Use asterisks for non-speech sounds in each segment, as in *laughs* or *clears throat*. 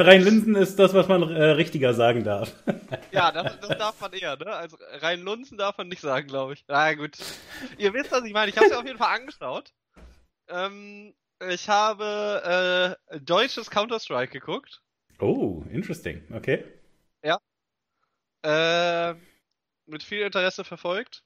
Rhein-Linsen ist das, was man äh, richtiger sagen darf. *laughs* ja, das, das, darf man eher, ne? Also Rhein-Lunzen darf man nicht sagen, glaube ich. Na gut. Ihr wisst, was ich meine. Ich habe es ja auf jeden Fall angeschaut. Ähm, ich habe äh, deutsches Counter-Strike geguckt. Oh, interesting. Okay. Ja. Äh, mit viel Interesse verfolgt.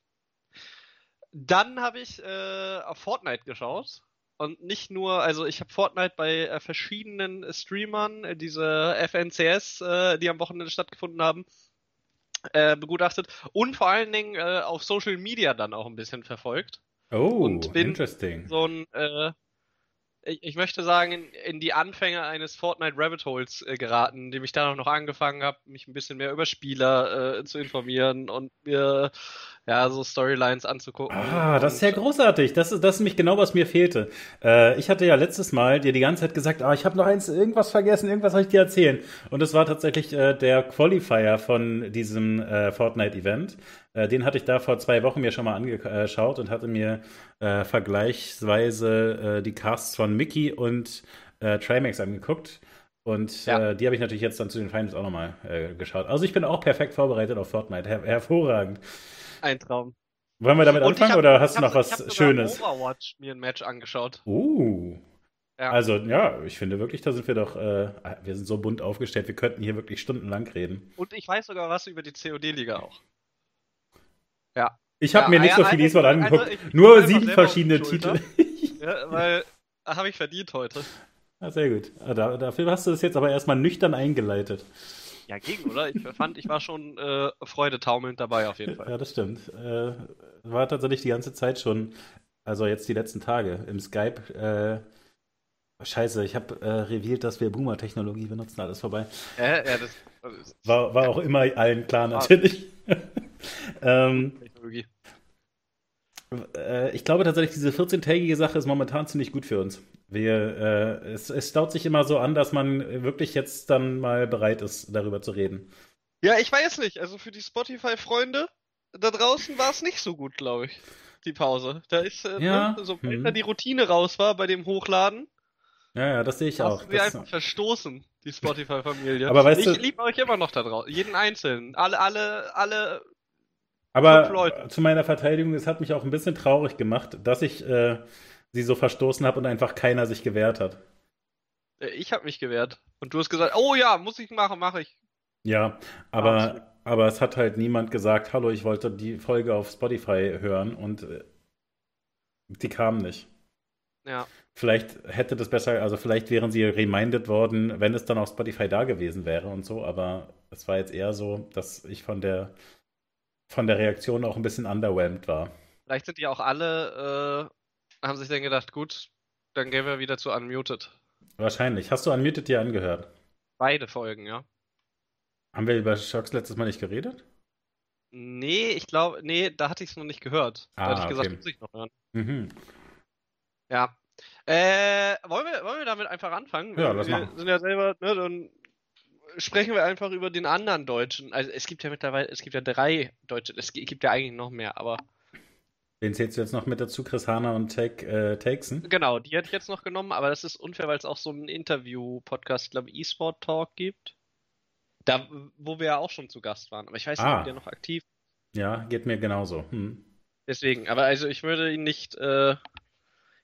Dann habe ich äh, auf Fortnite geschaut. Und nicht nur, also ich habe Fortnite bei äh, verschiedenen Streamern, äh, diese FNCS, äh, die am Wochenende stattgefunden haben, äh, begutachtet und vor allen Dingen äh, auf Social Media dann auch ein bisschen verfolgt. Oh, und bin interesting. So ein, äh, ich, ich, möchte sagen, in, in, die Anfänge eines Fortnite Rabbit Holes äh, geraten, indem ich dann auch noch angefangen habe, mich ein bisschen mehr über Spieler äh, zu informieren und mir ja, so Storylines anzugucken. Ah, das ist ja großartig. Das ist, das ist nämlich genau, was mir fehlte. Äh, ich hatte ja letztes Mal dir die ganze Zeit gesagt, ah, ich habe noch eins, irgendwas vergessen, irgendwas soll ich dir erzählen. Und es war tatsächlich äh, der Qualifier von diesem äh, Fortnite-Event. Äh, den hatte ich da vor zwei Wochen mir schon mal angeschaut und hatte mir äh, vergleichsweise äh, die Casts von Mickey und äh, Trimax angeguckt. Und ja. äh, die habe ich natürlich jetzt dann zu den Finals auch nochmal äh, geschaut. Also ich bin auch perfekt vorbereitet auf Fortnite. Her hervorragend. Ein Traum. Wollen wir damit anfangen hab, oder hast du noch was ich Schönes? Ich habe Overwatch mir ein Match angeschaut. Uh. Ja. Also ja, ich finde wirklich, da sind wir doch, äh, wir sind so bunt aufgestellt, wir könnten hier wirklich stundenlang reden. Und ich weiß sogar was über die COD-Liga auch. Ja. Ich habe ja, mir nicht so viel diesmal also, angeguckt. Also Nur sieben verschiedene Titel. ja, weil habe ich verdient heute. *laughs* Ah, sehr gut. Ah, da, dafür hast du das jetzt aber erstmal nüchtern eingeleitet. Ja, ging, oder? Ich fand, ich war schon äh, freudetaumelnd dabei auf jeden Fall. Ja, das stimmt. Äh, war tatsächlich die ganze Zeit schon, also jetzt die letzten Tage im Skype. Äh, scheiße, ich habe äh, revealed, dass wir Boomer-Technologie benutzen, alles vorbei. Ja, ja, das, das war, war auch immer allen klar natürlich. *laughs* ähm, Technologie. Äh, ich glaube tatsächlich, diese 14-tägige Sache ist momentan ziemlich gut für uns. Wir, äh, es, es staut sich immer so an, dass man wirklich jetzt dann mal bereit ist, darüber zu reden. Ja, ich weiß nicht. Also für die Spotify-Freunde da draußen war es nicht so gut, glaube ich. Die Pause. Da ist, äh, ja. ne, sobald hm. da die Routine raus war bei dem Hochladen. Ja, ja, das sehe ich auch. Wir einfach verstoßen, die Spotify-Familie. Aber weißt ich du, ich liebe euch immer noch da draußen. Jeden einzelnen. Alle, alle, alle aber zu meiner Verteidigung, es hat mich auch ein bisschen traurig gemacht, dass ich äh, sie so verstoßen habe und einfach keiner sich gewehrt hat. Äh, ich habe mich gewehrt. Und du hast gesagt, oh ja, muss ich machen, mache ich. Ja, aber, aber es hat halt niemand gesagt, hallo, ich wollte die Folge auf Spotify hören und äh, die kam nicht. Ja. Vielleicht hätte das besser, also vielleicht wären sie reminded worden, wenn es dann auf Spotify da gewesen wäre und so, aber es war jetzt eher so, dass ich von der von der Reaktion auch ein bisschen underwhelmed war. Vielleicht sind die auch alle, äh, haben sich dann gedacht, gut, dann gehen wir wieder zu Unmuted. Wahrscheinlich. Hast du Unmuted dir angehört? Beide Folgen, ja. Haben wir über Shocks letztes Mal nicht geredet? Nee, ich glaube, nee, da hatte ich es noch nicht gehört. Ah, da hatte ich gesagt, okay. muss ich noch hören. Mhm. Ja. Äh, wollen wir, wollen wir damit einfach anfangen? Ja, lass wir machen. sind ja selber, ne, dann sprechen wir einfach über den anderen Deutschen. Also es gibt ja mittlerweile, es gibt ja drei Deutsche, es gibt ja eigentlich noch mehr, aber. Den zählst du jetzt noch mit dazu, Chris Hahner und Take, äh, Takesen? Genau, die hätte ich jetzt noch genommen, aber das ist unfair, weil es auch so einen Interview-Podcast, glaube ich, E-Sport Talk gibt. Da, wo wir ja auch schon zu Gast waren. Aber ich weiß ah. nicht, ob der noch aktiv Ja, geht mir genauso. Hm. Deswegen, aber also ich würde ihn nicht äh,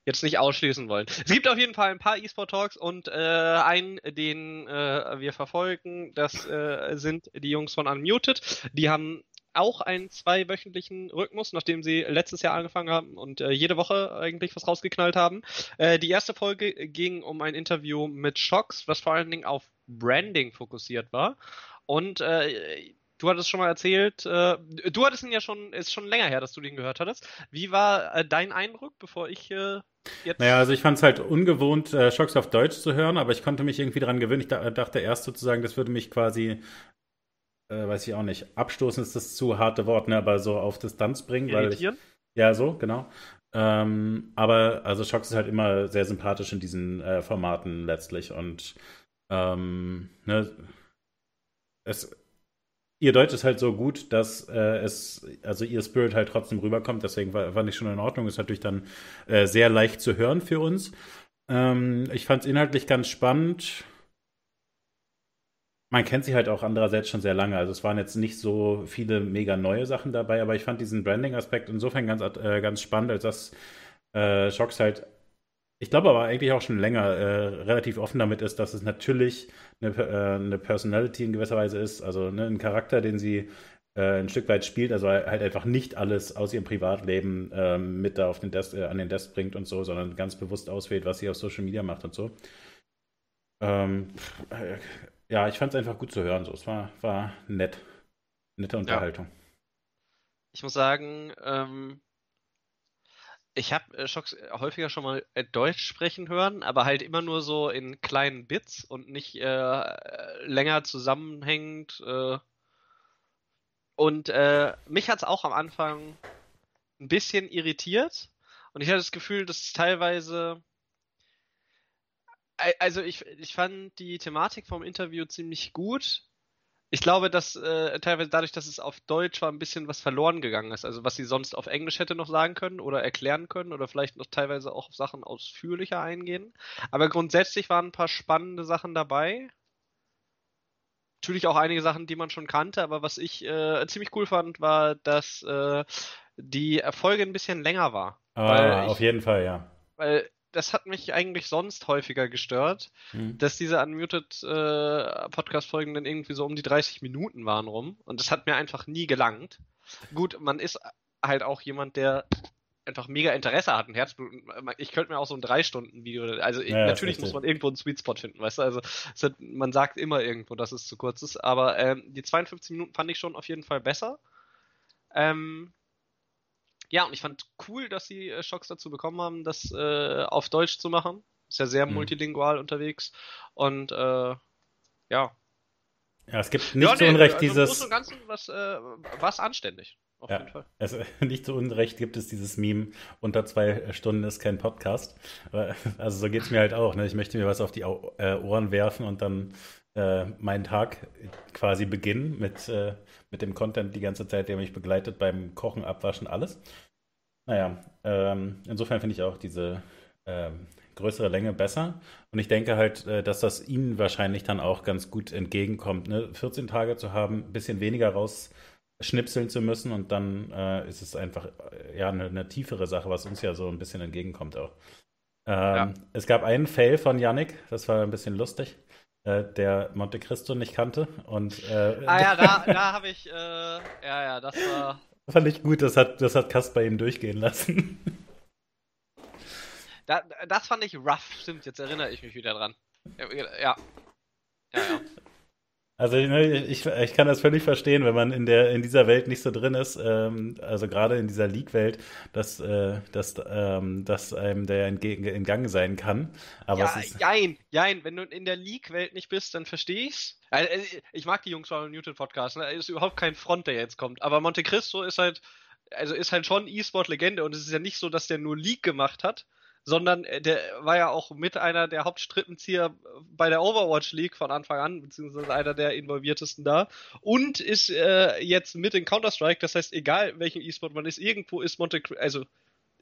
jetzt nicht ausschließen wollen. Es gibt auf jeden Fall ein paar E-Sport-Talks und äh, einen, den äh, wir verfolgen, das äh, sind die Jungs von Unmuted. Die haben auch einen zweiwöchentlichen Rhythmus, nachdem sie letztes Jahr angefangen haben und äh, jede Woche eigentlich was rausgeknallt haben. Äh, die erste Folge ging um ein Interview mit Shocks, was vor allen Dingen auf Branding fokussiert war. Und äh, Du hattest schon mal erzählt, äh, du hattest ihn ja schon, ist schon länger her, dass du den gehört hattest. Wie war äh, dein Eindruck, bevor ich äh, jetzt. Naja, also ich fand es halt ungewohnt, äh, Schocks auf Deutsch zu hören, aber ich konnte mich irgendwie daran gewöhnen. Ich dachte erst sozusagen, das würde mich quasi, äh, weiß ich auch nicht, abstoßen ist das zu harte Wort, ne, aber so auf Distanz bringen, Irritieren? weil. Ich, ja, so, genau. Ähm, aber also Shocks ist halt immer sehr sympathisch in diesen äh, Formaten letztlich und ähm, ne, es ihr Deutsch ist halt so gut, dass äh, es, also ihr Spirit halt trotzdem rüberkommt. Deswegen war, fand ich schon in Ordnung. Ist natürlich dann äh, sehr leicht zu hören für uns. Ähm, ich fand es inhaltlich ganz spannend. man kennt sie halt auch andererseits schon sehr lange. Also es waren jetzt nicht so viele mega neue Sachen dabei, aber ich fand diesen Branding-Aspekt insofern ganz, äh, ganz spannend, als dass äh, Shocks halt, ich glaube aber eigentlich auch schon länger äh, relativ offen damit ist, dass es natürlich eine, äh, eine Personality in gewisser Weise ist, also ne, ein Charakter, den sie äh, ein Stück weit spielt, also halt einfach nicht alles aus ihrem Privatleben ähm, mit da auf den Desk, äh, an den Desk bringt und so, sondern ganz bewusst auswählt, was sie auf Social Media macht und so. Ähm, ja, ich fand es einfach gut zu hören. So. Es war, war nett. Nette Unterhaltung. Ja. Ich muss sagen, ähm, ich habe äh, Schocks häufiger schon mal äh, Deutsch sprechen hören, aber halt immer nur so in kleinen Bits und nicht äh, länger zusammenhängend. Äh. Und äh, mich hat es auch am Anfang ein bisschen irritiert. Und ich hatte das Gefühl, dass es teilweise also ich, ich fand die Thematik vom Interview ziemlich gut. Ich glaube, dass äh, teilweise dadurch, dass es auf Deutsch war, ein bisschen was verloren gegangen ist. Also was sie sonst auf Englisch hätte noch sagen können oder erklären können oder vielleicht noch teilweise auch auf Sachen ausführlicher eingehen. Aber grundsätzlich waren ein paar spannende Sachen dabei. Natürlich auch einige Sachen, die man schon kannte, aber was ich äh, ziemlich cool fand, war, dass äh, die Erfolge ein bisschen länger war. Ah, auf jeden Fall, ja. Weil das hat mich eigentlich sonst häufiger gestört, mhm. dass diese Unmuted äh, Podcast-Folgen dann irgendwie so um die 30 Minuten waren rum. Und das hat mir einfach nie gelangt. Gut, man ist halt auch jemand, der einfach mega Interesse hat, ein Herzblut. Ich könnte mir auch so ein Drei-Stunden-Video, also ja, natürlich muss man irgendwo einen Sweet Spot finden, weißt du, also hat, man sagt immer irgendwo, dass es zu kurz ist, aber ähm, die 52 Minuten fand ich schon auf jeden Fall besser. Ähm, ja, und ich fand cool, dass sie äh, Schocks dazu bekommen haben, das äh, auf Deutsch zu machen. Ist ja sehr mhm. multilingual unterwegs. Und äh, ja. Ja, es gibt nicht ja, zu nee, Unrecht also dieses. Im Ganzen was, äh, was anständig. Auf ja, jeden Fall. Also, *laughs* nicht zu Unrecht gibt es dieses Meme, unter zwei Stunden ist kein Podcast. Also so geht es mir halt auch. Ne? Ich möchte mir was auf die äh, Ohren werfen und dann äh, meinen Tag quasi beginnen mit, äh, mit dem Content die ganze Zeit, der mich begleitet beim Kochen, Abwaschen, alles. Naja, ähm, insofern finde ich auch diese ähm, größere Länge besser. Und ich denke halt, äh, dass das Ihnen wahrscheinlich dann auch ganz gut entgegenkommt, ne? 14 Tage zu haben, ein bisschen weniger rausschnipseln zu müssen und dann äh, ist es einfach äh, ja eine, eine, tiefere Sache, was uns ja so ein bisschen entgegenkommt auch. Ähm, ja. Es gab einen Fail von Yannick, das war ein bisschen lustig. Äh, der Monte Cristo nicht kannte. Und, äh, ah ja, da, *laughs* da habe ich, äh, ja, ja, das war. Fand ich gut, das hat, das hat Kasper ihm durchgehen lassen. Da, das fand ich rough, stimmt, jetzt erinnere ich mich wieder dran. Ja. Ja, ja. Also ne, ich, ich kann das völlig verstehen, wenn man in der in dieser Welt nicht so drin ist, ähm, also gerade in dieser League-Welt, dass, äh, dass, ähm, dass einem der entgegen, entgangen sein kann. Aber ja, es ist jein, jein, wenn du in der League-Welt nicht bist, dann verstehe ich's. Also, ich mag die Jungs von Newton Podcast, ne? ist überhaupt kein Front, der jetzt kommt. Aber Monte Cristo ist halt, also ist halt schon E-Sport-Legende und es ist ja nicht so, dass der nur League gemacht hat, sondern äh, der war ja auch mit einer der Hauptstrippenzieher bei der Overwatch League von Anfang an, beziehungsweise einer der involviertesten da und ist äh, jetzt mit in Counter-Strike, das heißt, egal welchen E-Sport man ist, irgendwo ist Monte, also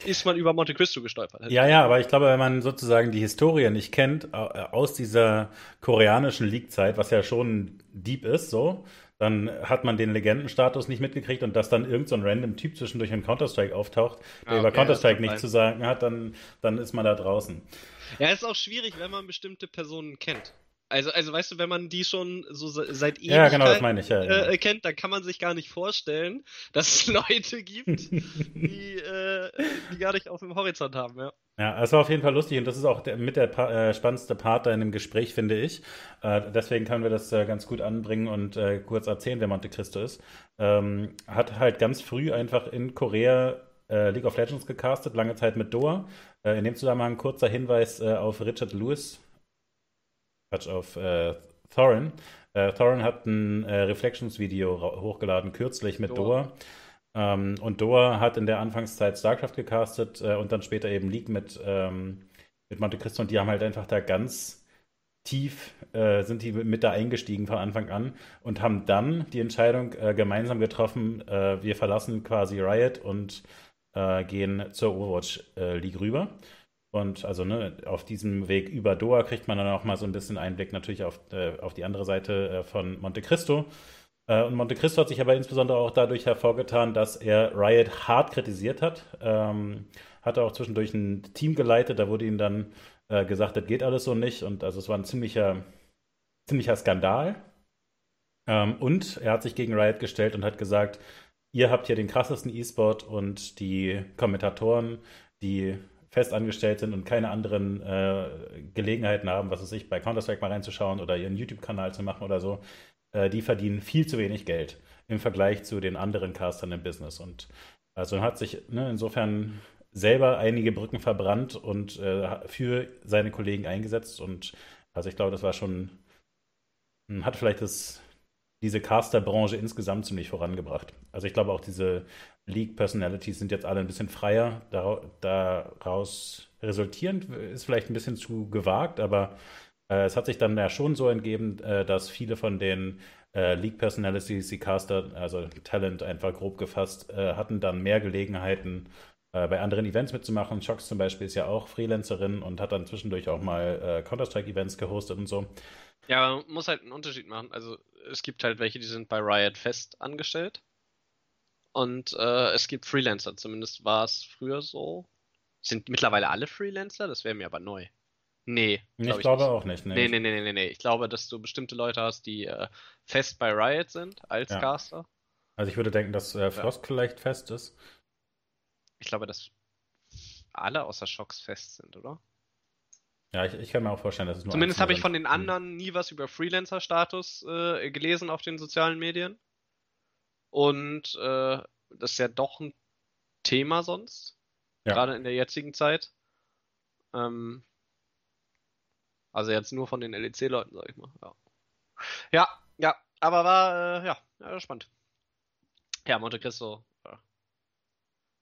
ist man über Monte Cristo gestolpert. Ja, ja, aber ich glaube, wenn man sozusagen die Historie nicht kennt, aus dieser koreanischen League-Zeit, was ja schon deep ist, so, dann hat man den Legendenstatus nicht mitgekriegt und dass dann irgendein so random Typ zwischendurch in Counter-Strike auftaucht, der ah, okay, über Counter-Strike nichts zu sagen hat, dann, dann ist man da draußen. Ja, ist auch schwierig, wenn man bestimmte Personen kennt. Also, also weißt du, wenn man die schon so seit Ewigkeit ja, genau, das meine ich, ja, ja. Äh, kennt, dann kann man sich gar nicht vorstellen, dass es *laughs* Leute gibt, *laughs* die, äh, die gar nicht auf dem Horizont haben, ja. Ja, es war auf jeden Fall lustig und das ist auch der, mit der pa äh, spannendste Part da in dem Gespräch, finde ich. Äh, deswegen können wir das äh, ganz gut anbringen und äh, kurz erzählen, wer Monte Cristo ist. Ähm, hat halt ganz früh einfach in Korea League of Legends gecastet, lange Zeit mit Doa. In dem Zusammenhang kurzer Hinweis auf Richard Lewis, Quatsch, auf Thorin. Thorin hat ein Reflections-Video hochgeladen, kürzlich mit Doa. Doa. Ähm, und Doa hat in der Anfangszeit StarCraft gecastet äh, und dann später eben League mit, ähm, mit Monte Cristo und die haben halt einfach da ganz tief, äh, sind die mit da eingestiegen von Anfang an und haben dann die Entscheidung äh, gemeinsam getroffen, äh, wir verlassen quasi Riot und äh, gehen zur Overwatch äh, League rüber. Und also ne, auf diesem Weg über Doha kriegt man dann auch mal so ein bisschen Einblick natürlich auf, äh, auf die andere Seite äh, von Monte Cristo. Äh, und Monte Cristo hat sich aber insbesondere auch dadurch hervorgetan, dass er Riot hart kritisiert hat. Ähm, hat auch zwischendurch ein Team geleitet, da wurde ihm dann äh, gesagt, das geht alles so nicht. Und also es war ein ziemlicher, ziemlicher Skandal. Ähm, und er hat sich gegen Riot gestellt und hat gesagt, ihr habt hier den krassesten E-Sport und die Kommentatoren, die fest angestellt sind und keine anderen äh, Gelegenheiten haben, was weiß ich, bei Counter-Strike mal reinzuschauen oder ihren YouTube-Kanal zu machen oder so, äh, die verdienen viel zu wenig Geld im Vergleich zu den anderen Castern im Business. Und also hat sich ne, insofern selber einige Brücken verbrannt und äh, für seine Kollegen eingesetzt. Und also ich glaube, das war schon, hm, hat vielleicht das, diese Caster-Branche insgesamt ziemlich vorangebracht. Also ich glaube auch diese League-Personalities sind jetzt alle ein bisschen freier. Daraus resultierend ist vielleicht ein bisschen zu gewagt, aber äh, es hat sich dann ja schon so entgeben, äh, dass viele von den äh, League-Personalities, die Caster, also Talent einfach grob gefasst, äh, hatten dann mehr Gelegenheiten, äh, bei anderen Events mitzumachen. Shox zum Beispiel ist ja auch Freelancerin und hat dann zwischendurch auch mal äh, Counter-Strike-Events gehostet und so. Ja, man muss halt einen Unterschied machen. Also es gibt halt welche, die sind bei Riot fest angestellt. Und äh, es gibt Freelancer, zumindest war es früher so. Sind mittlerweile alle Freelancer? Das wäre mir aber neu. Nee. Glaub ich, glaube nicht. auch nicht. Nee. Nee, nee, nee, nee, nee. Ich glaube, dass du bestimmte Leute hast, die äh, fest bei Riot sind als ja. Caster. Also ich würde denken, dass äh, Frost ja. vielleicht fest ist. Ich glaube, dass alle außer Shocks fest sind, oder? Ja, ich, ich kann mir auch vorstellen, dass es nur Zumindest habe ich von den anderen nie was über Freelancer-Status äh, gelesen auf den sozialen Medien. Und äh, das ist ja doch ein Thema sonst. Ja. Gerade in der jetzigen Zeit. Ähm, also jetzt nur von den LEC-Leuten, sag ich mal. Ja, ja, ja aber war, äh, ja, ja, spannend. Ja, Monte Cristo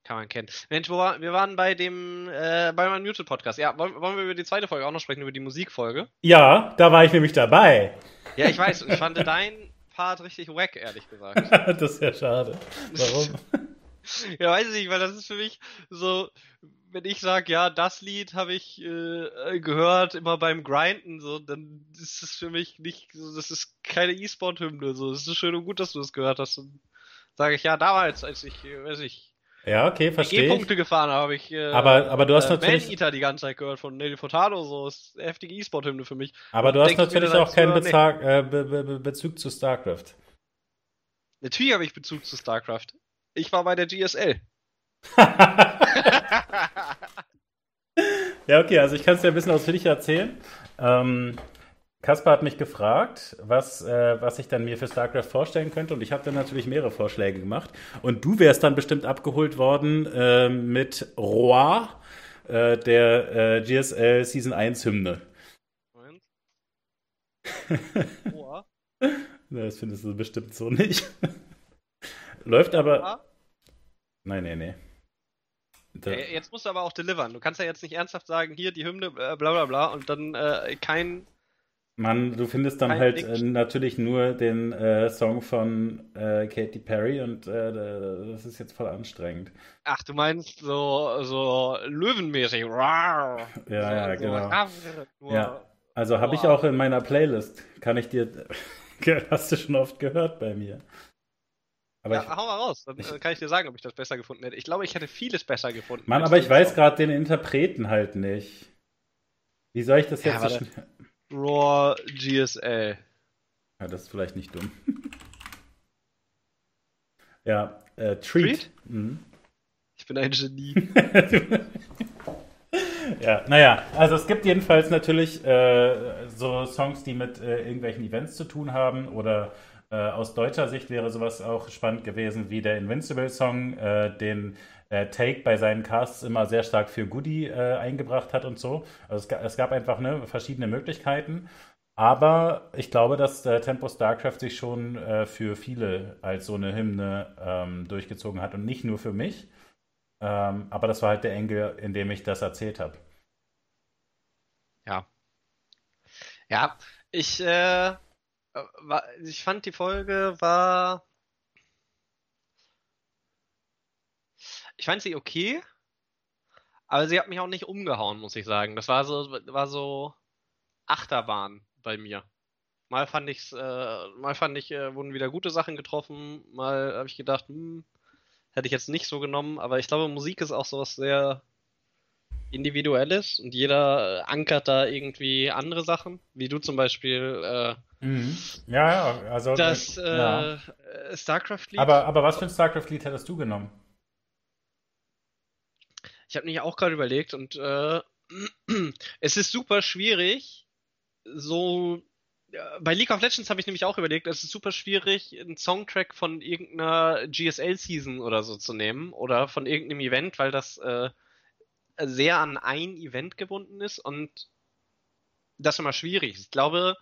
kann man kennen. Mensch, wo war, wir waren bei dem, äh, beim Unmuted Podcast. Ja, wollen, wollen wir über die zweite Folge auch noch sprechen, über die Musikfolge? Ja, da war ich nämlich dabei. Ja, ich weiß. ich fand dein Part richtig wack, ehrlich gesagt. *laughs* das ist ja schade. Warum? *laughs* ja, weiß ich nicht, weil das ist für mich so, wenn ich sage, ja, das Lied habe ich äh, gehört immer beim Grinden, so, dann ist es für mich nicht, so, das ist keine E-Sport-Hymne, so, es ist schön und gut, dass du das gehört hast. Und sage ich, ja, damals, als ich, weiß ich, ja, okay, verstehe. G-Punkte gefahren habe ich. Äh, aber, aber du hast äh, natürlich. Eater die ganze Zeit gehört von Nelly Furtado, so ist heftige E-Sport-Hymne für mich. Aber du hast natürlich auch keinen Bezug, äh, Be Be Bezug zu StarCraft. Natürlich habe ich Bezug zu StarCraft. Ich war bei der GSL. *laughs* ja, okay, also ich kann es dir ein bisschen ausführlicher erzählen. Ähm, Kaspar hat mich gefragt, was, äh, was ich dann mir für StarCraft vorstellen könnte. Und ich habe dann natürlich mehrere Vorschläge gemacht. Und du wärst dann bestimmt abgeholt worden äh, mit Roi, äh, der äh, GSL Season 1 Hymne. Moment. *laughs* Roi? das findest du bestimmt so nicht. *laughs* Läuft aber. Roa? Nein, nee, nee. Da. Jetzt musst du aber auch delivern. Du kannst ja jetzt nicht ernsthaft sagen, hier die Hymne, äh, bla bla bla, und dann äh, kein Mann, du findest dann halt äh, natürlich nur den äh, Song von äh, Katy Perry und äh, das ist jetzt voll anstrengend. Ach, du meinst so, so löwenmäßig. Ja, so, ja, genau. Ja. Also habe ich auch in meiner Playlist. Kann ich dir. *laughs* Hast du schon oft gehört bei mir. Aber ja, ich, hau mal raus, dann ich, kann ich dir sagen, ob ich das besser gefunden hätte. Ich glaube, ich hätte vieles besser gefunden. Mann, aber ich weiß gerade den Interpreten halt nicht. Wie soll ich das jetzt ja, so schnell. Raw GSL. Ja, das ist vielleicht nicht dumm. *laughs* ja, äh, Treat. Treat? Mhm. Ich bin ein Genie. *laughs* ja, naja, also es gibt jedenfalls natürlich äh, so Songs, die mit äh, irgendwelchen Events zu tun haben oder äh, aus deutscher Sicht wäre sowas auch spannend gewesen wie der Invincible-Song, äh, den äh, Take bei seinen Casts immer sehr stark für Goody äh, eingebracht hat und so. Also es, es gab einfach ne, verschiedene Möglichkeiten. Aber ich glaube, dass äh, Tempo StarCraft sich schon äh, für viele als so eine Hymne ähm, durchgezogen hat und nicht nur für mich. Ähm, aber das war halt der Engel, in dem ich das erzählt habe. Ja. Ja, ich, äh, war, ich fand die Folge war ich fand sie okay, Aber sie hat mich auch nicht umgehauen, muss ich sagen. Das war so, war so Achterbahn bei mir. Mal fand ich's, äh, mal fand ich, äh, wurden wieder gute Sachen getroffen, mal habe ich gedacht, hm, hätte ich jetzt nicht so genommen, aber ich glaube, Musik ist auch sowas sehr Individuelles und jeder äh, ankert da irgendwie andere Sachen, wie du zum Beispiel äh, mhm. ja, ja, also das äh, ja. StarCraft-Lied. Aber, aber was für ein StarCraft-Lied hättest du genommen? Ich habe mich auch gerade überlegt und äh, *clears throat* es ist super schwierig, so bei League of Legends habe ich nämlich auch überlegt, es ist super schwierig, einen Songtrack von irgendeiner GSL-Season oder so zu nehmen oder von irgendeinem Event, weil das äh, sehr an ein Event gebunden ist und das ist immer schwierig. Ich glaube,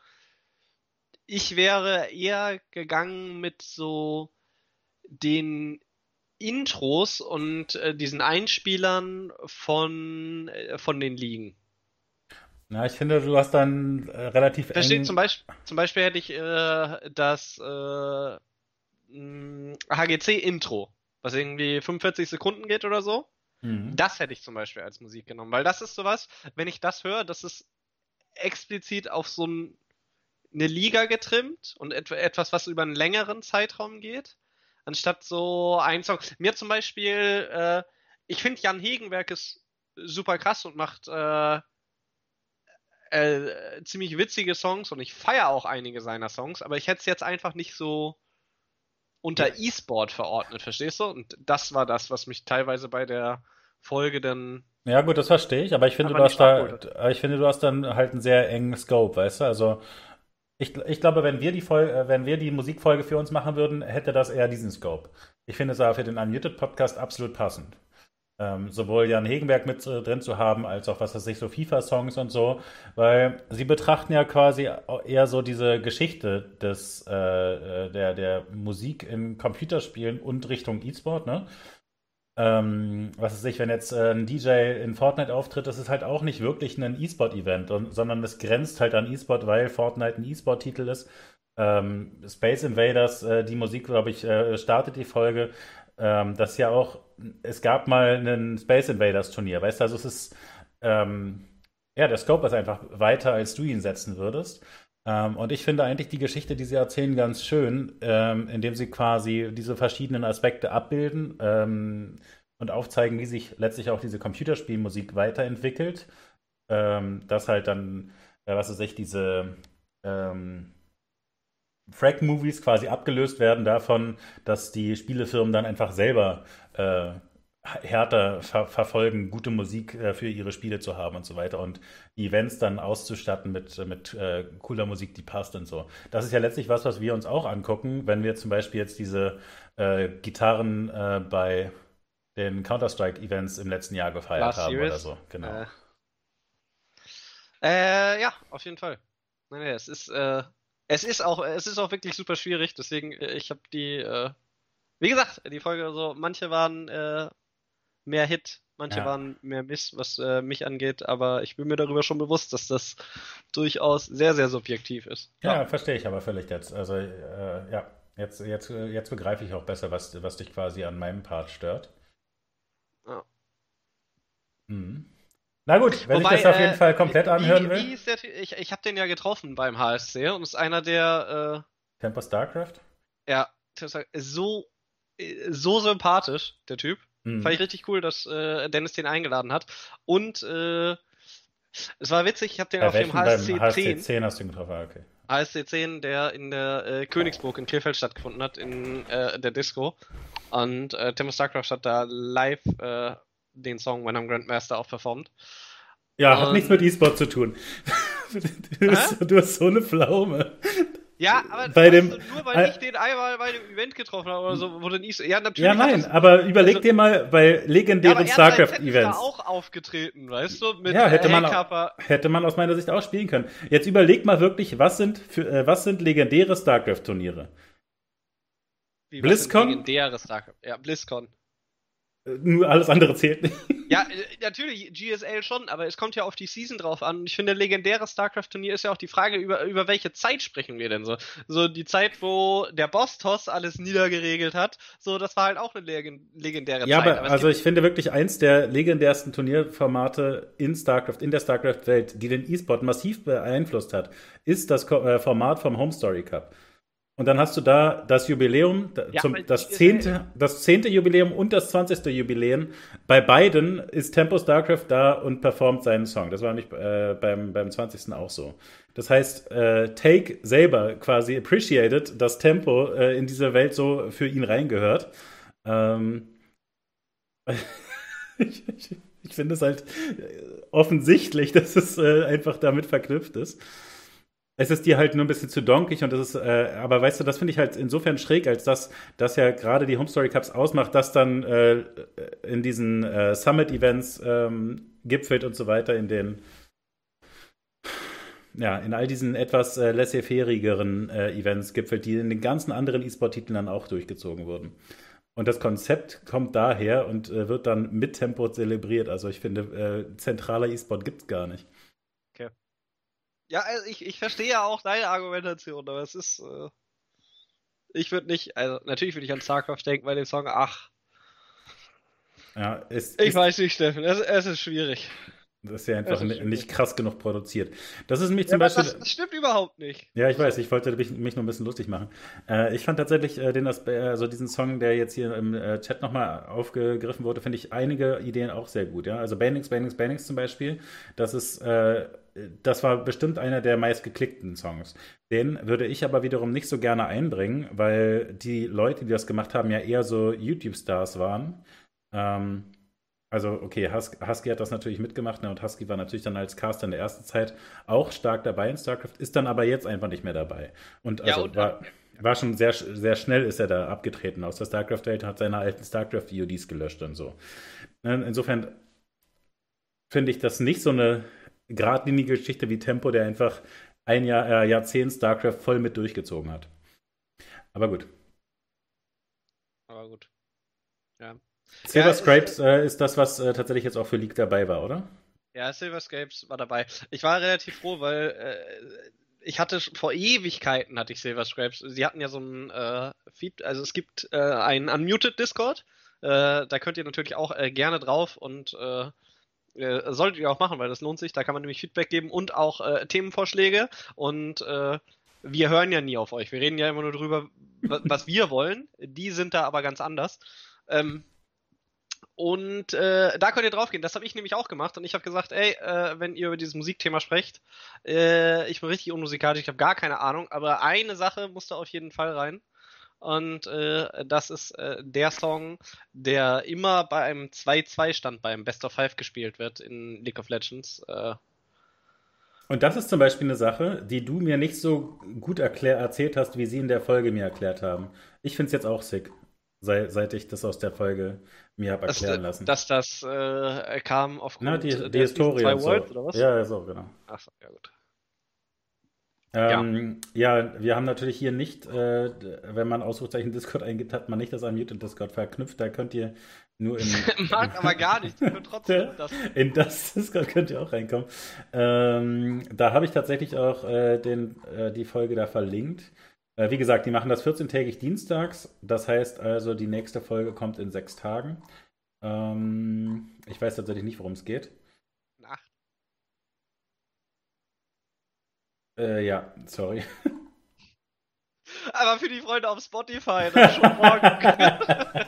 ich wäre eher gegangen mit so den Intros und äh, diesen Einspielern von, äh, von den Ligen. Na, ich finde, du hast dann äh, relativ Versteht, eng... zum, Beispiel, zum Beispiel hätte ich äh, das äh, HGC-Intro, was irgendwie 45 Sekunden geht oder so. Mhm. Das hätte ich zum Beispiel als Musik genommen, weil das ist sowas, wenn ich das höre, das ist explizit auf so ein, eine Liga getrimmt und et etwas, was über einen längeren Zeitraum geht, anstatt so ein Song. Mir zum Beispiel, äh, ich finde Jan Hegenberg ist super krass und macht äh, äh, ziemlich witzige Songs und ich feiere auch einige seiner Songs, aber ich hätte es jetzt einfach nicht so unter E-Sport verordnet, verstehst du? Und das war das, was mich teilweise bei der Folge dann. Ja, gut, das verstehe ich, aber ich finde, du hast da, ich finde, du hast dann halt einen sehr engen Scope, weißt du? Also, ich, ich glaube, wenn wir die Folge, äh, wenn wir die Musikfolge für uns machen würden, hätte das eher diesen Scope. Ich finde es aber für den Unmuted Podcast absolut passend. Ähm, sowohl Jan Hegenberg mit äh, drin zu haben, als auch, was weiß ich, so FIFA-Songs und so, weil sie betrachten ja quasi eher so diese Geschichte des, äh, äh, der, der Musik in Computerspielen und Richtung E-Sport, ne? Ähm, was weiß ich, wenn jetzt äh, ein DJ in Fortnite auftritt, das ist halt auch nicht wirklich ein E-Sport-Event, sondern es grenzt halt an E-Sport, weil Fortnite ein E-Sport-Titel ist. Ähm, Space Invaders, äh, die Musik, glaube ich, äh, startet die Folge. Ähm, das ja auch, es gab mal ein Space Invaders Turnier, weißt du, also es ist, ähm, ja, der Scope ist einfach weiter, als du ihn setzen würdest. Ähm, und ich finde eigentlich die Geschichte, die sie erzählen, ganz schön, ähm, indem sie quasi diese verschiedenen Aspekte abbilden ähm, und aufzeigen, wie sich letztlich auch diese Computerspielmusik weiterentwickelt. Ähm, dass halt dann, äh, was weiß ich, diese ähm, Frag-Movies quasi abgelöst werden davon, dass die Spielefirmen dann einfach selber äh, härter ver verfolgen, gute Musik äh, für ihre Spiele zu haben und so weiter und die Events dann auszustatten mit, mit äh, cooler Musik, die passt und so. Das ist ja letztlich was, was wir uns auch angucken, wenn wir zum Beispiel jetzt diese äh, Gitarren äh, bei den Counter-Strike-Events im letzten Jahr gefeiert Last haben Series. oder so. Genau. Äh. ja, auf jeden Fall. Nein, nee, es ist, äh, es ist auch, es ist auch wirklich super schwierig, deswegen, ich habe die, wie gesagt, die Folge so, manche waren mehr Hit, manche ja. waren mehr Miss, was äh, mich angeht, aber ich bin mir darüber schon bewusst, dass das durchaus sehr, sehr subjektiv ist. Ja, ja. verstehe ich aber völlig jetzt. Also, äh, ja, jetzt, jetzt, jetzt begreife ich auch besser, was, was dich quasi an meinem Part stört. Ja. Mhm. Na gut, wenn Wobei, ich das auf jeden äh, Fall komplett anhören will. Wie der, ich ich habe den ja getroffen beim HSC und ist einer der. Äh, Temper StarCraft? Ja, so, äh, so sympathisch, der Typ. Mhm. Fand ich richtig cool, dass äh, Dennis den eingeladen hat. Und äh, es war witzig, ich habe den Bei auf dem HSC 10. HSC 10 hast du ihn getroffen, ah, okay. HSC 10, der in der äh, Königsburg in Krefeld stattgefunden hat, in äh, der Disco. Und äh, Tim Starcraft hat da live äh, den Song When I'm Grandmaster auch performt. Ja, hat nichts mit E-Sport zu tun. *laughs* du, hast, du hast so eine Pflaume. Ja, aber bei dem, du, nur weil äh, ich den einmal bei dem Event getroffen habe oder so, wo dann ich ja natürlich. Ja, nein, aber überleg also, dir mal bei legendären ja, StarCraft-Events. auch aufgetreten, weißt du, mit ja, hätte man, auch, hätte man aus meiner Sicht auch spielen können. Jetzt überleg mal wirklich, was sind für, äh, was sind legendäre StarCraft-Turniere? BlizzCon? Legendäre StarCraft, ja, BlizzCon. Nur alles andere zählt nicht. Ja, äh, natürlich, GSL schon, aber es kommt ja auf die Season drauf an. Und ich finde, legendäres StarCraft-Turnier ist ja auch die Frage, über, über welche Zeit sprechen wir denn so? So die Zeit, wo der Boss-Toss alles niedergeregelt hat, so, das war halt auch eine legendäre ja, Zeit. Ja, aber, aber also ich finde wirklich eins der legendärsten Turnierformate in StarCraft, in der StarCraft-Welt, die den E-Sport massiv beeinflusst hat, ist das äh, Format vom Home Story Cup. Und dann hast du da das Jubiläum, ja, zum, das, zehnte, das zehnte Jubiläum und das zwanzigste Jubiläum. Bei beiden ist Tempo StarCraft da und performt seinen Song. Das war nämlich äh, beim, beim 20. auch so. Das heißt, äh, Take selber quasi appreciated, dass Tempo äh, in diese Welt so für ihn reingehört. Ähm, *laughs* ich, ich, ich finde es halt offensichtlich, *laughs* dass es äh, einfach damit verknüpft ist. Es ist dir halt nur ein bisschen zu donkig und das ist, äh, aber weißt du, das finde ich halt insofern schräg, als dass das ja gerade die Home Story Cups ausmacht, dass dann äh, in diesen äh, Summit-Events ähm, gipfelt und so weiter, in den ja, in all diesen etwas äh, laissez-fairigeren äh, Events gipfelt, die in den ganzen anderen E-Sport-Titeln dann auch durchgezogen wurden. Und das Konzept kommt daher und äh, wird dann mit Tempo zelebriert. Also ich finde, äh, zentraler E-Sport gibt es gar nicht. Ja, also ich, ich verstehe ja auch deine Argumentation, aber es ist. Äh, ich würde nicht, also natürlich würde ich an StarCraft denken bei dem Song, ach. Ja, es, ich weiß nicht, Steffen, es, es ist schwierig. Das ist ja einfach ist nicht krass genug produziert. Das ist nämlich zum ja, Beispiel. Das, das, stimmt überhaupt nicht. Ja, ich weiß, ich wollte mich, mich nur ein bisschen lustig machen. Äh, ich fand tatsächlich äh, den also diesen Song, der jetzt hier im äh, Chat nochmal aufgegriffen wurde, finde ich einige Ideen auch sehr gut. Ja? Also Banix, Banix, Banix zum Beispiel, das ist. Das war bestimmt einer der meistgeklickten Songs. Den würde ich aber wiederum nicht so gerne einbringen, weil die Leute, die das gemacht haben, ja eher so YouTube-Stars waren. Ähm, also, okay, Hus Husky hat das natürlich mitgemacht ne, und Husky war natürlich dann als Caster in der ersten Zeit auch stark dabei in StarCraft, ist dann aber jetzt einfach nicht mehr dabei. Und also ja, und, war, war schon sehr, sehr schnell ist er da abgetreten aus der StarCraft-Welt, hat seine alten StarCraft-VODs gelöscht und so. Ne, insofern finde ich das nicht so eine geradlinige Geschichte wie Tempo, der einfach ein Jahr, äh, Jahrzehnt StarCraft voll mit durchgezogen hat. Aber gut. Aber gut. Ja. Silver ja, Scrapes äh, ist das, was äh, tatsächlich jetzt auch für League dabei war, oder? Ja, Silver Scrapes war dabei. Ich war relativ froh, weil äh, ich hatte vor Ewigkeiten hatte ich Silver Scrapes. Sie hatten ja so ein äh, Feed, also es gibt äh, einen Unmuted Discord. Da könnt ihr natürlich auch gerne drauf und solltet ihr auch machen, weil das lohnt sich. Da kann man nämlich Feedback geben und auch Themenvorschläge. Und wir hören ja nie auf euch. Wir reden ja immer nur drüber, *laughs* was wir wollen. Die sind da aber ganz anders. Ähm, und äh, da könnt ihr draufgehen. Das habe ich nämlich auch gemacht. Und ich habe gesagt, ey, äh, wenn ihr über dieses Musikthema sprecht, äh, ich bin richtig unmusikalisch, ich habe gar keine Ahnung, aber eine Sache musste auf jeden Fall rein. Und äh, das ist äh, der Song, der immer bei einem 2-2-Stand beim Best of Five gespielt wird in League of Legends. Äh, und das ist zum Beispiel eine Sache, die du mir nicht so gut erklär erzählt hast, wie sie in der Folge mir erklärt haben. Ich finde es jetzt auch sick sei, seit ich das aus der Folge mir habe erklären dass, lassen. Dass das äh, kam aufgrund Na, die, die Historie und so. Worlds, oder was? Ja, so, genau. Achso, ja gut. Ähm, ja. ja. wir haben natürlich hier nicht, äh, wenn man Ausrufezeichen Discord eingibt, hat man nicht das Unmuted Discord verknüpft. Da könnt ihr nur in. *laughs* Mag aber gar nicht. Trotzdem *laughs* das. In das Discord könnt ihr auch reinkommen. Ähm, da habe ich tatsächlich auch äh, den, äh, die Folge da verlinkt. Äh, wie gesagt, die machen das 14-tägig dienstags. Das heißt also, die nächste Folge kommt in sechs Tagen. Ähm, ich weiß tatsächlich nicht, worum es geht. Nacht. Äh, ja, sorry. Aber für die Freunde auf Spotify, das schon morgen. *laughs*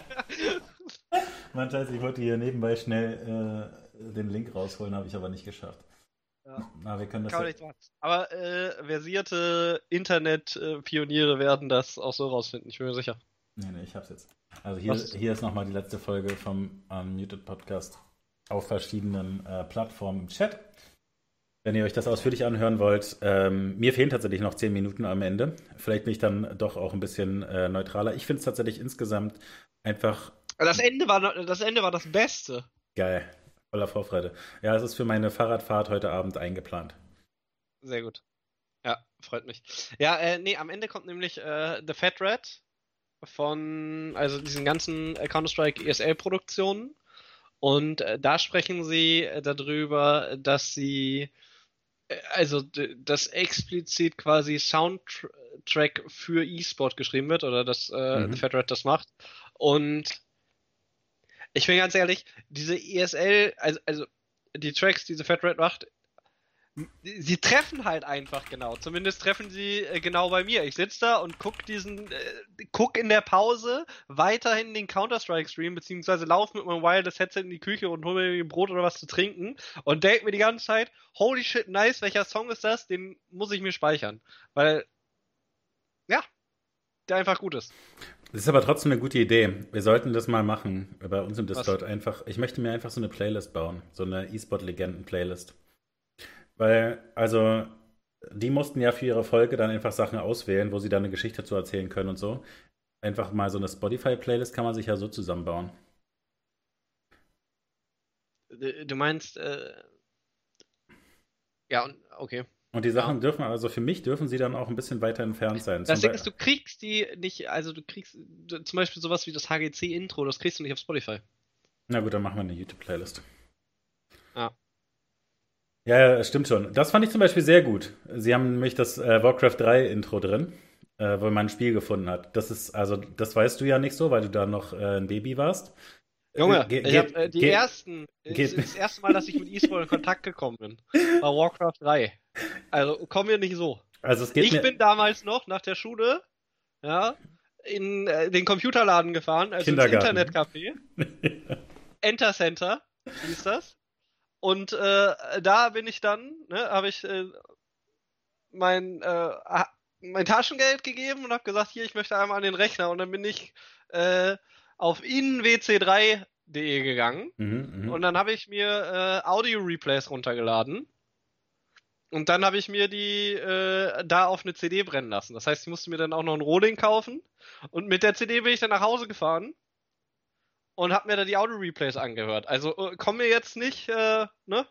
Man Scheiße, ich wollte hier nebenbei schnell äh, den Link rausholen, habe ich aber nicht geschafft. Ja. Na, wir können das Kann ja... Aber äh, versierte Internet-Pioniere werden das auch so rausfinden, ich bin mir sicher. Nee, nee, ich hab's jetzt. Also hier, hier ist nochmal die letzte Folge vom Unmuted Podcast auf verschiedenen äh, Plattformen im Chat. Wenn ihr euch das ausführlich anhören wollt, ähm, mir fehlen tatsächlich noch zehn Minuten am Ende. Vielleicht bin ich dann doch auch ein bisschen äh, neutraler. Ich finde es tatsächlich insgesamt einfach. Das Ende war das Ende war das Beste. Geil. Voller Vorfreude. Ja, es ist für meine Fahrradfahrt heute Abend eingeplant. Sehr gut. Ja, freut mich. Ja, äh, nee, am Ende kommt nämlich äh, The Fat Rat von, also diesen ganzen Counter-Strike ESL-Produktionen. Und äh, da sprechen sie äh, darüber, dass sie, äh, also dass explizit quasi Soundtrack für E-Sport geschrieben wird oder dass äh, mhm. Red das macht. Und ich bin ganz ehrlich, diese ESL, also, also die Tracks, die The Fat Red macht, sie treffen halt einfach genau. Zumindest treffen sie äh, genau bei mir. Ich sitze da und guck diesen, äh, guck in der Pause weiterhin den Counter-Strike-Stream, beziehungsweise lauf mit meinem wireless Headset in die Küche und hol mir ein Brot oder was zu trinken und denk mir die ganze Zeit, holy shit, nice, welcher Song ist das? Den muss ich mir speichern. Weil, ja, der einfach gut ist. Das ist aber trotzdem eine gute Idee. Wir sollten das mal machen bei uns im Discord. Was? Einfach, ich möchte mir einfach so eine Playlist bauen. So eine E-Sport-Legenden-Playlist. Weil, also, die mussten ja für ihre Folge dann einfach Sachen auswählen, wo sie dann eine Geschichte zu erzählen können und so. Einfach mal so eine Spotify-Playlist kann man sich ja so zusammenbauen. Du meinst, äh... ja, okay. Und die Sachen ja. dürfen, also für mich dürfen sie dann auch ein bisschen weiter entfernt sein. Das Ding ist, du kriegst die nicht, also du kriegst zum Beispiel sowas wie das HGC-Intro, das kriegst du nicht auf Spotify. Na gut, dann machen wir eine YouTube-Playlist. Ja. Ja, stimmt schon. Das fand ich zum Beispiel sehr gut. Sie haben nämlich das äh, Warcraft 3 Intro drin, äh, wo man ein Spiel gefunden hat. Das ist, also, das weißt du ja nicht so, weil du da noch äh, ein Baby warst. Junge, ge ich hab, äh, die ersten, ist das erste Mal, dass ich mit E-Sport in Kontakt gekommen bin, war Warcraft 3. Also, kommen wir nicht so. Also, es geht ich bin damals noch nach der Schule, ja, in äh, den Computerladen gefahren, also ins Internetcafé. *laughs* Enter Center hieß das. Und äh, da bin ich dann, ne, habe ich äh, mein, äh, mein Taschengeld gegeben und habe gesagt, hier, ich möchte einmal an den Rechner. Und dann bin ich äh, auf inwc3.de gegangen. Mhm, mh. Und dann habe ich mir äh, Audio-Replays runtergeladen. Und dann habe ich mir die äh, da auf eine CD brennen lassen. Das heißt, ich musste mir dann auch noch ein Rolling kaufen. Und mit der CD bin ich dann nach Hause gefahren und hab mir da die Audio-Replays angehört. Also äh, komm mir jetzt nicht, äh, ne?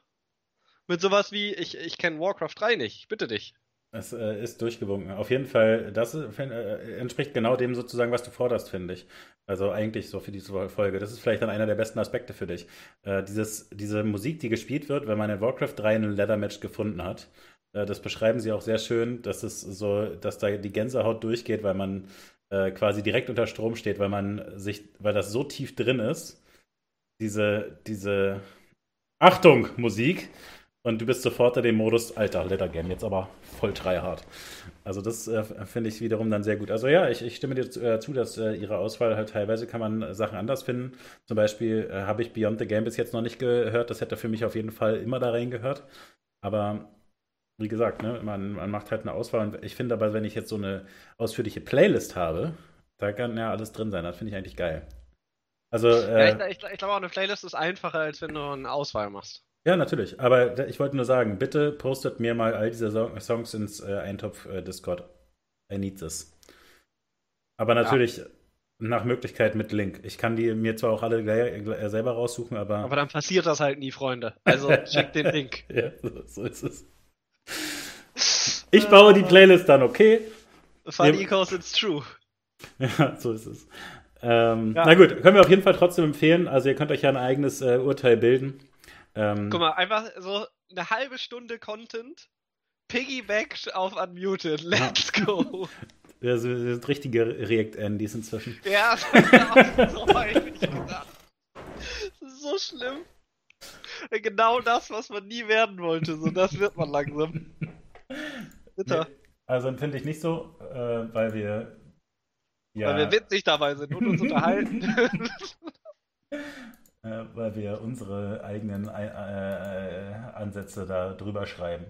Mit sowas wie, ich, ich kenne Warcraft 3 nicht, ich bitte dich. Es äh, ist durchgewunken. Auf jeden Fall, das äh, entspricht genau dem sozusagen, was du forderst, finde ich. Also eigentlich so für diese Folge. Das ist vielleicht dann einer der besten Aspekte für dich. Äh, dieses, diese Musik, die gespielt wird, wenn man in Warcraft 3 ein Leather-Match gefunden hat, äh, das beschreiben sie auch sehr schön, dass es so, dass da die Gänsehaut durchgeht, weil man äh, quasi direkt unter Strom steht, weil man sich, weil das so tief drin ist, diese, diese Achtung, Musik. Und du bist sofort in dem Modus, alter, Letter Game, jetzt aber voll tryhard. Also das äh, finde ich wiederum dann sehr gut. Also ja, ich, ich stimme dir zu, äh, zu dass äh, ihre Auswahl halt teilweise kann man Sachen anders finden. Zum Beispiel äh, habe ich Beyond the Game bis jetzt noch nicht gehört. Das hätte für mich auf jeden Fall immer da reingehört. Aber wie gesagt, ne, man, man macht halt eine Auswahl. Und ich finde aber, wenn ich jetzt so eine ausführliche Playlist habe, da kann ja alles drin sein. Das finde ich eigentlich geil. Also, äh, ja, ich, ich, ich glaube auch, eine Playlist ist einfacher, als wenn du eine Auswahl machst. Ja, natürlich. Aber ich wollte nur sagen, bitte postet mir mal all diese Songs ins äh, Eintopf-Discord. Äh, I need this. Aber natürlich ja. nach Möglichkeit mit Link. Ich kann die mir zwar auch alle gleich, selber raussuchen, aber. Aber dann passiert das halt nie, Freunde. Also *laughs* checkt den Link. ja, so, so ist es. Ich baue die Playlist dann, okay? Funny because it's true. *laughs* Ja, so ist es. Ähm, ja. Na gut, können wir auf jeden Fall trotzdem empfehlen. Also ihr könnt euch ja ein eigenes äh, Urteil bilden. Ähm, Guck mal, einfach so eine halbe Stunde Content, Piggyback auf Unmuted. Let's go. *laughs* Ja, so, sind richtige React-Andys inzwischen. Ja, das *laughs* so. Das ist so schlimm. Genau das, was man nie werden wollte. So, das wird man langsam. Bitte. Nee, also empfinde ich nicht so, äh, weil wir ja, weil wir witzig dabei sind und uns *laughs* unterhalten. *laughs* äh, weil wir unsere eigenen äh, äh, Ansätze da drüber schreiben.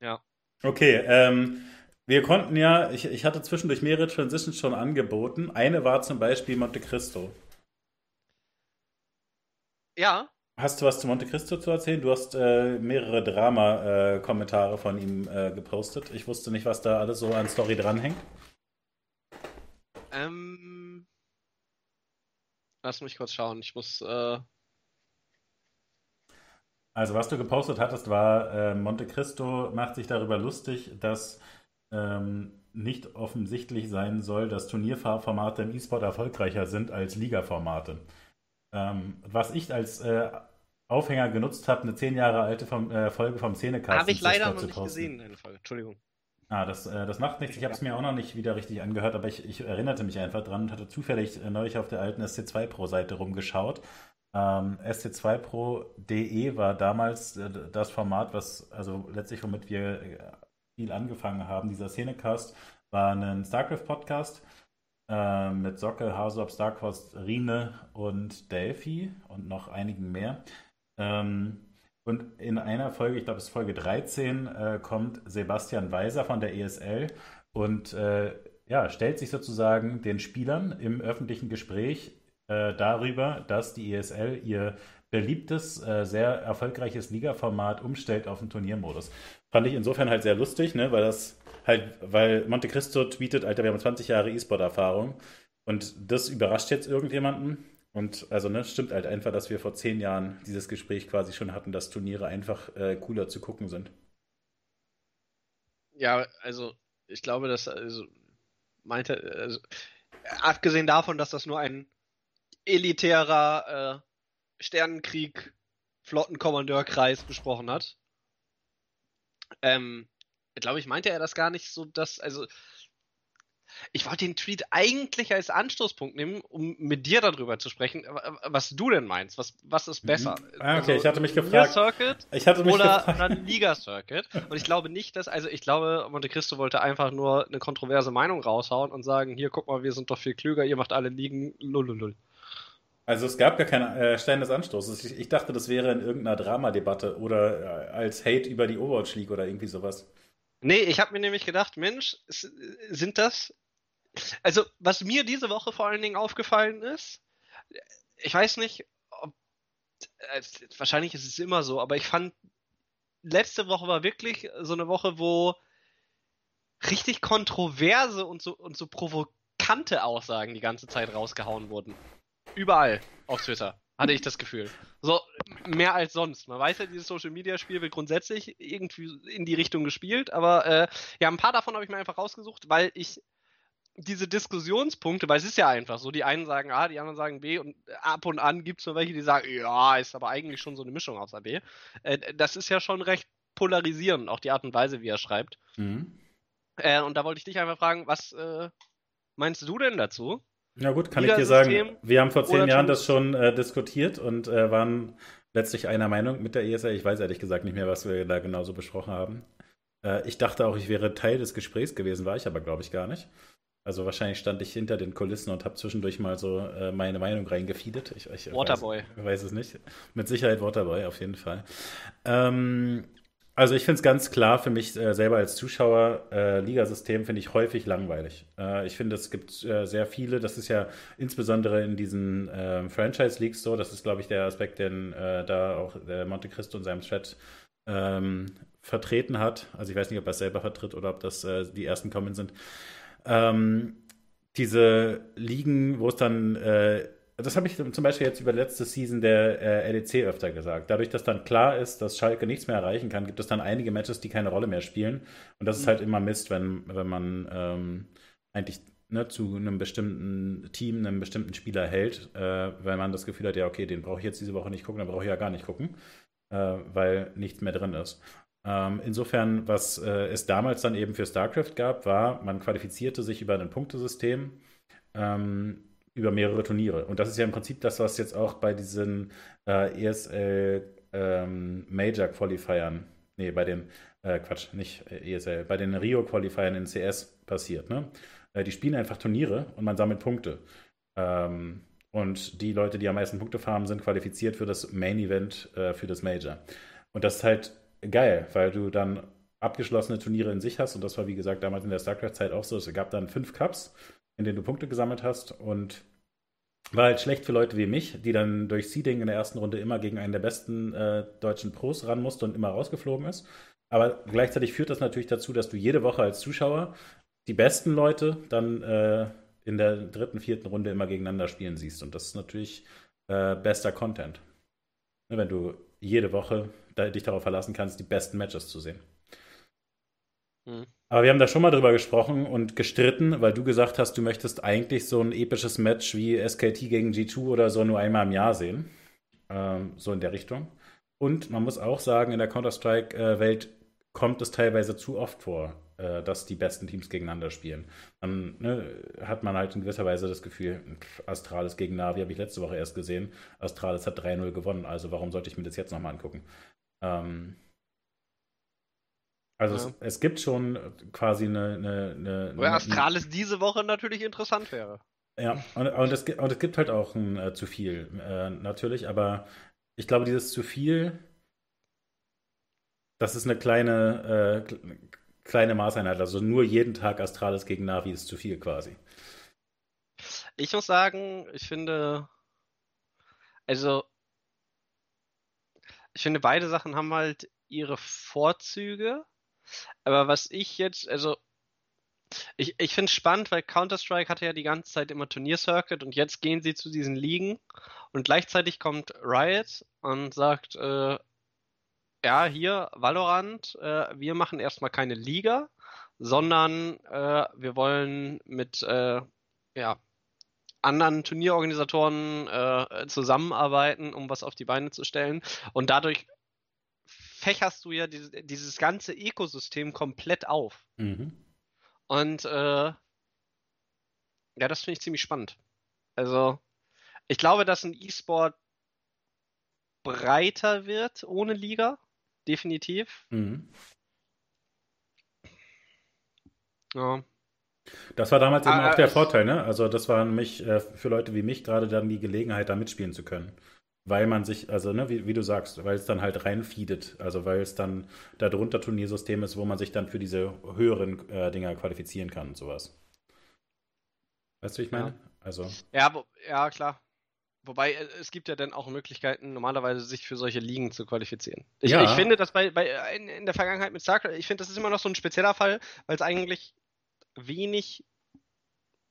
Ja. Okay, ähm, wir konnten ja, ich, ich hatte zwischendurch mehrere Transitions schon angeboten. Eine war zum Beispiel Monte Cristo. Ja. Hast du was zu Monte Cristo zu erzählen? Du hast äh, mehrere Drama-Kommentare äh, von ihm äh, gepostet. Ich wusste nicht, was da alles so an Story dranhängt. Ähm. Lass mich kurz schauen. Ich muss. Äh... Also, was du gepostet hattest, war, äh, Monte Cristo macht sich darüber lustig, dass ähm, nicht offensichtlich sein soll, dass Turnierformate im E-Sport erfolgreicher sind als Liga-Formate. Ähm, was ich als äh, Aufhänger genutzt habe, eine zehn Jahre alte vom, äh, Folge vom Szenecast. Habe ich leider noch nicht gesehen, eine Folge. Entschuldigung. Ah, das, äh, das macht nichts. Ich habe es mir auch noch nicht wieder richtig angehört, aber ich, ich erinnerte mich einfach dran und hatte zufällig äh, neulich auf der alten SC2 Pro-Seite rumgeschaut. Ähm, SC2Pro.de war damals äh, das Format, was, also letztlich womit wir äh, viel angefangen haben. Dieser Szenecast war ein StarCraft-Podcast äh, mit Socke, Hasop, Starcross, Rine und Delphi und noch einigen mehr. Ähm, und in einer Folge, ich glaube es ist Folge 13, äh, kommt Sebastian Weiser von der ESL und äh, ja, stellt sich sozusagen den Spielern im öffentlichen Gespräch äh, darüber, dass die ESL ihr beliebtes, äh, sehr erfolgreiches Liga-Format umstellt auf den Turniermodus. Fand ich insofern halt sehr lustig, ne, weil das halt, weil Monte Cristo tweetet, Alter, wir haben 20 Jahre E-Sport-Erfahrung und das überrascht jetzt irgendjemanden. Und also, ne, stimmt halt einfach, dass wir vor zehn Jahren dieses Gespräch quasi schon hatten, dass Turniere einfach äh, cooler zu gucken sind. Ja, also ich glaube, dass also meinte, also, abgesehen davon, dass das nur ein elitärer äh, Sternenkrieg Flottenkommandeurkreis besprochen hat, ähm, glaube ich, meinte er das gar nicht so, dass, also, ich wollte den Tweet eigentlich als Anstoßpunkt nehmen, um mit dir darüber zu sprechen, was du denn meinst. Was, was ist besser? Mhm. Ah, okay, also, ich hatte mich gefragt. Circuit ich hatte mich oder gefragt. Liga Circuit. Und ich glaube nicht, dass, also ich glaube, Monte Cristo wollte einfach nur eine kontroverse Meinung raushauen und sagen, hier, guck mal, wir sind doch viel klüger, ihr macht alle Ligen, lululul. Also es gab gar keinen äh, Stein des Anstoßes. Ich, ich, dachte, das wäre in irgendeiner Dramadebatte oder äh, als Hate über die Overwatch League oder irgendwie sowas. Nee, ich habe mir nämlich gedacht, Mensch, sind das. Also, was mir diese Woche vor allen Dingen aufgefallen ist, ich weiß nicht, ob. Wahrscheinlich ist es immer so, aber ich fand, letzte Woche war wirklich so eine Woche, wo richtig kontroverse und so, und so provokante Aussagen die ganze Zeit rausgehauen wurden. Überall auf Twitter hatte ich das Gefühl. So, mehr als sonst. Man weiß ja, dieses Social Media Spiel wird grundsätzlich irgendwie in die Richtung gespielt, aber äh, ja, ein paar davon habe ich mir einfach rausgesucht, weil ich diese Diskussionspunkte, weil es ist ja einfach so, die einen sagen A, die anderen sagen B und ab und an gibt es nur welche, die sagen, ja, ist aber eigentlich schon so eine Mischung aus A, B. Äh, das ist ja schon recht polarisierend, auch die Art und Weise, wie er schreibt. Mhm. Äh, und da wollte ich dich einfach fragen, was äh, meinst du denn dazu? Ja gut, kann ich dir sagen, wir haben vor zehn Jahren das schon äh, diskutiert und äh, waren letztlich einer Meinung mit der ESA. Ich weiß ehrlich gesagt nicht mehr, was wir da genauso besprochen haben. Äh, ich dachte auch, ich wäre Teil des Gesprächs gewesen, war ich aber, glaube ich, gar nicht. Also wahrscheinlich stand ich hinter den Kulissen und habe zwischendurch mal so äh, meine Meinung reingefeedet. Ich, ich Waterboy. Weiß, weiß, es nicht. Mit Sicherheit Waterboy, auf jeden Fall. Ähm, also ich finde es ganz klar für mich äh, selber als Zuschauer, äh, Ligasystem finde ich häufig langweilig. Äh, ich finde, es gibt äh, sehr viele, das ist ja insbesondere in diesen ähm, Franchise-Leagues so, das ist, glaube ich, der Aspekt, den äh, da auch der Monte Cristo in seinem Chat ähm, vertreten hat. Also ich weiß nicht, ob er es selber vertritt oder ob das äh, die ersten kommen sind. Ähm, diese Ligen, wo es dann das habe ich zum Beispiel jetzt über letzte Season der äh, LEC öfter gesagt. Dadurch, dass dann klar ist, dass Schalke nichts mehr erreichen kann, gibt es dann einige Matches, die keine Rolle mehr spielen. Und das mhm. ist halt immer Mist, wenn, wenn man ähm, eigentlich ne, zu einem bestimmten Team, einem bestimmten Spieler hält, äh, weil man das Gefühl hat, ja, okay, den brauche ich jetzt diese Woche nicht gucken, dann brauche ich ja gar nicht gucken, äh, weil nichts mehr drin ist. Ähm, insofern, was äh, es damals dann eben für StarCraft gab, war, man qualifizierte sich über ein Punktesystem. Ähm, über mehrere Turniere. Und das ist ja im Prinzip das, was jetzt auch bei diesen äh, ESL ähm, Major Qualifiern, nee, bei den, äh, Quatsch, nicht ESL, bei den Rio Qualifiern in CS passiert. Ne? Äh, die spielen einfach Turniere und man sammelt Punkte. Ähm, und die Leute, die am meisten Punkte farmen, sind qualifiziert für das Main Event, äh, für das Major. Und das ist halt geil, weil du dann abgeschlossene Turniere in sich hast. Und das war, wie gesagt, damals in der StarCraft-Zeit auch so. Es gab dann fünf Cups in denen du Punkte gesammelt hast und war halt schlecht für Leute wie mich, die dann durch Seeding in der ersten Runde immer gegen einen der besten äh, deutschen Pros ran musste und immer rausgeflogen ist. Aber gleichzeitig führt das natürlich dazu, dass du jede Woche als Zuschauer die besten Leute dann äh, in der dritten, vierten Runde immer gegeneinander spielen siehst. Und das ist natürlich äh, bester Content. Ne, wenn du jede Woche dich darauf verlassen kannst, die besten Matches zu sehen. Hm. Aber wir haben da schon mal drüber gesprochen und gestritten, weil du gesagt hast, du möchtest eigentlich so ein episches Match wie SKT gegen G2 oder so nur einmal im Jahr sehen. Ähm, so in der Richtung. Und man muss auch sagen, in der Counter-Strike-Welt kommt es teilweise zu oft vor, äh, dass die besten Teams gegeneinander spielen. Dann ne, hat man halt in gewisser Weise das Gefühl, Astralis gegen Navi habe ich letzte Woche erst gesehen. Astralis hat 3-0 gewonnen, also warum sollte ich mir das jetzt nochmal angucken? Ähm, also ja. es, es, gibt schon quasi eine. eine, eine Wo Astralis eine, diese Woche natürlich interessant wäre. Ja, und, und, es, und es gibt halt auch ein äh, zu viel, äh, natürlich, aber ich glaube, dieses zu viel, das ist eine kleine, äh, kleine Maßeinheit. Also nur jeden Tag Astralis gegen Navi ist zu viel quasi. Ich muss sagen, ich finde, also, ich finde, beide Sachen haben halt ihre Vorzüge. Aber was ich jetzt, also ich, ich finde es spannend, weil Counter-Strike hatte ja die ganze Zeit immer Turniercircuit und jetzt gehen sie zu diesen Ligen und gleichzeitig kommt Riot und sagt, äh, ja, hier, Valorant, äh, wir machen erstmal keine Liga, sondern äh, wir wollen mit äh, ja, anderen Turnierorganisatoren äh, zusammenarbeiten, um was auf die Beine zu stellen. Und dadurch fächerst du ja dieses, dieses ganze Ökosystem komplett auf. Mhm. Und äh, ja, das finde ich ziemlich spannend. Also, ich glaube, dass ein E-Sport breiter wird ohne Liga. Definitiv. Mhm. Ja. Das war damals eben ah, auch der Vorteil, ne? Also, das war nämlich äh, für Leute wie mich gerade dann die Gelegenheit, da mitspielen zu können weil man sich, also ne, wie, wie du sagst, weil es dann halt reinfeedet, also weil es dann darunter Turniersystem ist, wo man sich dann für diese höheren äh, Dinger qualifizieren kann und sowas. Weißt du, wie ich meine? Ja. Also. Ja, wo, ja, klar. Wobei äh, es gibt ja dann auch Möglichkeiten, normalerweise sich für solche Ligen zu qualifizieren. Ich, ja. ich finde, dass bei, bei in, in, der Vergangenheit mit StarCraft, ich finde, das ist immer noch so ein spezieller Fall, weil es eigentlich wenig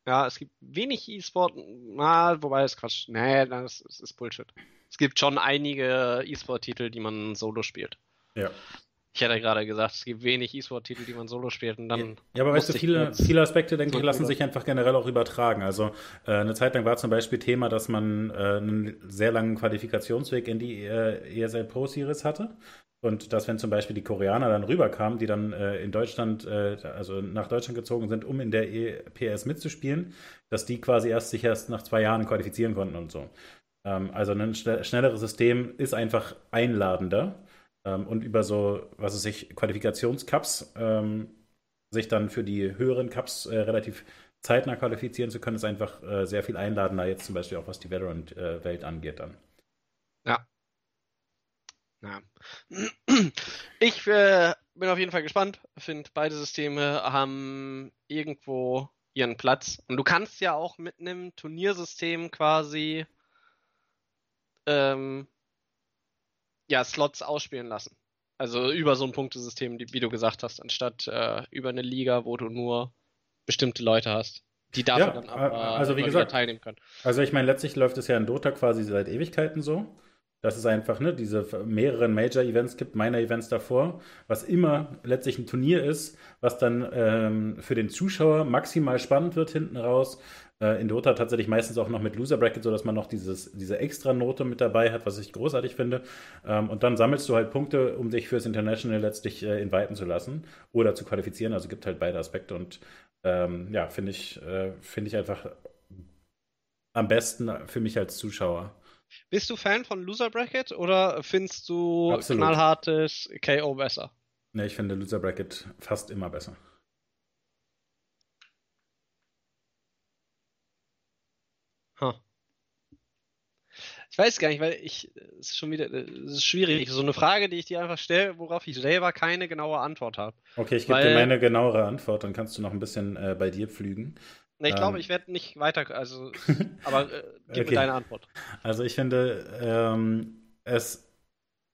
ja, es gibt wenig E-Sport, na, wobei es Quatsch. Nee, das, das ist Bullshit es gibt schon einige E-Sport-Titel, die man solo spielt. Ja. Ich hätte gerade gesagt, es gibt wenig E-Sport-Titel, die man solo spielt und dann. Ja, aber weißt du, viele, viele Aspekte, denke ich, lassen sich einfach generell auch übertragen. Also äh, eine Zeit lang war zum Beispiel Thema, dass man äh, einen sehr langen Qualifikationsweg in die äh, ESL Pro Series hatte. Und dass, wenn zum Beispiel die Koreaner dann rüberkamen, die dann äh, in Deutschland, äh, also nach Deutschland gezogen sind, um in der EPS mitzuspielen, dass die quasi erst sich erst nach zwei Jahren qualifizieren konnten und so. Ähm, also ein schnelleres System ist einfach einladender ähm, und über so, was weiß ich, Qualifikationscups ähm, sich dann für die höheren Cups äh, relativ zeitnah qualifizieren zu können, ist einfach äh, sehr viel einladender, jetzt zum Beispiel auch was die Veteran-Welt äh, angeht dann. Ja. ja. *clears throat* Ich äh, bin auf jeden Fall gespannt. Finde, beide Systeme haben irgendwo ihren Platz. Und du kannst ja auch mit einem Turniersystem quasi ähm, ja, Slots ausspielen lassen. Also über so ein Punktesystem, wie du gesagt hast, anstatt äh, über eine Liga, wo du nur bestimmte Leute hast, die dafür ja, dann aber also wie gesagt, teilnehmen können. Also ich meine, letztlich läuft es ja in Dota quasi seit Ewigkeiten so dass es einfach ne, diese mehreren Major-Events gibt, Minor-Events davor, was immer letztlich ein Turnier ist, was dann ähm, für den Zuschauer maximal spannend wird hinten raus. Äh, in Dota tatsächlich meistens auch noch mit Loser Bracket, sodass man noch dieses, diese extra Note mit dabei hat, was ich großartig finde. Ähm, und dann sammelst du halt Punkte, um dich fürs International letztlich äh, inviten zu lassen oder zu qualifizieren. Also gibt halt beide Aspekte und ähm, ja, finde ich, äh, finde ich einfach am besten für mich als Zuschauer. Bist du Fan von Loser Bracket oder findest du Absolut. knallhartes KO besser? Ne, ich finde Loser Bracket fast immer besser. Ich weiß gar nicht, weil ich es ist schon wieder es ist schwierig. So eine Frage, die ich dir einfach stelle, worauf ich selber keine genaue Antwort habe. Okay, ich gebe dir meine genauere Antwort, dann kannst du noch ein bisschen äh, bei dir pflügen. Ne, ich ähm, glaube, ich werde nicht weiter, also, *laughs* aber äh, gib okay. mir deine Antwort. Also ich finde, ähm, es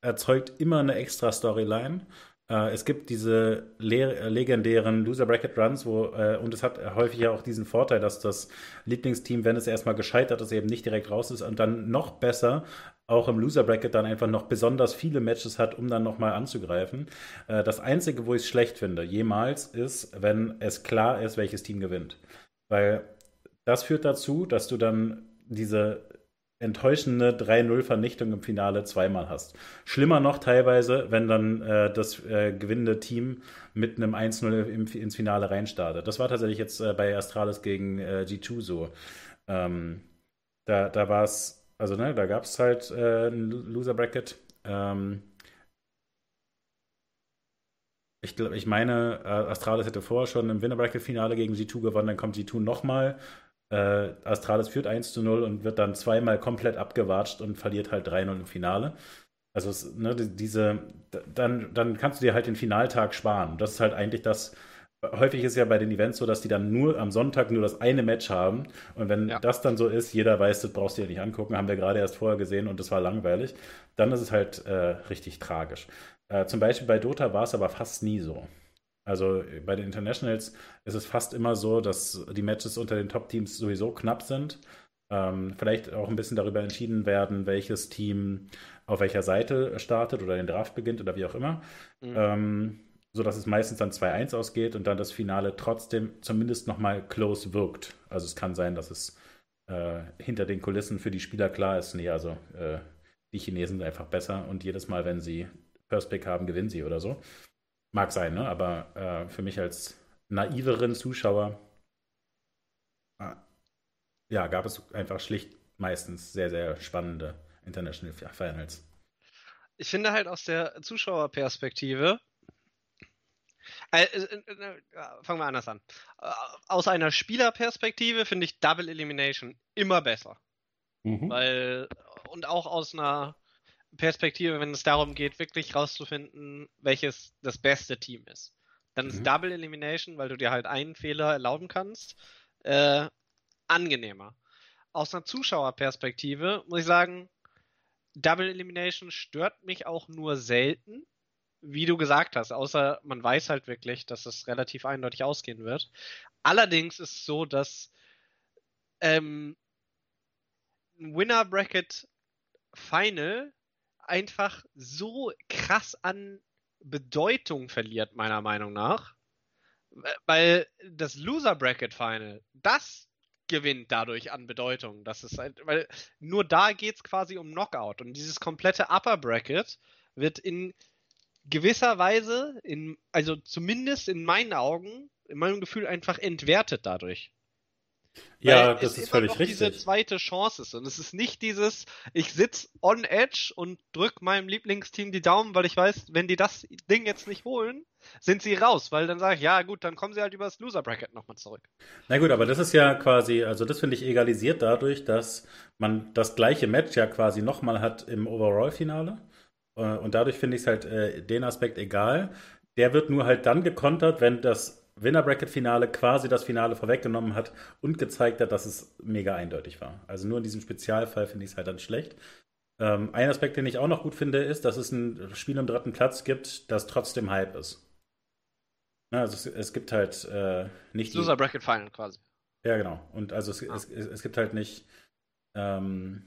erzeugt immer eine extra Storyline. Äh, es gibt diese le legendären Loser Bracket Runs, wo, äh, und es hat häufig ja auch diesen Vorteil, dass das Lieblingsteam, wenn es erstmal gescheitert ist, eben nicht direkt raus ist und dann noch besser auch im Loser Bracket dann einfach noch besonders viele Matches hat, um dann nochmal anzugreifen. Äh, das Einzige, wo ich es schlecht finde, jemals, ist, wenn es klar ist, welches Team gewinnt. Weil das führt dazu, dass du dann diese enttäuschende 3-0-Vernichtung im Finale zweimal hast. Schlimmer noch teilweise, wenn dann äh, das äh, gewinnende Team mit einem 1-0 ins Finale reinstartet. Das war tatsächlich jetzt äh, bei Astralis gegen äh, G2 so. Ähm, da da war es, also ne, da gab es halt äh, ein Loser Bracket. Ähm, ich, glaub, ich meine, äh, Astralis hätte vorher schon im Winner Bracket Finale gegen G2 gewonnen, dann kommt G2 nochmal äh, Astralis führt 1 zu 0 und wird dann zweimal komplett abgewatscht und verliert halt 3-0 im Finale. Also es, ne, diese, dann, dann kannst du dir halt den Finaltag sparen. Das ist halt eigentlich das, häufig ist ja bei den Events so, dass die dann nur am Sonntag nur das eine Match haben. Und wenn ja. das dann so ist, jeder weiß, das brauchst du dir nicht angucken, haben wir gerade erst vorher gesehen und das war langweilig, dann ist es halt äh, richtig tragisch. Äh, zum Beispiel bei Dota war es aber fast nie so. Also bei den Internationals ist es fast immer so, dass die Matches unter den Top-Teams sowieso knapp sind. Ähm, vielleicht auch ein bisschen darüber entschieden werden, welches Team auf welcher Seite startet oder den Draft beginnt oder wie auch immer. Mhm. Ähm, so dass es meistens dann 2-1 ausgeht und dann das Finale trotzdem zumindest nochmal close wirkt. Also es kann sein, dass es äh, hinter den Kulissen für die Spieler klar ist, nee, also äh, die Chinesen sind einfach besser und jedes Mal, wenn sie First Pick haben, gewinnen sie oder so. Mag sein, ne? aber äh, für mich als naiveren Zuschauer äh, ja, gab es einfach schlicht meistens sehr, sehr spannende International Finals. Ich finde halt aus der Zuschauerperspektive, äh, äh, äh fangen wir anders an. Äh, aus einer Spielerperspektive finde ich Double Elimination immer besser. Mhm. Weil, und auch aus einer Perspektive, wenn es darum geht, wirklich rauszufinden, welches das beste Team ist. Dann mhm. ist Double Elimination, weil du dir halt einen Fehler erlauben kannst, äh, angenehmer. Aus einer Zuschauerperspektive muss ich sagen, Double Elimination stört mich auch nur selten, wie du gesagt hast, außer man weiß halt wirklich, dass es relativ eindeutig ausgehen wird. Allerdings ist es so, dass ähm, ein Winner Bracket Final einfach so krass an Bedeutung verliert, meiner Meinung nach. Weil das Loser Bracket Final, das gewinnt dadurch an Bedeutung. Das ist halt, weil nur da geht es quasi um Knockout. Und dieses komplette Upper Bracket wird in gewisser Weise, in, also zumindest in meinen Augen, in meinem Gefühl einfach entwertet dadurch. Ja, das ist völlig richtig. diese zweite Chance ist. Und es ist nicht dieses, ich sitze on edge und drück meinem Lieblingsteam die Daumen, weil ich weiß, wenn die das Ding jetzt nicht holen, sind sie raus. Weil dann sage ich, ja gut, dann kommen sie halt über das Loser Bracket nochmal zurück. Na gut, aber das ist ja quasi, also das finde ich egalisiert dadurch, dass man das gleiche Match ja quasi nochmal hat im Overall-Finale. Äh, und dadurch finde ich es halt äh, den Aspekt egal. Der wird nur halt dann gekontert, wenn das Winner-Bracket-Finale quasi das Finale vorweggenommen hat und gezeigt hat, dass es mega eindeutig war. Also nur in diesem Spezialfall finde ich es halt dann schlecht. Ähm, ein Aspekt, den ich auch noch gut finde, ist, dass es ein Spiel am dritten Platz gibt, das trotzdem Hype ist. Ja, also es, es, gibt halt äh, nicht. Loser Bracket Final quasi. Ja, genau. Und also es, ah. es, es gibt halt nicht. Ähm,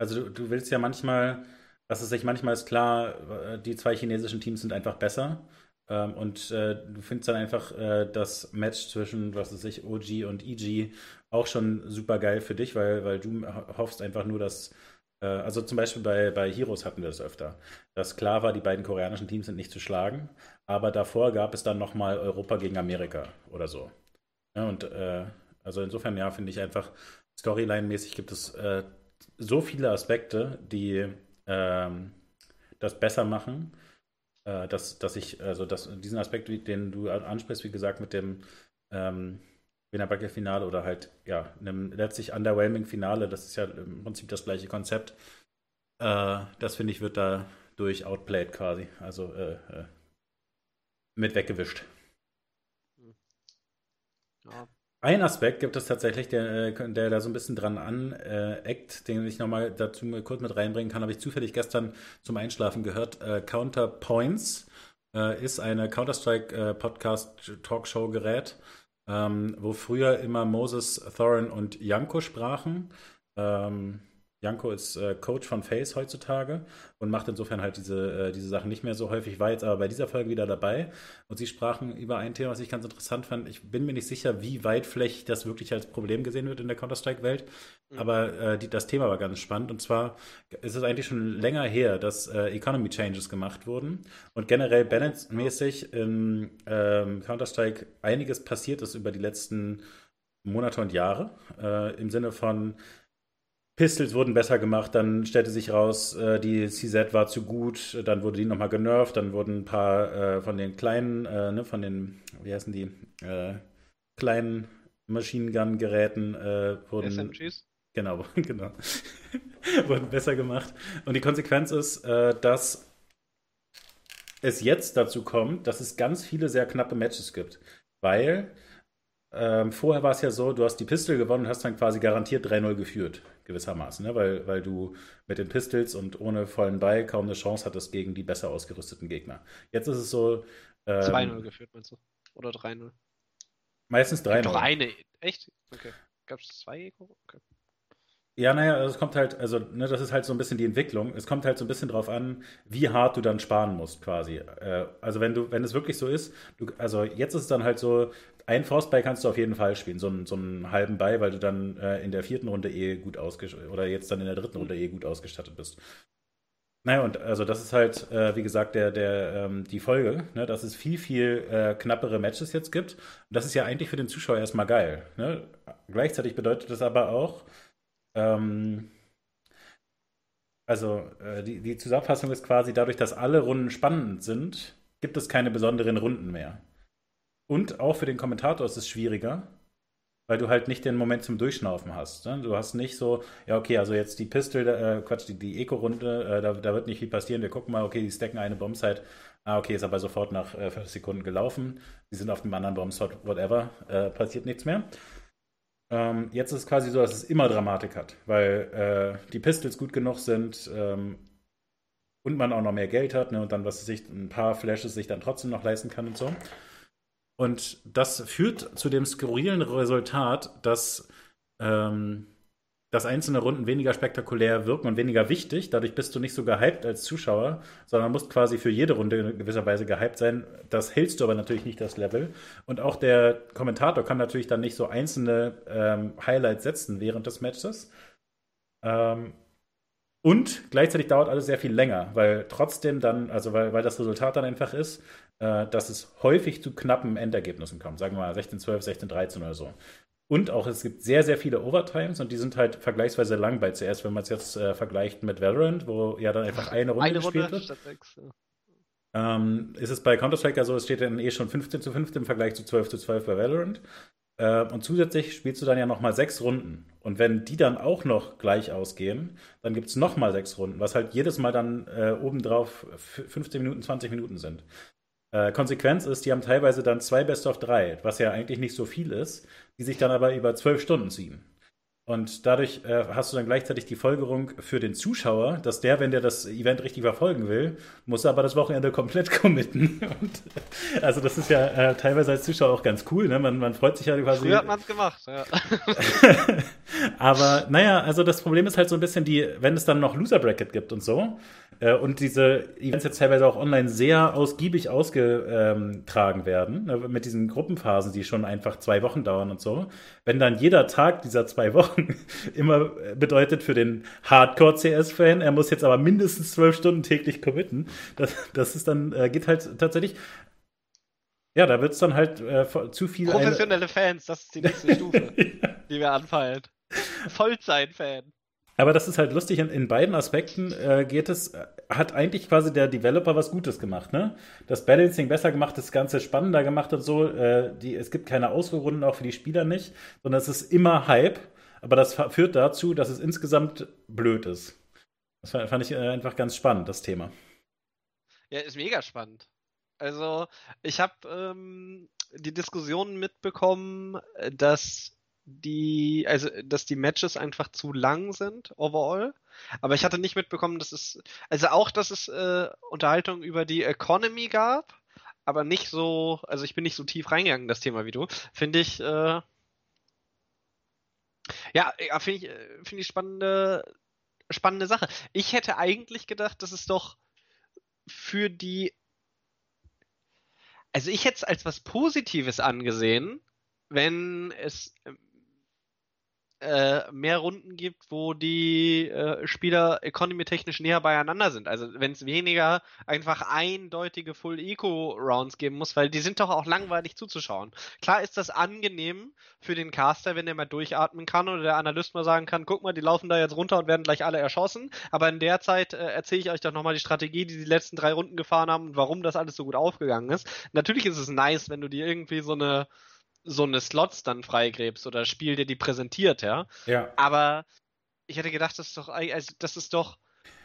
also du, du willst ja manchmal, dass es sich manchmal ist klar, äh, die zwei chinesischen Teams sind einfach besser. Ähm, und äh, du findest dann einfach äh, das Match zwischen, was weiß ich, OG und EG auch schon super geil für dich, weil, weil du hoffst einfach nur, dass. Äh, also zum Beispiel bei, bei Heroes hatten wir das öfter. Dass klar war, die beiden koreanischen Teams sind nicht zu schlagen, aber davor gab es dann nochmal Europa gegen Amerika oder so. Ja, und äh, also insofern, ja, finde ich einfach, Storyline-mäßig gibt es äh, so viele Aspekte, die ähm, das besser machen äh, dass, dass ich, also dass diesen Aspekt, den du ansprichst, wie gesagt, mit dem ähm, Wiener Finale oder halt, ja, einem letztlich underwhelming Finale, das ist ja im Prinzip das gleiche Konzept. Äh, das finde ich, wird da durch outplayed quasi, also äh, äh mit weggewischt. Ja. Ein Aspekt gibt es tatsächlich, der, äh, der da so ein bisschen dran aneckt, den ich nochmal dazu kurz mit reinbringen kann, habe ich zufällig gestern zum Einschlafen gehört. Äh, Counterpoints äh, ist eine Counter-Strike-Podcast-Talkshow-Gerät, ähm, wo früher immer Moses, Thorin und Janko sprachen. Ähm, Janko ist äh, Coach von Face heutzutage und macht insofern halt diese, äh, diese Sachen nicht mehr so häufig. War jetzt aber bei dieser Folge wieder dabei und sie sprachen über ein Thema, was ich ganz interessant fand. Ich bin mir nicht sicher, wie weitflächig das wirklich als Problem gesehen wird in der Counter-Strike-Welt, mhm. aber äh, die, das Thema war ganz spannend und zwar ist es eigentlich schon länger her, dass äh, Economy Changes gemacht wurden und generell Balance-mäßig in ähm, Counter-Strike einiges passiert ist über die letzten Monate und Jahre äh, im Sinne von Pistols wurden besser gemacht, dann stellte sich raus, äh, die CZ war zu gut, dann wurde die nochmal genervt, dann wurden ein paar äh, von den kleinen, äh, ne, von den, wie heißen die, äh, kleinen Machine Gun Geräten äh, wurden. SMGs? Genau, *laughs* genau. wurden besser gemacht. Und die Konsequenz ist, äh, dass es jetzt dazu kommt, dass es ganz viele sehr knappe Matches gibt. Weil ähm, vorher war es ja so, du hast die Pistol gewonnen und hast dann quasi garantiert 3-0 geführt gewissermaßen, ne? weil, weil du mit den Pistols und ohne vollen Ball kaum eine Chance hattest gegen die besser ausgerüsteten Gegner. Jetzt ist es so. Ähm, 2-0 geführt, meinst du? Oder 3-0? Meistens 3-0. Doch eine, echt? Okay. Gab es zwei? Okay. Ja, naja, es kommt halt, also, ne, das ist halt so ein bisschen die Entwicklung. Es kommt halt so ein bisschen drauf an, wie hart du dann sparen musst, quasi. Äh, also, wenn du, wenn es wirklich so ist, du, also jetzt ist es dann halt so, ein Frostball kannst du auf jeden Fall spielen, so einen, so einen halben Ball, weil du dann äh, in der vierten Runde eh gut ausgestattet, oder jetzt dann in der dritten Runde eh gut ausgestattet bist. Naja, und also das ist halt, äh, wie gesagt, der, der, ähm, die Folge, ne, dass es viel, viel äh, knappere Matches jetzt gibt. Und das ist ja eigentlich für den Zuschauer erstmal geil. Ne? Gleichzeitig bedeutet das aber auch, ähm, also äh, die, die Zusammenfassung ist quasi, dadurch, dass alle Runden spannend sind, gibt es keine besonderen Runden mehr. Und auch für den Kommentator ist es schwieriger, weil du halt nicht den Moment zum Durchschnaufen hast. Ne? Du hast nicht so, ja, okay, also jetzt die Pistol, äh, Quatsch, die, die Eco-Runde, äh, da, da, wird nicht viel passieren. Wir gucken mal, okay, die stacken eine Bombsite. Ah, okay, ist aber sofort nach äh, 40 Sekunden gelaufen. Die sind auf dem anderen Bombsite, whatever, äh, passiert nichts mehr. Ähm, jetzt ist es quasi so, dass es immer Dramatik hat, weil äh, die Pistols gut genug sind ähm, und man auch noch mehr Geld hat ne, und dann, was sich ein paar Flashes sich dann trotzdem noch leisten kann und so. Und das führt zu dem skurrilen Resultat, dass ähm, dass einzelne Runden weniger spektakulär wirken und weniger wichtig. Dadurch bist du nicht so gehypt als Zuschauer, sondern musst quasi für jede Runde in gewisser Weise gehypt sein. Das hältst du aber natürlich nicht das Level. Und auch der Kommentator kann natürlich dann nicht so einzelne ähm, Highlights setzen während des Matches. Ähm, und gleichzeitig dauert alles sehr viel länger, weil trotzdem dann, also weil, weil das Resultat dann einfach ist, äh, dass es häufig zu knappen Endergebnissen kommt. Sagen wir mal 16-12, 16-13 oder so. Und auch es gibt sehr, sehr viele Overtimes und die sind halt vergleichsweise lang bei CS, wenn man es jetzt äh, vergleicht mit Valorant, wo ja dann einfach eine Runde eine gespielt Runde wird. Sechs, ja. ähm, ist es bei Counter-Strike ja so, es steht dann eh schon 15 zu 15 im Vergleich zu 12 zu 12 bei Valorant. Äh, und zusätzlich spielst du dann ja nochmal sechs Runden. Und wenn die dann auch noch gleich ausgehen, dann gibt es nochmal sechs Runden, was halt jedes Mal dann äh, obendrauf 15 Minuten, 20 Minuten sind. Äh, Konsequenz ist, die haben teilweise dann zwei Best of drei, was ja eigentlich nicht so viel ist, die sich dann aber über zwölf Stunden ziehen. Und dadurch äh, hast du dann gleichzeitig die Folgerung für den Zuschauer, dass der, wenn der das Event richtig verfolgen will, muss aber das Wochenende komplett *laughs* committen. Und, also das ist ja äh, teilweise als Zuschauer auch ganz cool. Ne? Man, man freut sich ja quasi. Früher hat man es gemacht, ja. *laughs* aber naja, also das Problem ist halt so ein bisschen die, wenn es dann noch Loser Bracket gibt und so, äh, und diese Events jetzt teilweise auch online sehr ausgiebig ausgetragen werden, ne, mit diesen Gruppenphasen, die schon einfach zwei Wochen dauern und so. Wenn dann jeder Tag dieser zwei Wochen *laughs* immer bedeutet für den Hardcore-CS-Fan, er muss jetzt aber mindestens zwölf Stunden täglich committen, das, das ist dann, äh, geht halt tatsächlich ja, da wird es dann halt äh, zu viel. Professionelle Fans, das ist die nächste *laughs* Stufe, ja. die wir anfallen. Vollzeit-Fan. Aber das ist halt lustig, in, in beiden Aspekten äh, geht es, äh, hat eigentlich quasi der Developer was Gutes gemacht, ne? Das Balancing besser gemacht, das Ganze spannender gemacht und so. Äh, die, es gibt keine Ausruhrunden, auch für die Spieler nicht, sondern es ist immer Hype. Aber das führt dazu, dass es insgesamt blöd ist. Das fand ich äh, einfach ganz spannend, das Thema. Ja, ist mega spannend. Also, ich habe ähm, die Diskussion mitbekommen, dass die, also dass die Matches einfach zu lang sind, overall. Aber ich hatte nicht mitbekommen, dass es, also auch, dass es äh, Unterhaltung über die Economy gab, aber nicht so, also ich bin nicht so tief reingegangen in das Thema wie du. Finde ich, äh, ja, finde ich, äh, finde ich spannende, spannende Sache. Ich hätte eigentlich gedacht, das ist doch für die, also ich hätte es als was Positives angesehen, wenn es äh, mehr Runden gibt, wo die äh, Spieler economy-technisch näher beieinander sind. Also wenn es weniger einfach eindeutige Full-Eco-Rounds geben muss, weil die sind doch auch langweilig zuzuschauen. Klar ist das angenehm für den Caster, wenn der mal durchatmen kann oder der Analyst mal sagen kann, guck mal, die laufen da jetzt runter und werden gleich alle erschossen. Aber in der Zeit äh, erzähle ich euch doch nochmal die Strategie, die die letzten drei Runden gefahren haben und warum das alles so gut aufgegangen ist. Natürlich ist es nice, wenn du dir irgendwie so eine so eine Slots dann freigräbst oder Spiel, der die präsentiert, ja. Ja. Aber ich hätte gedacht, das ist doch, also, das ist doch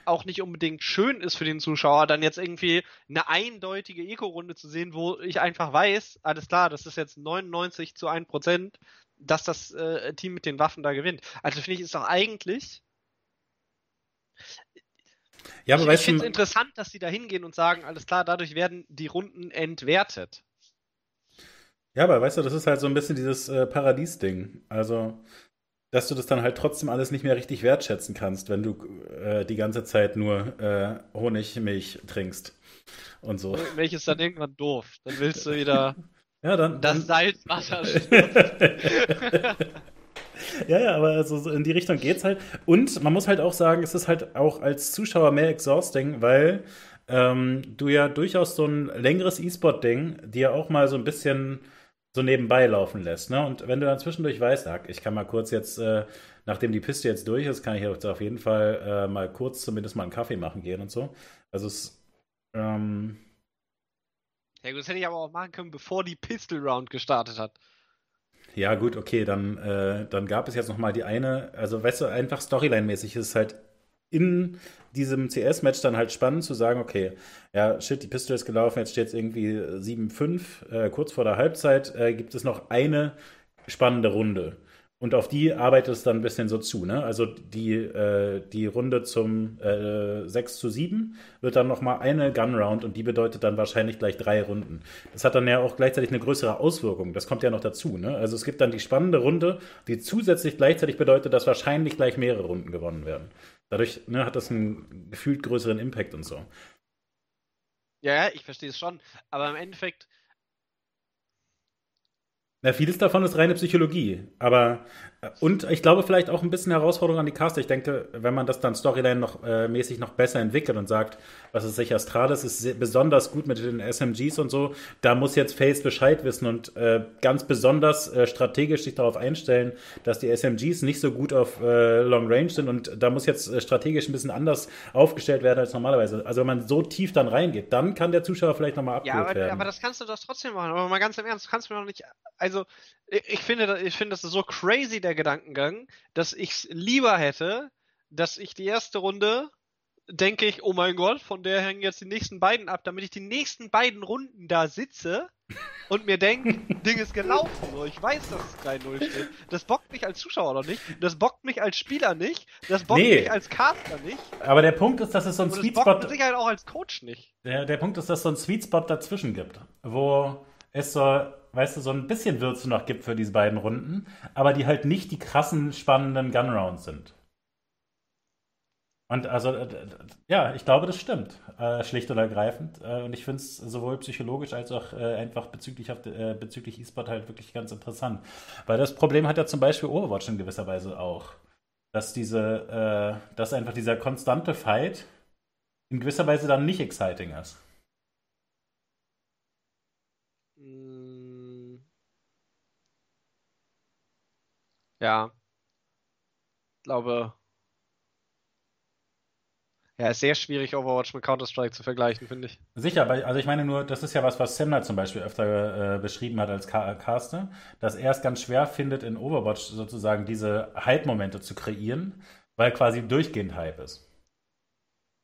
auch nicht unbedingt schön ist für den Zuschauer, dann jetzt irgendwie eine eindeutige Eco-Runde zu sehen, wo ich einfach weiß, alles klar, das ist jetzt 99 zu 1 Prozent, dass das äh, Team mit den Waffen da gewinnt. Also finde ich, ist doch eigentlich. Ja, aber ich weißt ich finde es interessant, dass sie da hingehen und sagen, alles klar, dadurch werden die Runden entwertet. Ja, aber weißt du, das ist halt so ein bisschen dieses äh, Paradies-Ding. Also, dass du das dann halt trotzdem alles nicht mehr richtig wertschätzen kannst, wenn du äh, die ganze Zeit nur äh, Honigmilch trinkst und so. Welches ist dann irgendwann doof. Dann willst du wieder *laughs* Ja, dann, das Salzwasser. *laughs* Ja, ja, aber also so in die Richtung geht's halt. Und man muss halt auch sagen, es ist halt auch als Zuschauer mehr exhausting, weil ähm, du ja durchaus so ein längeres E-Sport-Ding dir auch mal so ein bisschen so nebenbei laufen lässt. Ne? Und wenn du dann zwischendurch weißt, ach, ich kann mal kurz jetzt, äh, nachdem die Piste jetzt durch ist, kann ich jetzt auf jeden Fall äh, mal kurz zumindest mal einen Kaffee machen gehen und so. Also es, ähm, Ja gut, das hätte ich aber auch machen können, bevor die Pistol Round gestartet hat. Ja, gut, okay, dann, äh, dann gab es jetzt noch mal die eine, also weißt du, einfach Storyline-mäßig ist es halt in diesem CS-Match dann halt spannend zu sagen, okay, ja, shit, die Pistole ist gelaufen, jetzt steht es irgendwie 7-5, äh, kurz vor der Halbzeit äh, gibt es noch eine spannende Runde. Und auf die arbeitet es dann ein bisschen so zu, ne? Also die, äh, die Runde zum äh, 6 zu 7 wird dann nochmal eine Gun-Round und die bedeutet dann wahrscheinlich gleich drei Runden. Das hat dann ja auch gleichzeitig eine größere Auswirkung. Das kommt ja noch dazu, ne? Also es gibt dann die spannende Runde, die zusätzlich gleichzeitig bedeutet, dass wahrscheinlich gleich mehrere Runden gewonnen werden. Dadurch ne, hat das einen gefühlt größeren Impact und so. Ja, ja, ich verstehe es schon. Aber im Endeffekt, Na, vieles davon ist reine Psychologie. Aber, und ich glaube vielleicht auch ein bisschen Herausforderung an die Caster. Ich denke, wenn man das dann Storyline noch äh, mäßig noch besser entwickelt und sagt, was ist sich, Astralis ist besonders gut mit den SMGs und so, da muss jetzt Face Bescheid wissen und äh, ganz besonders äh, strategisch sich darauf einstellen, dass die SMGs nicht so gut auf äh, Long Range sind und da muss jetzt äh, strategisch ein bisschen anders aufgestellt werden als normalerweise. Also wenn man so tief dann reingeht, dann kann der Zuschauer vielleicht nochmal abgeholt ja, aber, werden. aber das kannst du doch trotzdem machen. Aber mal ganz im Ernst, du kannst mir doch nicht. Also, ich finde, das- ich finde, das ist so crazy, der Gedankengang, dass ich es lieber hätte, dass ich die erste Runde denke ich, oh mein Gott, von der hängen jetzt die nächsten beiden ab, damit ich die nächsten beiden Runden da sitze und mir denke, *laughs* Ding ist gelaufen. So. Ich weiß, dass es 3-0 steht. Das bockt mich als Zuschauer noch nicht, das bockt mich als Spieler nicht, das bockt Nee. mich als Caster nicht aber der Punkt ist, dass es so ein und das Sweet Spot mit Sicherheit auch als Coach nicht. Der, der Punkt ist, dass es so einen Sweet Spot dazwischen gibt, wo es so, weißt du, so ein bisschen Würze noch gibt für diese beiden Runden, aber die halt nicht die krassen, spannenden Gunrounds sind. Und also, äh, ja, ich glaube, das stimmt, äh, schlicht und ergreifend. Äh, und ich finde es sowohl psychologisch als auch äh, einfach bezüglich, auf, äh, bezüglich E-Sport halt wirklich ganz interessant. Weil das Problem hat ja zum Beispiel Overwatch in gewisser Weise auch. Dass diese, äh, dass einfach dieser konstante Fight in gewisser Weise dann nicht exciting ist. Ja. Ich glaube. Ja, ist sehr schwierig, Overwatch mit Counter-Strike zu vergleichen, finde ich. Sicher, weil, also ich meine nur, das ist ja was, was Semler zum Beispiel öfter äh, beschrieben hat als Ca- Caster, dass er es ganz schwer findet, in Overwatch sozusagen diese Hype-Momente zu kreieren, weil quasi durchgehend Hype ist.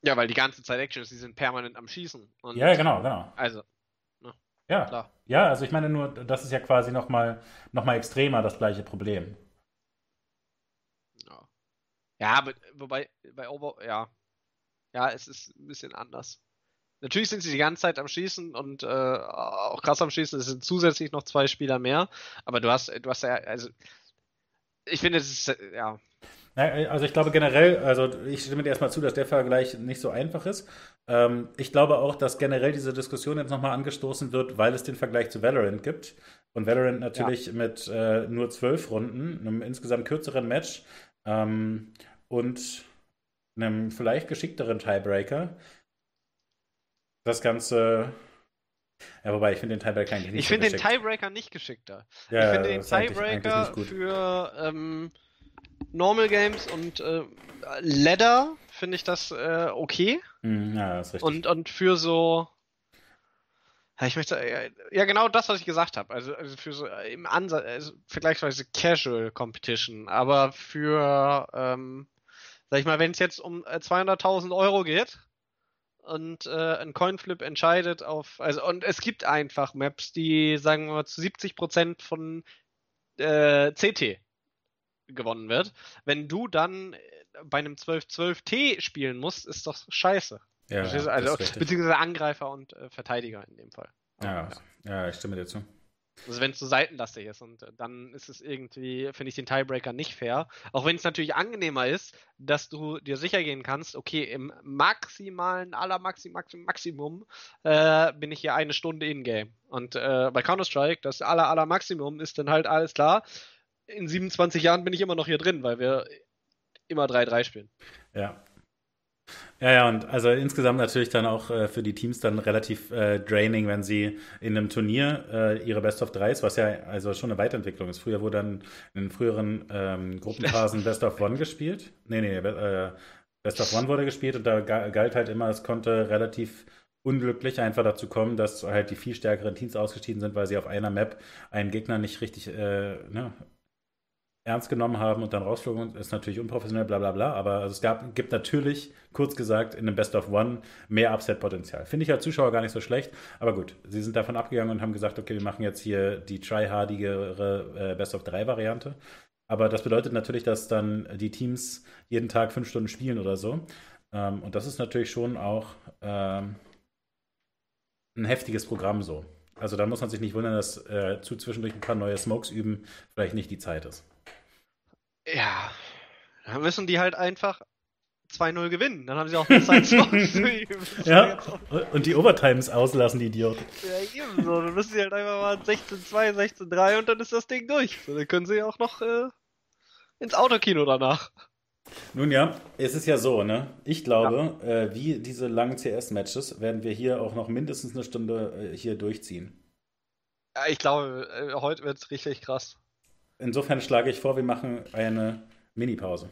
Ja, weil die ganze Zeit Action ist, die sind permanent am Schießen. Ja, genau, genau. Also, Ja, klar. ja, also ich meine nur, das ist ja quasi nochmal noch mal extremer das gleiche Problem. Ja, aber wobei, bei Over, ja. Ja, es ist ein bisschen anders. Natürlich sind sie die ganze Zeit am Schießen und äh, auch krass am Schießen. Es sind zusätzlich noch zwei Spieler mehr. Aber du hast, du hast ja, also ich finde, es ist, ja. Also ich glaube generell, also ich stimme dir erstmal zu, dass der Vergleich nicht so einfach ist. Ähm, ich glaube auch, dass generell diese Diskussion jetzt nochmal angestoßen wird, weil es den Vergleich zu Valorant gibt. Und Valorant natürlich ja. mit äh, nur zwölf Runden, einem insgesamt kürzeren Match ähm, und einem vielleicht geschickteren Tiebreaker das Ganze. Ja, wobei ich finde den Tiebreaker eigentlich nicht Ich finde den Tiebreaker nicht geschickter. Ja, ich finde den Tiebreaker für ähm, Normal Games und äh, Ladder finde ich das äh, okay. Mm, ja, das ist richtig. Und, und für so. Ich möchte, ja, genau das, was ich gesagt habe. Also, also für so im Ansatz, also vergleichsweise Casual Competition, aber für, ähm, sag ich mal, wenn es jetzt um 200.000 äh, Euro geht, und äh, ein Coinflip entscheidet auf, also und es gibt einfach Maps, die sagen wir mal zu 70% von äh, CT gewonnen wird. Wenn du dann bei einem 12-12T spielen musst, ist doch scheiße. Ja, also, beziehungsweise Angreifer und äh, Verteidiger in dem Fall. Ja, ja, ja ich stimme dir zu. Also wenn es so seitenlastig ist und äh, dann ist es irgendwie, finde ich den Tiebreaker nicht fair. Auch wenn es natürlich angenehmer ist, dass du dir sicher gehen kannst, okay, im maximalen, aller Maxi, Maxi, Maximum äh, bin ich hier eine Stunde in-game. Und äh, bei Counter-Strike, das aller, aller Maximum ist dann halt alles klar. In 27 Jahren bin ich immer noch hier drin, weil wir immer 3-3 spielen. Ja, ja, ja, und also insgesamt natürlich dann auch äh, für die Teams dann relativ äh, draining, wenn sie in einem Turnier äh, ihre Best of Drei, was ja also schon eine Weiterentwicklung ist. Früher wurde dann in den früheren ähm, Gruppenphasen Best of One gespielt. Nee, nee, äh, Best of One wurde gespielt und da galt halt immer, es konnte relativ unglücklich einfach dazu kommen, dass halt die viel stärkeren Teams ausgeschieden sind, weil sie auf einer Map einen Gegner nicht richtig äh, ne, ernst genommen haben und dann rausflogen, ist natürlich unprofessionell, bla bla bla. Aber also es gab, gibt natürlich, kurz gesagt, in einem Best of One mehr Upset-Potenzial. Finde ich als Zuschauer gar nicht so schlecht. Aber gut, sie sind davon abgegangen und haben gesagt, okay, wir machen jetzt hier die tryhardigere äh, Best of 3-Variante. Aber das bedeutet natürlich, dass dann die Teams jeden Tag fünf Stunden spielen oder so. Ähm, und das ist natürlich schon auch ähm, ein heftiges Programm so. Also da muss man sich nicht wundern, dass äh, zu zwischendurch ein paar neue Smokes üben vielleicht nicht die Zeit ist. Ja, dann müssen die halt einfach 2-0 gewinnen. Dann haben sie auch eine *laughs* Zeit Ja, und die Overtimes auslassen, die Idioten. Ja, ebenso. Dann müssen sie halt einfach mal 16-2, 16-3 und dann ist das Ding durch. So, dann können sie auch noch äh, ins Autokino danach. Nun ja, es ist ja so, ne? Ich glaube, ja. äh, wie diese langen CS-Matches werden wir hier auch noch mindestens eine Stunde äh, hier durchziehen. Ja, ich glaube, äh, heute wird es richtig krass. Insofern schlage ich vor, wir machen eine Mini-Pause.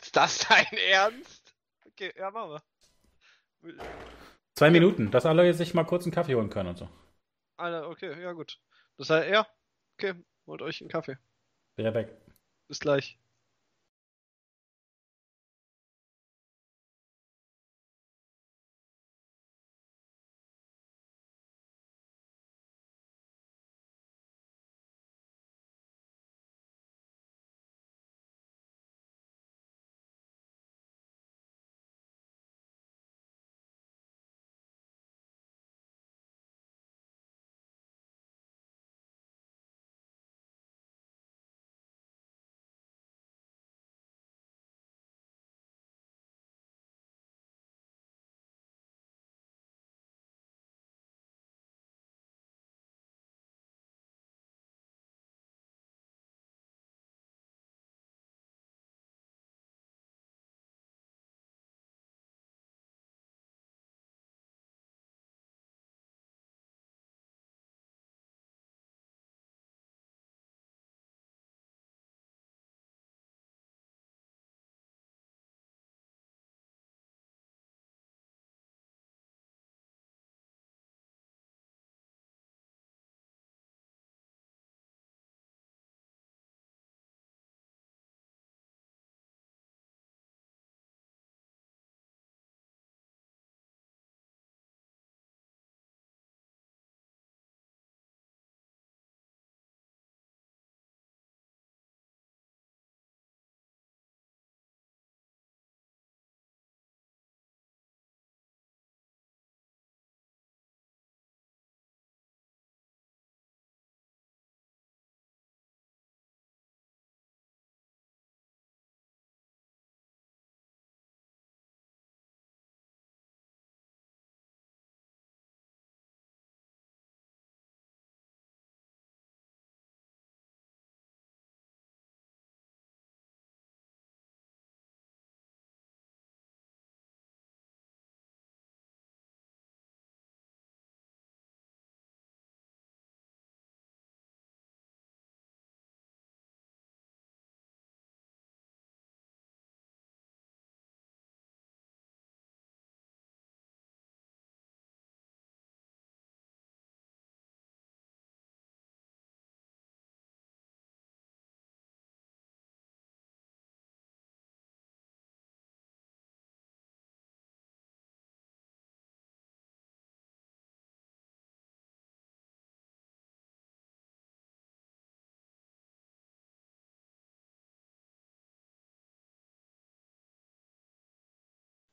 Ist das dein Ernst? Okay, ja, machen wir. Zwei Minuten, dass alle sich mal kurz einen Kaffee holen können und so. Alter, okay, ja gut. Das heißt, ja, okay, holt euch einen Kaffee. Bin ja weg. Bis gleich.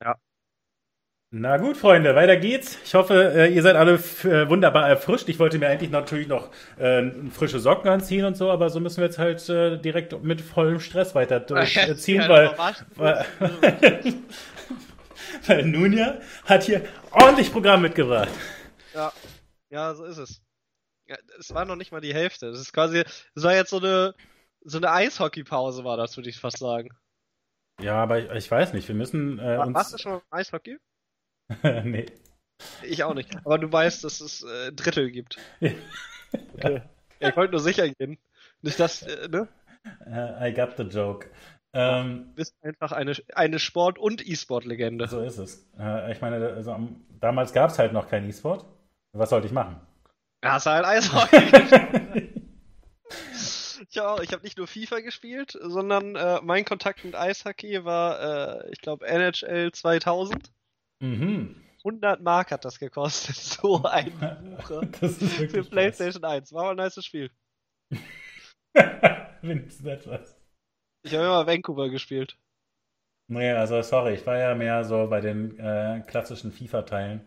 Ja. Na gut, Freunde, weiter geht's. Ich hoffe, äh, ihr seid alle äh, wunderbar erfrischt. Ich wollte mir eigentlich natürlich noch äh, frische Socken anziehen und so, aber so müssen wir jetzt halt äh, direkt mit vollem Stress weiter *laughs* durchziehen, weil, *laughs* weil, weil Nunja hat hier ordentlich Programm mitgebracht. Ja, ja, so ist es. Ja, es war noch nicht mal die Hälfte. Das ist quasi, es war jetzt so eine, so eine Eishockeypause, war das, würde ich fast sagen. Ja, aber ich, ich weiß nicht, wir müssen äh, uns... Warst du schon Eishockey? *laughs* nee. Ich auch nicht. Aber du weißt, dass es äh, Drittel gibt. *laughs* Okay. Ja, ich wollte nur sicher gehen. Nicht das, äh, ne? Uh, I got the joke. Ähm, du bist einfach eine, eine Sport- und E-Sport-Legende. So ist es. Äh, ich meine, also, damals gab es halt noch kein E-Sport. Was sollte ich machen? Ja, hast du halt Eishockey *laughs* Auch. Ich habe nicht nur FIFA gespielt, sondern äh, mein Kontakt mit Eishockey war, äh, ich glaube, NHL 2000. Mhm. 100 Mark hat das gekostet, *laughs* so ein Buch *laughs* für PlayStation krass. 1. War mal ein nice Spiel. *laughs* Wenigstens etwas. Ich habe immer Vancouver gespielt. Nee, also sorry, ich war ja mehr so bei den äh, klassischen FIFA-Teilen.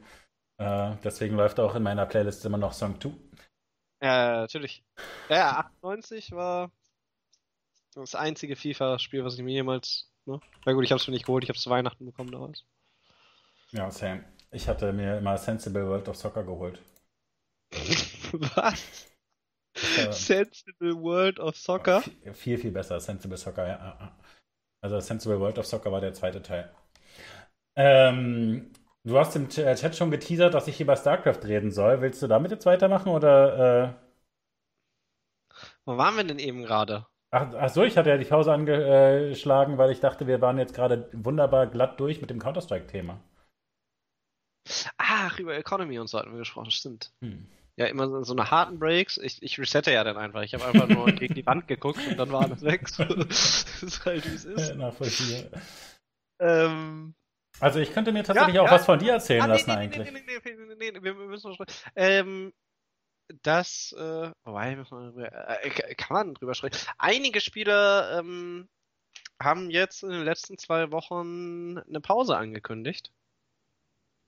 Äh, deswegen läuft auch in meiner Playlist immer noch Song 2. Ja, natürlich. Ja, 98 war das einzige FIFA-Spiel, was ich mir jemals. Ne? Na gut, ich hab's mir nicht geholt, ich hab's zu Weihnachten bekommen damals. Ja, same. Ich hatte mir immer Sensible World of Soccer geholt. *laughs* Was? Äh, Sensible World of Soccer? Viel, viel besser. Sensible Soccer, ja. Also Sensible World of Soccer war der zweite Teil. Ähm, du hast im äh, Chat schon geteasert, dass ich hier über StarCraft reden soll. Willst du damit jetzt weitermachen oder? Äh... Wo waren wir denn eben gerade? Ach, ach, so, ich hatte ja die Pause angeschlagen, weil ich dachte, wir waren jetzt gerade wunderbar glatt durch mit dem Counter-Strike-Thema. Ach, über Economy und so hatten wir gesprochen, stimmt. Hm. Ja, immer so, so eine harten Breaks. Ich, ich resette ja dann einfach. Ich habe einfach nur *laughs* gegen die Wand geguckt und dann war alles weg. *laughs* das ist halt, wie es ist. Nachvollziehbar. Ähm, also ich könnte mir tatsächlich ja, auch ja. was von dir erzählen ah, nee, lassen nee, eigentlich. Nee, nee, nee, nee, nee, wir müssen sprechen. Ähm, das, äh, wobei, äh, kann man drüber sprechen. Einige Spieler ähm, haben jetzt in den letzten zwei Wochen eine Pause angekündigt.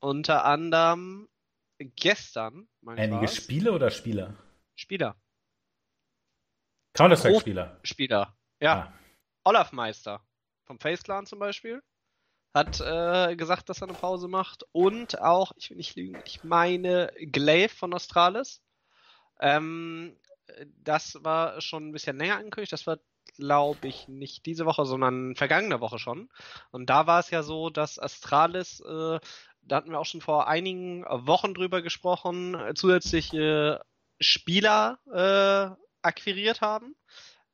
Unter anderem gestern. Einige Spiele oder Spieler? Spieler. Counter-Strike-Spieler. Spieler, ja. Ah. Olaf Meister vom Face Clan zum Beispiel hat äh, gesagt, dass er eine Pause macht. Und auch, ich will nicht lügen, ich meine Glaive von Australis. Ähm, das war schon ein bisschen länger angekündigt. Das war, glaube ich, nicht diese Woche, sondern vergangene Woche schon. Und da war es ja so, dass Astralis äh, da hatten wir auch schon vor einigen Wochen drüber gesprochen, zusätzliche Spieler äh, akquiriert haben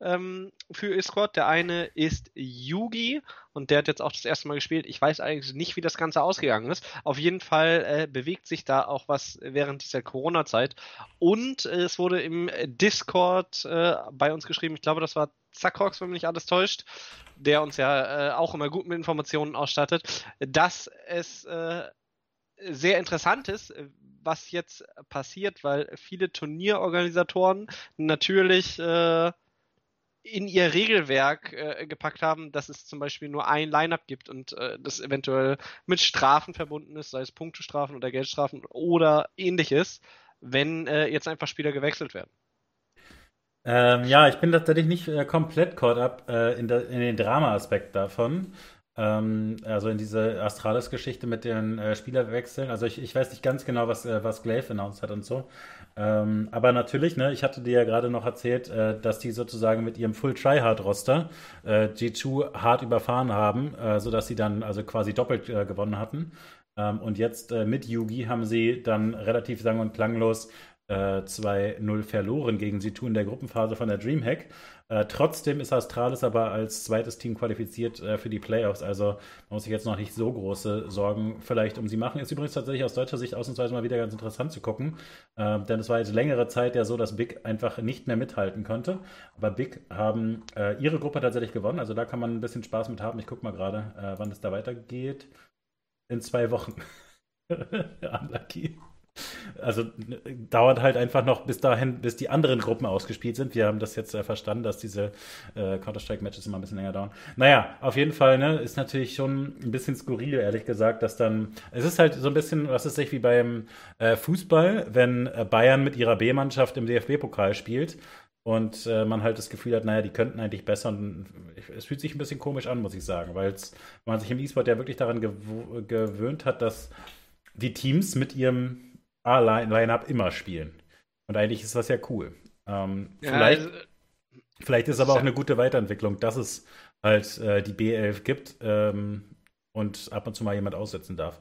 ähm, für E-Squad. Der eine ist Yugi und der hat jetzt auch das erste Mal gespielt. Ich weiß eigentlich nicht, wie das Ganze ausgegangen ist. Auf jeden Fall äh, bewegt sich da auch was während dieser Corona-Zeit. Und äh, es wurde im Discord äh, bei uns geschrieben, ich glaube, das war Zackhawks, wenn mich nicht alles täuscht, der uns ja äh, auch immer gut mit Informationen ausstattet, dass es äh, sehr interessantes, äh, was jetzt passiert, weil viele Turnierorganisatoren natürlich äh, in ihr Regelwerk äh, gepackt haben, dass es zum Beispiel nur ein Line-up gibt und äh, das eventuell mit Strafen verbunden ist, sei es Punktestrafen oder Geldstrafen oder ähnliches, wenn äh, jetzt einfach Spieler gewechselt werden. Ähm, ja, ich bin tatsächlich nicht äh, komplett caught up äh, in, in, den Drama-Aspekt davon. Ähm, also in diese Astralis-Geschichte mit den äh, Spielerwechseln. Also ich, ich weiß nicht ganz genau, was, äh, was Glaive announced hat und so. Ähm, aber natürlich, ne, ich hatte dir ja gerade noch erzählt, äh, dass die sozusagen mit ihrem Full Tryhard-Roster äh, G2 hart überfahren haben, äh, sodass sie dann also quasi doppelt äh, gewonnen hatten. Ähm, und jetzt äh, mit Yugi haben sie dann relativ sang- und klanglos 2-0 verloren gegen Situ in der Gruppenphase von der Dreamhack. Äh, trotzdem ist Astralis aber als zweites Team qualifiziert äh, für die Playoffs. Also man muss sich jetzt noch nicht so große Sorgen vielleicht um sie machen. Ist übrigens tatsächlich aus deutscher Sicht ausnahmsweise mal wieder ganz interessant zu gucken. Äh, denn es war jetzt längere Zeit ja so, dass Big einfach nicht mehr mithalten konnte. Aber Big haben äh, ihre Gruppe tatsächlich gewonnen. Also da kann man ein bisschen Spaß mit haben. Ich gucke mal gerade, äh, wann es da weitergeht. In zwei Wochen. *laughs* Unlucky. Also dauert halt einfach noch bis dahin, bis die anderen Gruppen ausgespielt sind. Wir haben das jetzt äh, verstanden, dass diese äh, Counter-Strike-Matches immer ein bisschen länger dauern. Naja, auf jeden Fall, ne, ist natürlich schon ein bisschen skurril, ehrlich gesagt, dass dann, es ist halt so ein bisschen, was ist sich wie beim äh, Fußball, wenn äh, Bayern mit ihrer B-Mannschaft im DFB-Pokal spielt und äh, man halt das Gefühl hat, naja, die könnten eigentlich besser. Und es fühlt sich ein bisschen komisch an, muss ich sagen, weil man sich im E-Sport ja wirklich daran gewöhnt hat, dass die Teams mit ihrem A-Line-Up immer spielen. Und eigentlich ist das ja cool. Ähm, ja, vielleicht, also, vielleicht ist aber auch eine gute Weiterentwicklung, dass es halt äh, die B11 gibt ähm, und ab und zu mal jemand aussetzen darf.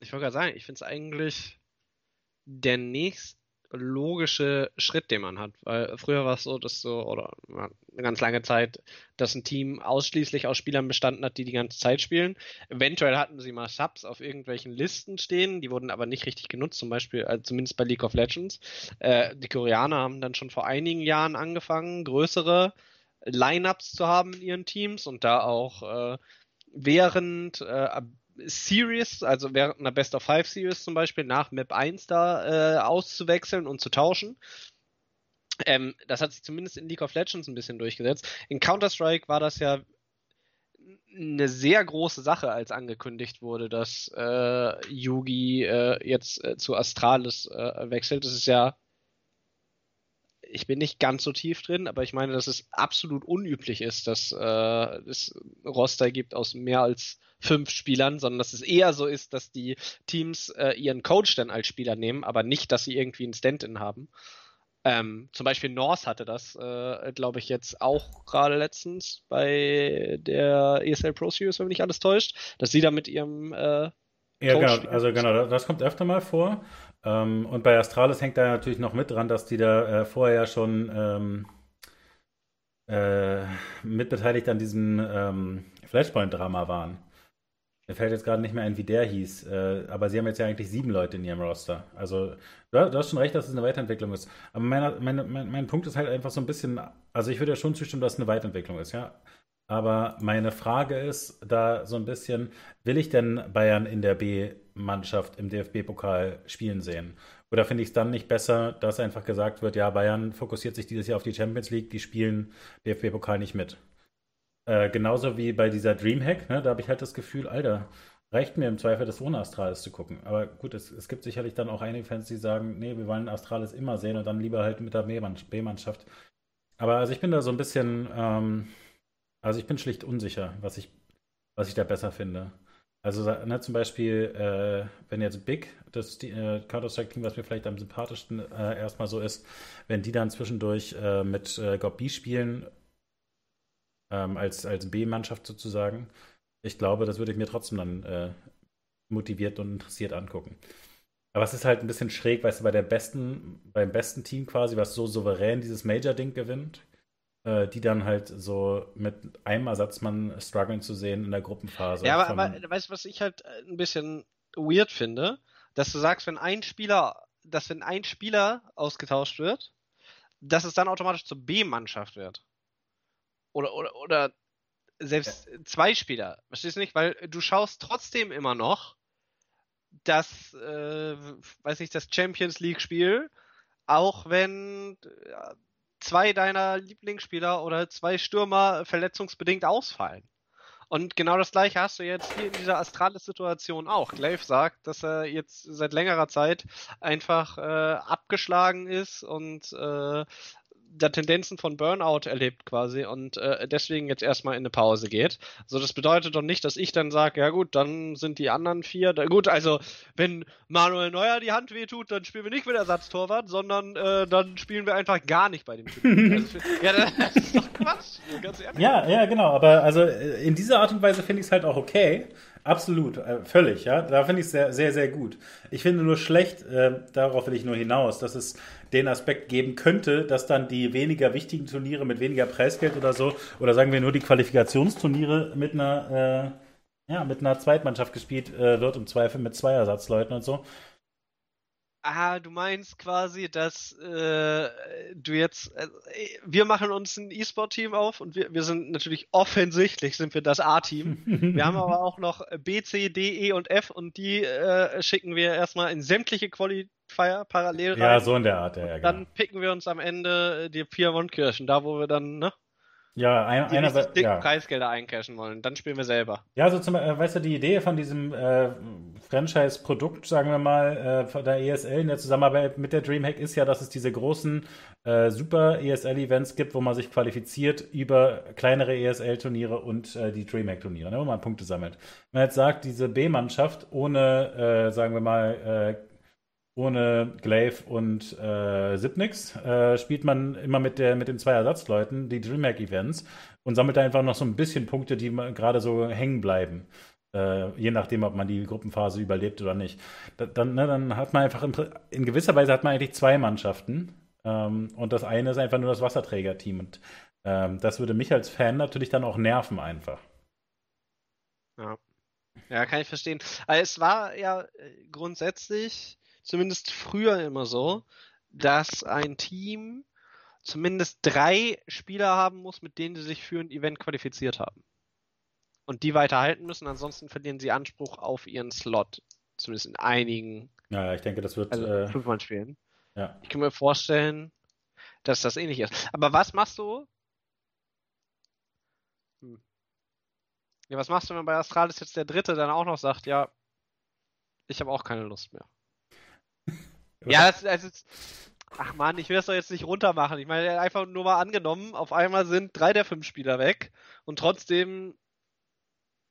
Ich wollte gerade sagen, ich finde es eigentlich der nächste logische Schritt, den man hat. Weil früher war es so, dass so, oder eine ganz lange Zeit, dass ein Team ausschließlich aus Spielern bestanden hat, die die ganze Zeit spielen. Eventuell hatten sie mal Subs auf irgendwelchen Listen stehen, die wurden aber nicht richtig genutzt, zum Beispiel, also zumindest bei League of Legends. Äh, die Koreaner haben dann schon vor einigen Jahren angefangen, größere Lineups zu haben in ihren Teams und da auch äh, während äh, Series, also während einer Best of Five Series zum Beispiel, nach Map 1 da äh, auszuwechseln und zu tauschen. Ähm, das hat sich zumindest in League of Legends ein bisschen durchgesetzt. In Counter-Strike war das ja eine sehr große Sache, als angekündigt wurde, dass äh, Yugi äh, jetzt äh, zu Astralis äh, wechselt. Das ist ja ich bin nicht ganz so tief drin, aber ich meine, dass es absolut unüblich ist, dass äh, es Roster gibt aus mehr als fünf Spielern, sondern dass es eher so ist, dass die Teams äh, ihren Coach dann als Spieler nehmen, aber nicht, dass sie irgendwie einen Stand-in haben. Ähm, zum Beispiel Norse hatte das, äh, glaube ich, jetzt auch gerade letztens bei der ESL Pro Series, wenn mich nicht alles täuscht, dass sie da mit ihrem äh, ja, genau, also genau, das kommt öfter mal vor. Ähm, und bei Astralis hängt da natürlich noch mit dran, dass die da äh, vorher schon ähm, äh, mitbeteiligt an diesem ähm, Flashpoint-Drama waren. Mir fällt jetzt gerade nicht mehr ein, wie der hieß. Äh, aber sie haben jetzt ja eigentlich sieben Leute in ihrem Roster. Also, du, hast schon recht, dass es eine Weiterentwicklung ist. Aber meine, meine, mein, mein Punkt ist halt einfach so ein bisschen, also ich würde ja schon zustimmen, dass es eine Weiterentwicklung ist, ja. Aber meine Frage ist da so ein bisschen, will ich denn Bayern in der B-Mannschaft im DFB-Pokal spielen sehen? Oder finde ich es dann nicht besser, dass einfach gesagt wird, ja, Bayern fokussiert sich dieses Jahr auf die Champions League, die spielen DFB-Pokal nicht mit? Äh, genauso wie bei dieser Dreamhack, ne, da habe ich halt das Gefühl, Alter, reicht mir im Zweifel das ohne Astralis zu gucken. Aber gut, es, es, gibt sicherlich dann auch einige Fans, die sagen, nee, wir wollen Astralis immer sehen und dann lieber halt mit der B-Mannschaft. Aber also ich bin da so ein bisschen, ähm, also ich bin schlicht unsicher, was ich, was ich da besser finde. Also ne, zum Beispiel, äh, wenn jetzt Big, das äh, Counter-Strike-Team, was mir vielleicht am sympathischsten äh, erstmal so ist, wenn die dann zwischendurch äh, mit äh, God B spielen, ähm, als, als B-Mannschaft sozusagen, ich glaube, das würde ich mir trotzdem dann äh, motiviert und interessiert angucken. Aber es ist halt ein bisschen schräg, weißt du, bei der besten, beim besten Team quasi, was so souverän dieses Major-Ding gewinnt, äh, die dann halt so mit einem Ersatzmann strugglen zu sehen in der Gruppenphase. Ja, aber, aber weißt du, was ich halt äh, ein bisschen weird finde? Dass du sagst, wenn ein Spieler, dass wenn ein Spieler ausgetauscht wird, dass es dann automatisch zur B-Mannschaft wird. Oder, oder, oder selbst ja. zwei Spieler. Verstehst du nicht? Weil du schaust trotzdem immer noch das, äh, weiß nicht, das Champions League-Spiel, auch wenn zwei deiner Lieblingsspieler oder zwei Stürmer verletzungsbedingt ausfallen. Und genau das gleiche hast du jetzt hier in dieser Astralis-Situation auch. Glaive sagt, dass er jetzt seit längerer Zeit einfach äh, abgeschlagen ist und äh, da Tendenzen von Burnout erlebt quasi und äh, deswegen jetzt erstmal in eine Pause geht. So, das bedeutet doch nicht, dass ich dann sage, ja gut, dann sind die anderen vier, da, gut, also wenn Manuel Neuer die Hand wehtut, dann spielen wir nicht mit Ersatztorwart, sondern äh, dann spielen wir einfach gar nicht bei dem Typen. *laughs* also, ja, das ist doch Quatsch, ganz ehrlich. Ja, ja, genau, aber also äh, in dieser Art und Weise finde ich es halt auch okay, Absolut, äh, völlig, ja. Da finde ich es sehr, sehr, sehr gut. Ich finde nur schlecht, äh, darauf will ich nur hinaus, dass es den Aspekt geben könnte, dass dann die weniger wichtigen Turniere mit weniger Preisgeld oder so, oder sagen wir nur die Qualifikationsturniere mit einer, äh, ja, mit einer Zweitmannschaft gespielt äh, wird, im Zweifel mit zwei Ersatzleuten und so. Ah, du meinst quasi, dass äh, du jetzt, äh, wir machen uns ein E-Sport-Team auf und wir, wir sind natürlich offensichtlich sind wir das A-Team. *laughs* wir haben aber auch noch B, C, D, E und F und die äh, schicken wir erstmal in sämtliche Qualifier parallel rein. Ja, so in der Art, ja, ja genau. Dann picken wir uns am Ende die vier Wundkirchen, da wo wir dann, ne? Ja, ein, die einer dicken ja. Preisgelder eincashen wollen. Dann spielen wir selber. Ja, so zum äh, weißt du, die Idee von diesem äh, Franchise-Produkt, sagen wir mal, äh, von der ESL in der Zusammenarbeit mit der Dreamhack ist ja, dass es diese großen äh, super ESL-Events gibt, wo man sich qualifiziert über kleinere ESL-Turniere und äh, die Dreamhack-Turniere, ne, wo man Punkte sammelt. Wenn man jetzt sagt, diese B-Mannschaft ohne, äh, sagen wir mal, äh, ohne Glaive und äh, Sipnix äh, spielt man immer mit, der, mit den zwei Ersatzleuten die DreamHack-Events und sammelt da einfach noch so ein bisschen Punkte, die gerade so hängen bleiben. Äh, je nachdem, ob man die Gruppenphase überlebt oder nicht. Da, dann, ne, dann hat man einfach in, in, gewisser Weise hat man eigentlich zwei Mannschaften ähm, und das eine ist einfach nur das Wasserträgerteam. Und ähm, das würde mich als Fan natürlich dann auch nerven einfach. Ja. Ja, kann ich verstehen. Aber es war ja äh, grundsätzlich zumindest früher immer so, dass ein Team zumindest drei Spieler haben muss, mit denen sie sich für ein Event qualifiziert haben. Und die weiterhalten müssen, ansonsten verlieren sie Anspruch auf ihren Slot. Zumindest in einigen. Ja, ich denke, das wird. Also äh, fünfmal spielen. Ja. Ich kann mir vorstellen, dass das ähnlich ist. Aber was machst du? Hm. Ja, was machst du, wenn bei Astralis jetzt der Dritte dann auch noch sagt, ja, ich habe auch keine Lust mehr? Ja, das, ist. Ach man, ich will das doch jetzt nicht runtermachen. Ich meine, einfach nur mal angenommen, auf einmal sind drei der fünf Spieler weg und trotzdem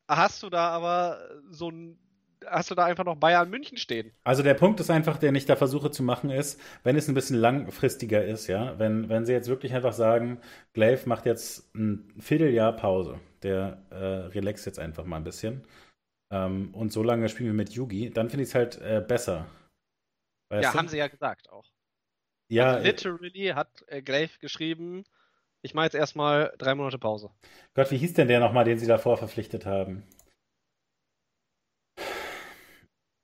hast du da aber so ein. Hast du da einfach noch Bayern München stehen? Also der Punkt ist einfach, den ich da versuche zu machen, ist, wenn es ein bisschen langfristiger ist, ja, wenn, wenn sie jetzt wirklich einfach sagen, Glaive macht jetzt ein Vierteljahr Pause, der äh, relaxt jetzt einfach mal ein bisschen. Ähm, und so lange spielen wir mit Yugi, dann finde ich es halt äh, besser. Weißt ja, du? haben sie ja gesagt auch. Ja. Also literally hat äh, Glaive geschrieben, ich mache jetzt erstmal drei Monate Pause. Gott, wie hieß denn der nochmal, den sie davor verpflichtet haben?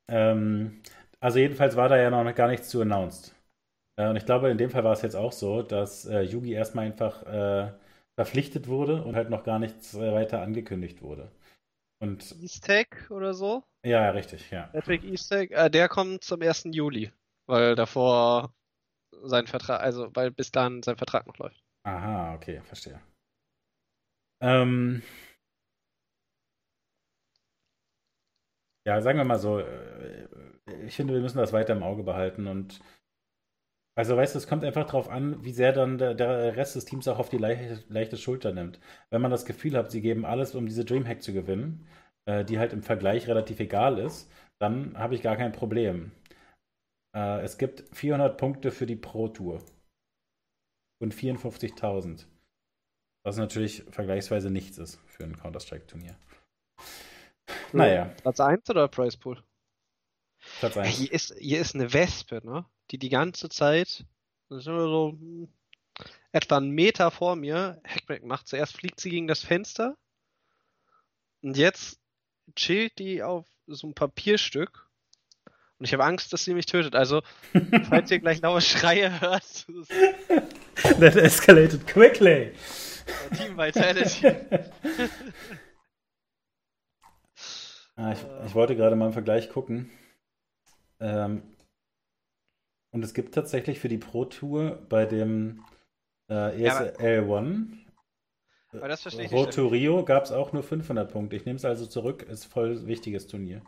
Ähm, also jedenfalls war da ja noch gar nichts zu announced. Äh, und ich glaube, in dem Fall war es jetzt auch so, dass äh, Yugi erstmal einfach äh, verpflichtet wurde und halt noch gar nichts äh, weiter angekündigt wurde. Und Eastec oder so? Ja, richtig, ja. Patrick Eastec, äh, der kommt zum 1. Juli, weil davor sein Vertrag, also weil bis dann sein Vertrag noch läuft. Aha, okay, verstehe. Ähm, ja, sagen wir mal so, äh, ich finde, wir müssen das weiter im Auge behalten und also weißt du, es kommt einfach darauf an, wie sehr dann der, Rest des Teams auch auf die leichte, leichte Schulter nimmt. Wenn man das Gefühl hat, sie geben alles, um diese Dreamhack zu gewinnen, äh, die halt im Vergleich relativ egal ist, dann habe ich gar kein Problem. Äh, es gibt 400 Punkte für die Pro Tour und 54.000. Was natürlich vergleichsweise nichts ist für ein Counter-Strike-Turnier. Naja. Platz 1 oder Price Pool? Platz 1. Hier ist, hier ist eine Wespe, ne? Die die ganze Zeit, das ist immer so hm, etwa einen Meter vor mir, Hackback macht. Zuerst fliegt sie gegen das Fenster und jetzt chillt die auf so ein Papierstück und ich habe Angst, dass sie mich tötet. Also, *laughs* falls ihr gleich laue Schreie hört. *laughs* That escalated quickly. Team Vitality. *laughs* ah, ich, ich, wollte gerade mal im Vergleich gucken. Ähm, und es gibt tatsächlich für die Pro Tour bei dem äh, ESL One aber das verstehe ich Road to Rio gab es auch nur 500 Punkte. Ich nehme es also zurück, ist voll wichtiges Turnier.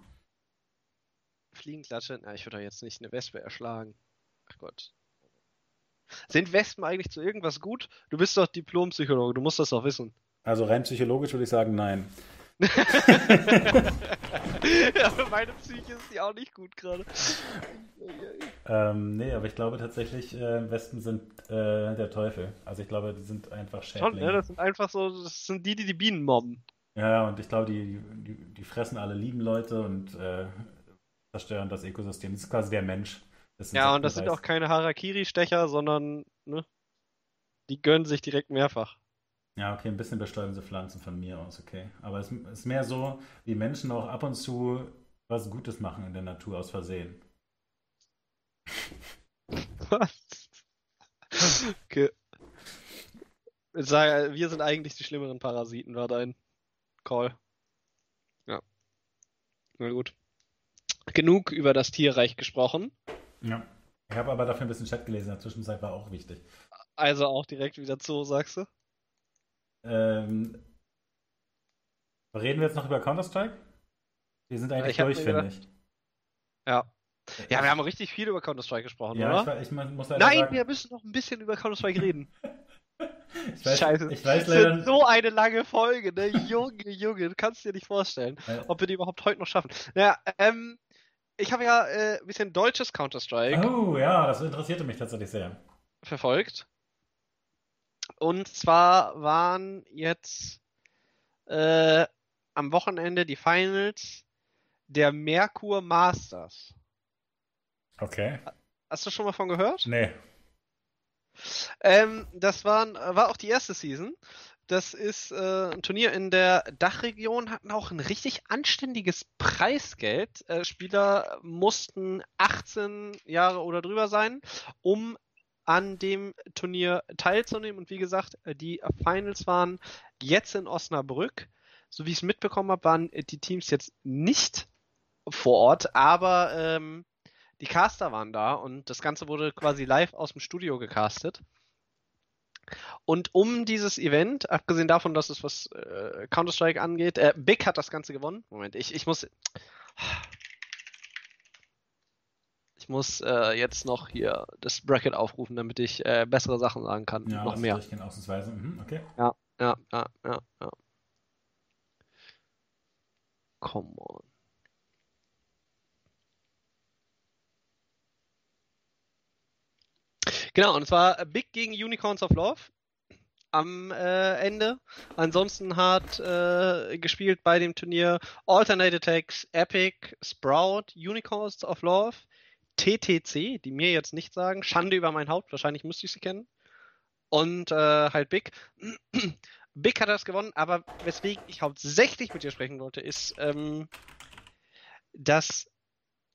Fliegenklatsche? Na, ich würde doch jetzt nicht eine Wespe erschlagen. Ach Gott. Sind Wespen eigentlich zu irgendwas gut? Du bist doch Diplompsychologe, du musst das doch wissen. Also rein psychologisch würde ich sagen, nein. *laughs* ja, für meine Psyche ist die auch nicht gut gerade. ähm, nee, aber ich glaube tatsächlich, äh, Wespen sind äh, der Teufel. Also ich glaube, die sind einfach Schädlinge. Schon, ne? Das sind einfach so, das sind die, die die Bienen mobben. Ja, und ich glaube, die, die, die fressen alle lieben Leute und äh, zerstören das Ökosystem. Das ist quasi der Mensch. Ja, und das sind auch keine Harakiri-Stecher, sondern ne, die gönnen sich direkt mehrfach. Ja, okay, ein bisschen bestäuben sie Pflanzen von mir aus, okay. Aber es ist mehr so, wie Menschen auch ab und zu was Gutes machen in der Natur aus Versehen. Was? Okay. Sag, wir sind eigentlich die schlimmeren Parasiten, war dein Call. Ja. Na gut. Genug über das Tierreich gesprochen. Ja. Ich habe aber dafür ein bisschen Chat gelesen, in der Zwischenzeit war auch wichtig. Also auch direkt wieder Zoo, sagst du? Ähm, reden wir jetzt noch über Counter-Strike? Wir sind eigentlich durch, finde ich. Ja. Ja, wir haben richtig viel über Counter-Strike gesprochen, ja, oder? Ich, ich muss Nein, sagen, wir müssen noch ein bisschen über Counter-Strike *laughs* reden. ich weiß, Scheiße. Ich weiß Das leider ist so eine lange Folge, ne? Junge, Junge, du kannst dir nicht vorstellen, Ja. ob wir die überhaupt heute noch schaffen. Naja, ähm, ich habe ja äh, ein bisschen deutsches Counter-Strike Oh ja, das interessierte mich tatsächlich sehr. verfolgt. Und zwar waren jetzt äh, am Wochenende die Finals der Merkur Masters. Okay. Hast du schon mal von gehört? Nee. Ähm, das waren, war auch die erste Season. Das ist äh, ein Turnier in der Dachregion, hatten auch ein richtig anständiges Preisgeld. Äh, Spieler mussten 18 Jahre oder drüber sein, um an dem Turnier teilzunehmen. Und wie gesagt, äh, die Finals waren jetzt in Osnabrück. So wie ich es mitbekommen habe, waren äh, die Teams jetzt nicht vor Ort, aber ähm, die Caster waren da und das Ganze wurde quasi live aus dem Studio gecastet. Und um dieses Event, abgesehen davon, dass es was äh, Counter-Strike angeht, äh, Big hat das Ganze gewonnen. Moment, ich, ich muss. Ich muss äh, jetzt noch hier das Bracket aufrufen, damit ich äh, bessere Sachen sagen kann. Ja, noch mehr. durchgehen ausnahmsweise. Mhm, okay. Ja, ja, ja, ja, ja. Come on. Genau, und zwar Big gegen Unicorns of Love am äh, Ende. Ansonsten hat äh, gespielt bei dem Turnier Alternate Attacks, Epic, Sprout, Unicorns of Love, TTC, die mir jetzt nicht sagen. Schande über mein Haupt, wahrscheinlich müsste ich sie kennen. Und äh, halt Big. *clears throat* Big hat das gewonnen, aber weswegen ich hauptsächlich mit dir sprechen wollte, ist, ähm, dass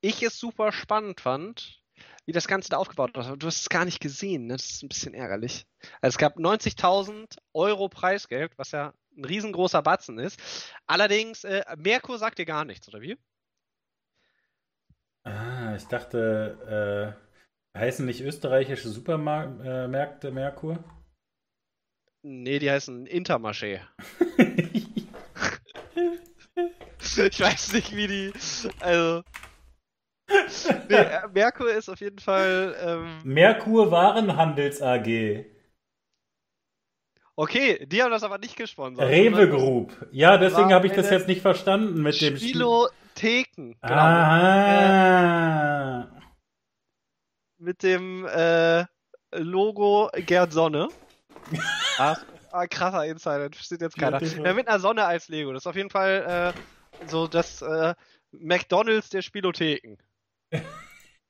ich es super spannend fand, wie das Ganze da aufgebaut war. Du hast es gar nicht gesehen, ne? das ist ein bisschen ärgerlich. Also es gab 90.000 Euro Preisgeld, was ja ein riesengroßer Batzen ist. Allerdings, äh, Merkur sagt dir gar nichts, oder wie? Ah, ich dachte, äh, heißen nicht österreichische Supermärkte Merkur? Nee, die heißen Intermarché. *laughs* *laughs* ich weiß nicht, wie die. Also. Nee, äh, Merkur ist auf jeden Fall. Ähm, Merkur Warenhandels AG. okay, die haben das aber nicht gesponsert. Rewe Group. Ja, deswegen habe ich das jetzt nicht verstanden mit dem Spielotheken. Genau. Aha. Mit dem äh, Logo Gerd Sonne. *laughs* ah, ah, krasser Insider, das versteht jetzt keiner. Ja, Ja, mit einer Sonne als Lego. Das ist auf jeden Fall äh, so das äh, McDonalds der Spielotheken.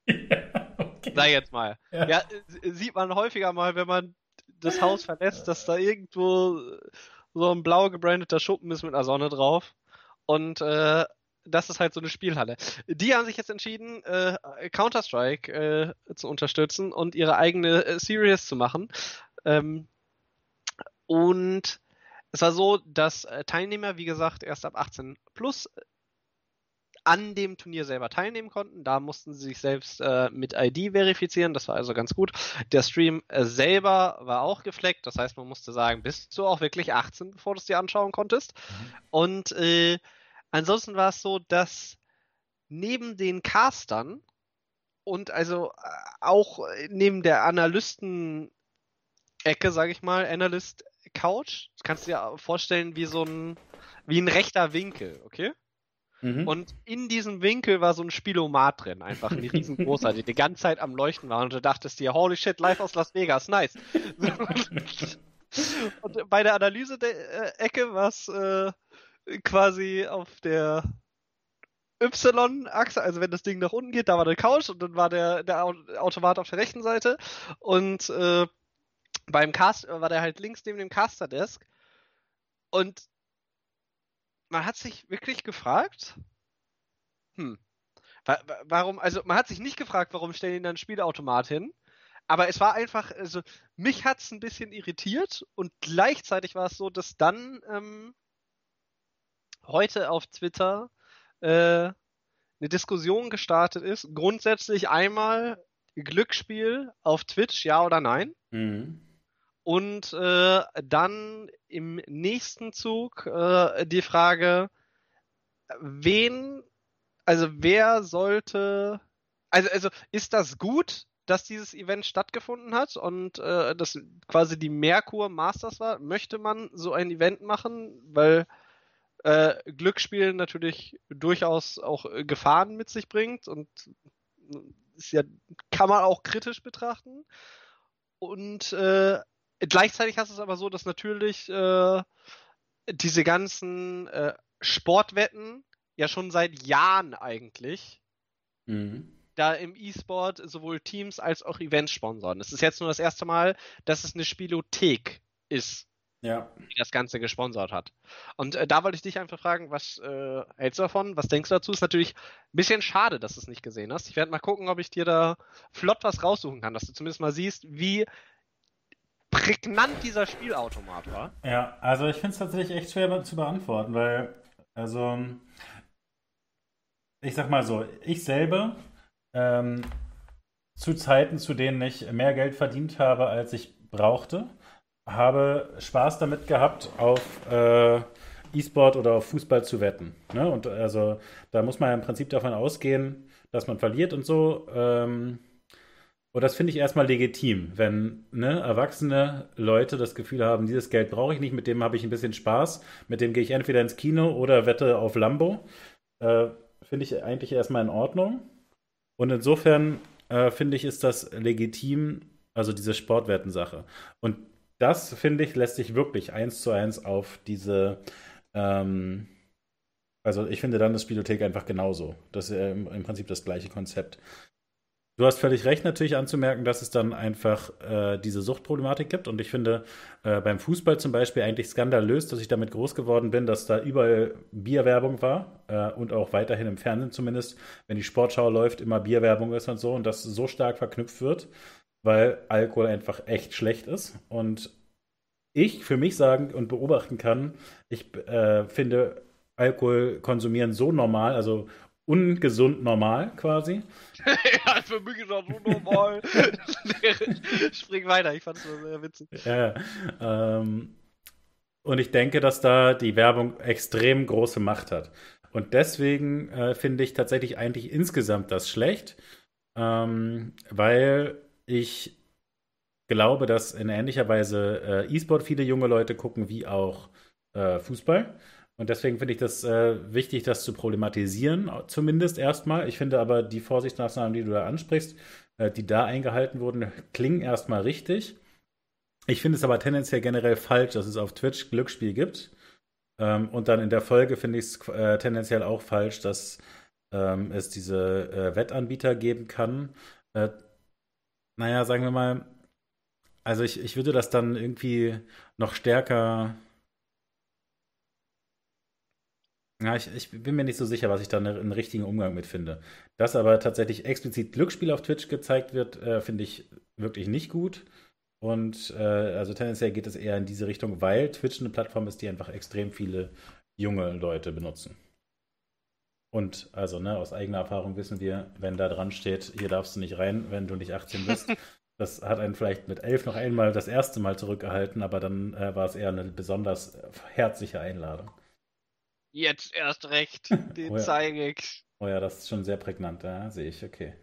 *laughs* okay. Sag jetzt mal. Ja. Ja, sieht man häufiger mal, wenn man das Haus verlässt, dass da irgendwo so ein blau gebrandeter Schuppen ist mit einer Sonne drauf. Und äh, das ist halt so eine Spielhalle. Die haben sich jetzt entschieden, äh, Counter-Strike äh, zu unterstützen und ihre eigene äh, Series zu machen. Ähm, und es war so, dass äh, Teilnehmer, wie gesagt, erst ab 18 plus an dem Turnier selber teilnehmen konnten. Da mussten sie sich selbst äh, mit ID verifizieren. Das war also ganz gut. Der Stream äh, selber war auch gefleckt. Das heißt, man musste sagen, bist du auch wirklich 18, bevor du es dir anschauen konntest. Mhm. Und äh, ansonsten war es so, dass neben den Castern und also äh, auch neben der Analysten-Ecke, sage ich mal, Analyst Couch, das kannst du dir vorstellen wie so ein wie ein rechter Winkel, okay? Mhm. Und in diesem Winkel war so ein Spielomat drin, einfach ein riesengroßer, der die ganze Zeit am Leuchten war und du dachtest dir, holy shit, live aus Las Vegas, nice. *laughs* und bei der Analyse-Ecke war es äh, quasi auf der Y-Achse, also wenn das Ding nach unten geht, da war der Couch und dann war der, der Au- Automat auf der rechten Seite und äh, beim Cast war der halt links neben dem Caster-Desk und man hat sich wirklich gefragt, hm, Warum, also man hat sich nicht gefragt, warum stellen die dann einen Spielautomat hin, aber es war einfach, also mich hat es ein bisschen irritiert und gleichzeitig war es so, dass dann ähm, heute auf Twitter äh, eine Diskussion gestartet ist. Grundsätzlich einmal Glücksspiel auf Twitch, ja oder nein? Mhm. Und äh, dann im nächsten Zug äh, die Frage, wen, also wer sollte, also, also ist das gut, dass dieses Event stattgefunden hat und äh, das quasi die Merkur Masters war? Möchte man so ein Event machen? Weil äh, Glücksspiel natürlich durchaus auch Gefahren mit sich bringt und ist ja, kann man auch kritisch betrachten. Und äh, gleichzeitig hast du es aber so, dass natürlich äh, diese ganzen äh, Sportwetten ja schon seit Jahren eigentlich mhm. da im E-Sport sowohl Teams als auch Events sponsoren. Es ist jetzt nur das erste Mal, dass es eine Spielothek ist, ja. die das Ganze gesponsert hat. Und äh, da wollte ich dich einfach fragen, was äh, hältst du davon? Was denkst du dazu? Ist natürlich ein bisschen schade, dass du es nicht gesehen hast. Ich werde mal gucken, ob ich dir da flott was raussuchen kann, dass du zumindest mal siehst, wie prägnant dieser Spielautomat war. Ja, also ich finde es tatsächlich echt schwer zu beantworten, weil, also, ich sag mal so, ich selber ähm, zu Zeiten, zu denen ich mehr Geld verdient habe, als ich brauchte, habe Spaß damit gehabt, auf äh, E-Sport oder auf Fußball zu wetten. Ne? Und also da muss man ja im Prinzip davon ausgehen, dass man verliert und so. Ähm, und das finde ich erstmal legitim, wenn ne, erwachsene Leute das Gefühl haben, dieses Geld brauche ich nicht, mit dem habe ich ein bisschen Spaß, mit dem gehe ich entweder ins Kino oder wette auf Lambo. Äh, finde ich eigentlich erstmal in Ordnung. Und insofern äh, finde ich, ist das legitim, also diese Sportwerten-Sache. Und das, finde ich, lässt sich wirklich eins zu eins auf diese, ähm, also ich finde dann das Spielothek einfach genauso. Das ist im Prinzip das gleiche Konzept. Du hast völlig recht, natürlich anzumerken, dass es dann einfach äh, diese Suchtproblematik gibt. Und ich finde äh, beim Fußball zum Beispiel eigentlich skandalös, dass ich damit groß geworden bin, dass da überall Bierwerbung war äh, und auch weiterhin im Fernsehen zumindest, wenn die Sportschau läuft, immer Bierwerbung ist und so und das so stark verknüpft wird, weil Alkohol einfach echt schlecht ist. Und ich für mich sagen und beobachten kann, ich äh, finde Alkohol konsumieren so normal, also ungesund normal quasi. *laughs* ja, für mich ist das so normal. *laughs* Spring weiter, ich fand es sehr witzig. Ja, ähm, und ich denke, dass da die Werbung extrem große Macht hat. Und deswegen äh, finde ich tatsächlich eigentlich insgesamt das schlecht, ähm, weil ich glaube, dass in ähnlicher Weise äh, E-Sport viele junge Leute gucken, wie auch äh, Fußball. Und deswegen finde ich das äh, wichtig, das zu problematisieren, zumindest erstmal. Ich finde aber die Vorsichtsmaßnahmen, die du da ansprichst, äh, die da eingehalten wurden, klingen erstmal richtig. Ich finde es aber tendenziell generell falsch, dass es auf Twitch Glücksspiel gibt. Ähm, und dann in der Folge finde ich es äh, tendenziell auch falsch, dass ähm, es diese äh, Wettanbieter geben kann. Äh, naja, sagen wir mal, also ich, ich würde das dann irgendwie noch stärker ja, ich, ich, bin mir nicht so sicher, was ich da einen, richtigen Umgang mit finde. Dass aber tatsächlich explizit Glücksspiel auf Twitch gezeigt wird, äh, finde ich wirklich nicht gut. Und äh, also tendenziell geht es eher in diese Richtung, weil Twitch eine Plattform ist, die einfach extrem viele junge Leute benutzen. Und also, ne, aus eigener Erfahrung wissen wir, wenn da dran steht, hier darfst du nicht rein, wenn du nicht 18 bist. *laughs* das hat einen vielleicht mit elf noch einmal das erste Mal zurückgehalten, aber dann äh, war es eher eine besonders herzliche Einladung. Jetzt erst recht, *laughs* den oh ja. zeige ich. Oh ja, das ist schon sehr prägnant, ja, sehe ich, okay.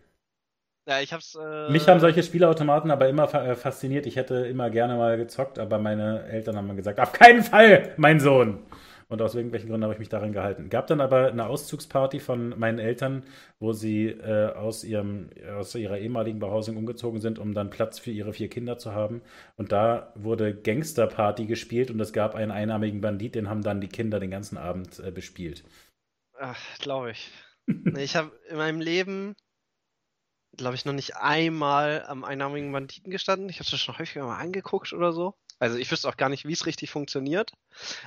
Ja, ich hab's. Äh... Mich haben solche Spielautomaten aber immer äh, fasziniert. Ich hätte immer gerne mal gezockt, aber meine Eltern haben mir gesagt: Auf keinen Fall, mein Sohn! Und aus irgendwelchen Gründen habe ich mich daran gehalten. Gab dann aber eine Auszugsparty von meinen Eltern, wo sie äh, aus, ihrem, aus ihrer ehemaligen Behausung umgezogen sind, um dann Platz für ihre vier Kinder zu haben. Und da wurde Gangsterparty gespielt und es gab einen einarmigen Bandit, den haben dann die Kinder den ganzen Abend äh, bespielt. Ach, glaube ich. ich habe in meinem Leben glaube ich, noch nicht einmal am einarmigen Banditen gestanden. Ich habe es schon häufiger mal angeguckt oder so. Also ich wüsste auch gar nicht, wie es richtig funktioniert.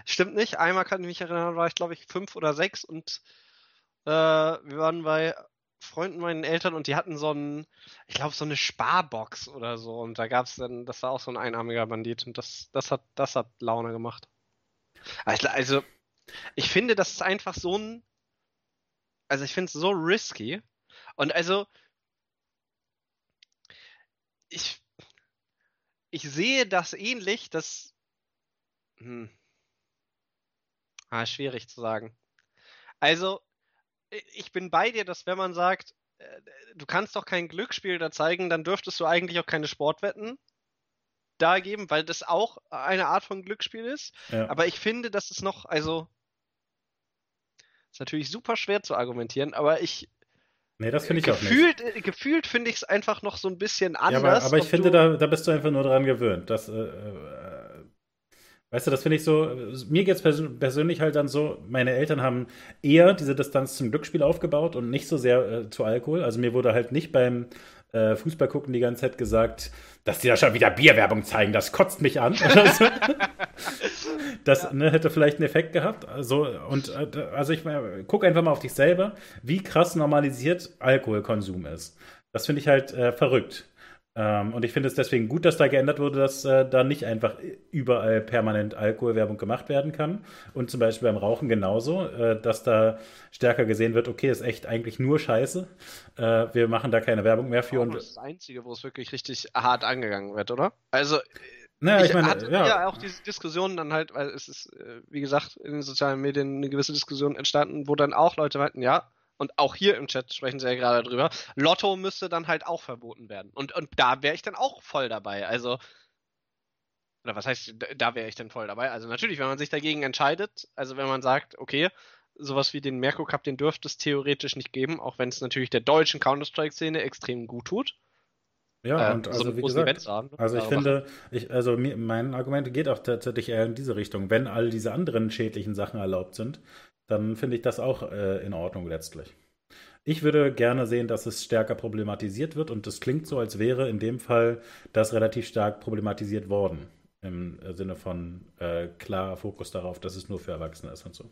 Stimmt nicht. Einmal kann ich mich erinnern, war ich glaube ich fünf oder sechs und äh, wir waren bei Freunden meinen Eltern und die hatten so ein, ich glaube, so eine Sparbox oder so. Und da gab es dann, das war auch so ein einarmiger Bandit. Und das, das hat, das hat Laune gemacht. Also, ich finde, das ist einfach so ein, also ich finde es so risky. Und also, ich, ich sehe das ähnlich, dass, hm, ah, schwierig zu sagen. Also, ich bin bei dir, dass wenn man sagt, äh, du kannst doch kein Glücksspiel da zeigen, dann dürftest du eigentlich auch keine Sportwetten da geben, weil das auch eine Art von Glücksspiel ist. Ja. Aber ich finde, dass es noch, also ist natürlich super schwer zu argumentieren, aber ich Nee, das finde ich gefühlt, auch nicht. Gefühlt finde ich es einfach noch so ein bisschen anders. Ja, aber, aber ich finde, da, da bist du einfach nur dran gewöhnt. Das, äh, äh, weißt du, das finde ich so, mir geht es pers persönlich halt dann so, meine Eltern haben eher diese Distanz zum Glücksspiel aufgebaut und nicht so sehr äh, zu Alkohol. Also mir wurde halt nicht beim äh, Fußball gucken die ganze Zeit gesagt, dass die da schon wieder Bierwerbung zeigen, das kotzt mich an. *laughs* das ja. ne, hätte vielleicht einen Effekt gehabt. Also, und äh, also ich guck einfach mal auf dich selber, wie krass normalisiert Alkoholkonsum ist. Das finde ich halt äh, verrückt. Ähm, und ich finde es deswegen gut, dass da geändert wurde, dass äh, da nicht einfach überall permanent Alkoholwerbung gemacht werden kann. Und zum Beispiel beim Rauchen genauso, äh, dass da stärker gesehen wird, okay, ist echt eigentlich nur Scheiße. Äh, wir machen da keine Werbung mehr für. Und das ist das Einzige, wo es wirklich richtig hart angegangen wird, oder? Also naja, ich, ich meine, hatte ja. ja auch diese Diskussion dann halt, weil es ist, äh, wie gesagt, in den sozialen Medien eine gewisse Diskussion entstanden, wo dann auch Leute meinten, ja, und auch hier im Chat sprechen sie ja gerade drüber, Lotto müsste dann halt auch verboten werden. Und, und da wäre ich dann auch voll dabei. Also, oder was heißt, da wäre ich dann voll dabei? Also natürlich, wenn man sich dagegen entscheidet, also wenn man sagt, okay, sowas wie den Merkur Cup, den dürfte es theoretisch nicht geben, auch wenn es natürlich der deutschen Counter-Strike-Szene extrem gut tut. Ja, äh, und also so wie gesagt, haben, ne? also ich finde, ich, also mein Argument geht auch tatsächlich eher in diese Richtung. Wenn all diese anderen schädlichen Sachen erlaubt sind, dann finde ich das auch äh, in Ordnung letztlich. Ich würde gerne sehen, dass es stärker problematisiert wird und es klingt so, als wäre in dem Fall das relativ stark problematisiert worden. Im Sinne von äh, klarer Fokus darauf, dass es nur für Erwachsene ist und so.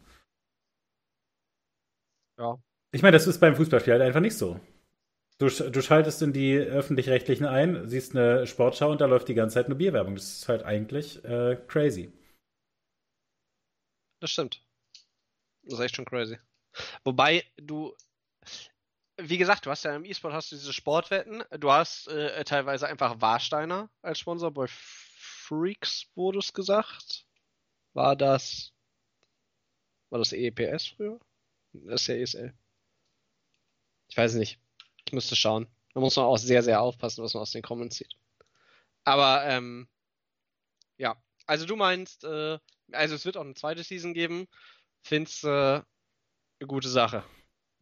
Ja. Ich meine, das ist beim Fußballspiel halt einfach nicht so. Du, du schaltest in die öffentlich-rechtlichen ein, siehst eine Sportschau und da läuft die ganze Zeit eine Bierwerbung. Das ist halt eigentlich äh, crazy. Das stimmt. Das ist echt schon crazy. Wobei du, wie gesagt, du hast ja im E-Sport hast du diese Sportwetten, du hast äh, teilweise einfach Warsteiner als Sponsor. Bei Freaks wurde es gesagt. War das, war das EEPS früher? Das ist ja ESL. Ich weiß nicht. Ich müsste schauen. Da muss man auch sehr, sehr aufpassen, was man aus den Comments sieht. Aber, ähm, ja. Also du meinst, äh, also es wird auch eine zweite Season geben find's äh, eine gute Sache.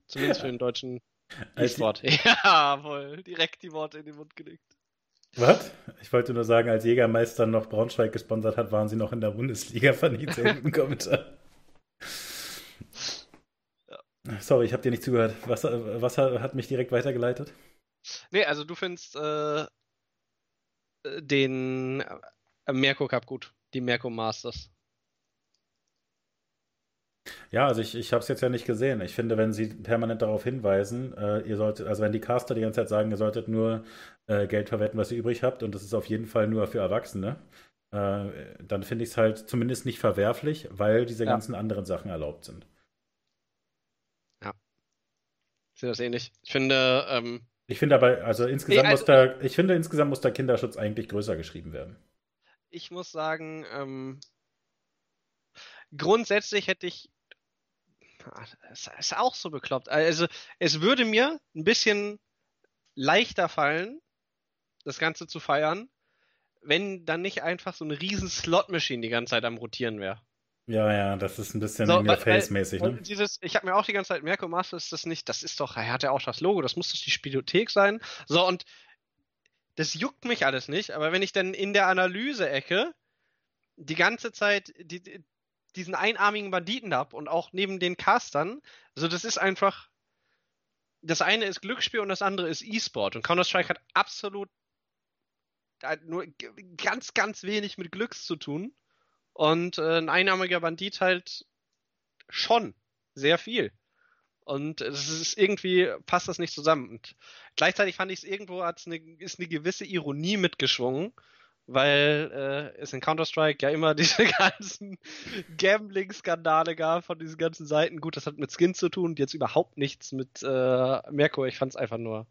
Zumindest für den deutschen *laughs* E-Sport. *laughs* Jawohl, direkt die Worte in den Mund gelegt. Was? Ich wollte nur sagen, als Jägermeister noch Braunschweig gesponsert hat, waren sie noch in der Bundesliga, fand ich einen Kommentar. Ja. Sorry, ich habe dir nicht zugehört. Was, was, hat mich direkt weitergeleitet? Nee, also du findest äh, den Merko Cup gut, die Merko Masters. Ja, also ich, ich habe es jetzt ja nicht gesehen. Ich finde, wenn sie permanent darauf hinweisen, äh, ihr solltet, also wenn die Caster die ganze Zeit sagen, ihr solltet nur äh, Geld verwetten, was ihr übrig habt, und das ist auf jeden Fall nur für Erwachsene, äh, dann finde ich es halt zumindest nicht verwerflich, weil diese ja. ganzen anderen Sachen erlaubt sind. Ja. Ich sehe das ähnlich. Ich finde, ähm, ich finde aber, also insgesamt also, muss da, ich finde insgesamt muss der Kinderschutz eigentlich größer geschrieben werden. Ich muss sagen, ähm, grundsätzlich hätte ich. Das ist auch so bekloppt. Also, es würde mir ein bisschen leichter fallen, das Ganze zu feiern, wenn dann nicht einfach so eine riesen Slot-Machine die ganze Zeit am Rotieren wäre. Ja, ja, das ist ein bisschen so, face-mäßig, ne? Dieses, ich habe mir auch die ganze Zeit Merko Master ist das nicht, das ist doch, er hat ja auch das Logo, das muss doch die Spielothek sein. So, und das juckt mich alles nicht, aber wenn ich dann in der Analyse-Ecke die ganze Zeit die, diesen einarmigen Banditen habe und auch neben den Castern. Also das ist einfach. Das eine ist Glücksspiel und das andere ist E-Sport. Und Counter-Strike hat absolut nur ganz, ganz wenig mit Glücks zu tun. Und äh, ein einarmiger Bandit halt schon sehr viel. Und es ist irgendwie passt das nicht zusammen. Und gleichzeitig fand ich es irgendwo als eine, ist eine gewisse Ironie mitgeschwungen, weil äh, es in Counter-Strike ja immer *laughs* diese ganzen Gambling-Skandale gab von diesen ganzen Seiten. Gut, das hat mit Skins zu tun, jetzt überhaupt nichts mit äh, Merkur. Ich fand es einfach nur,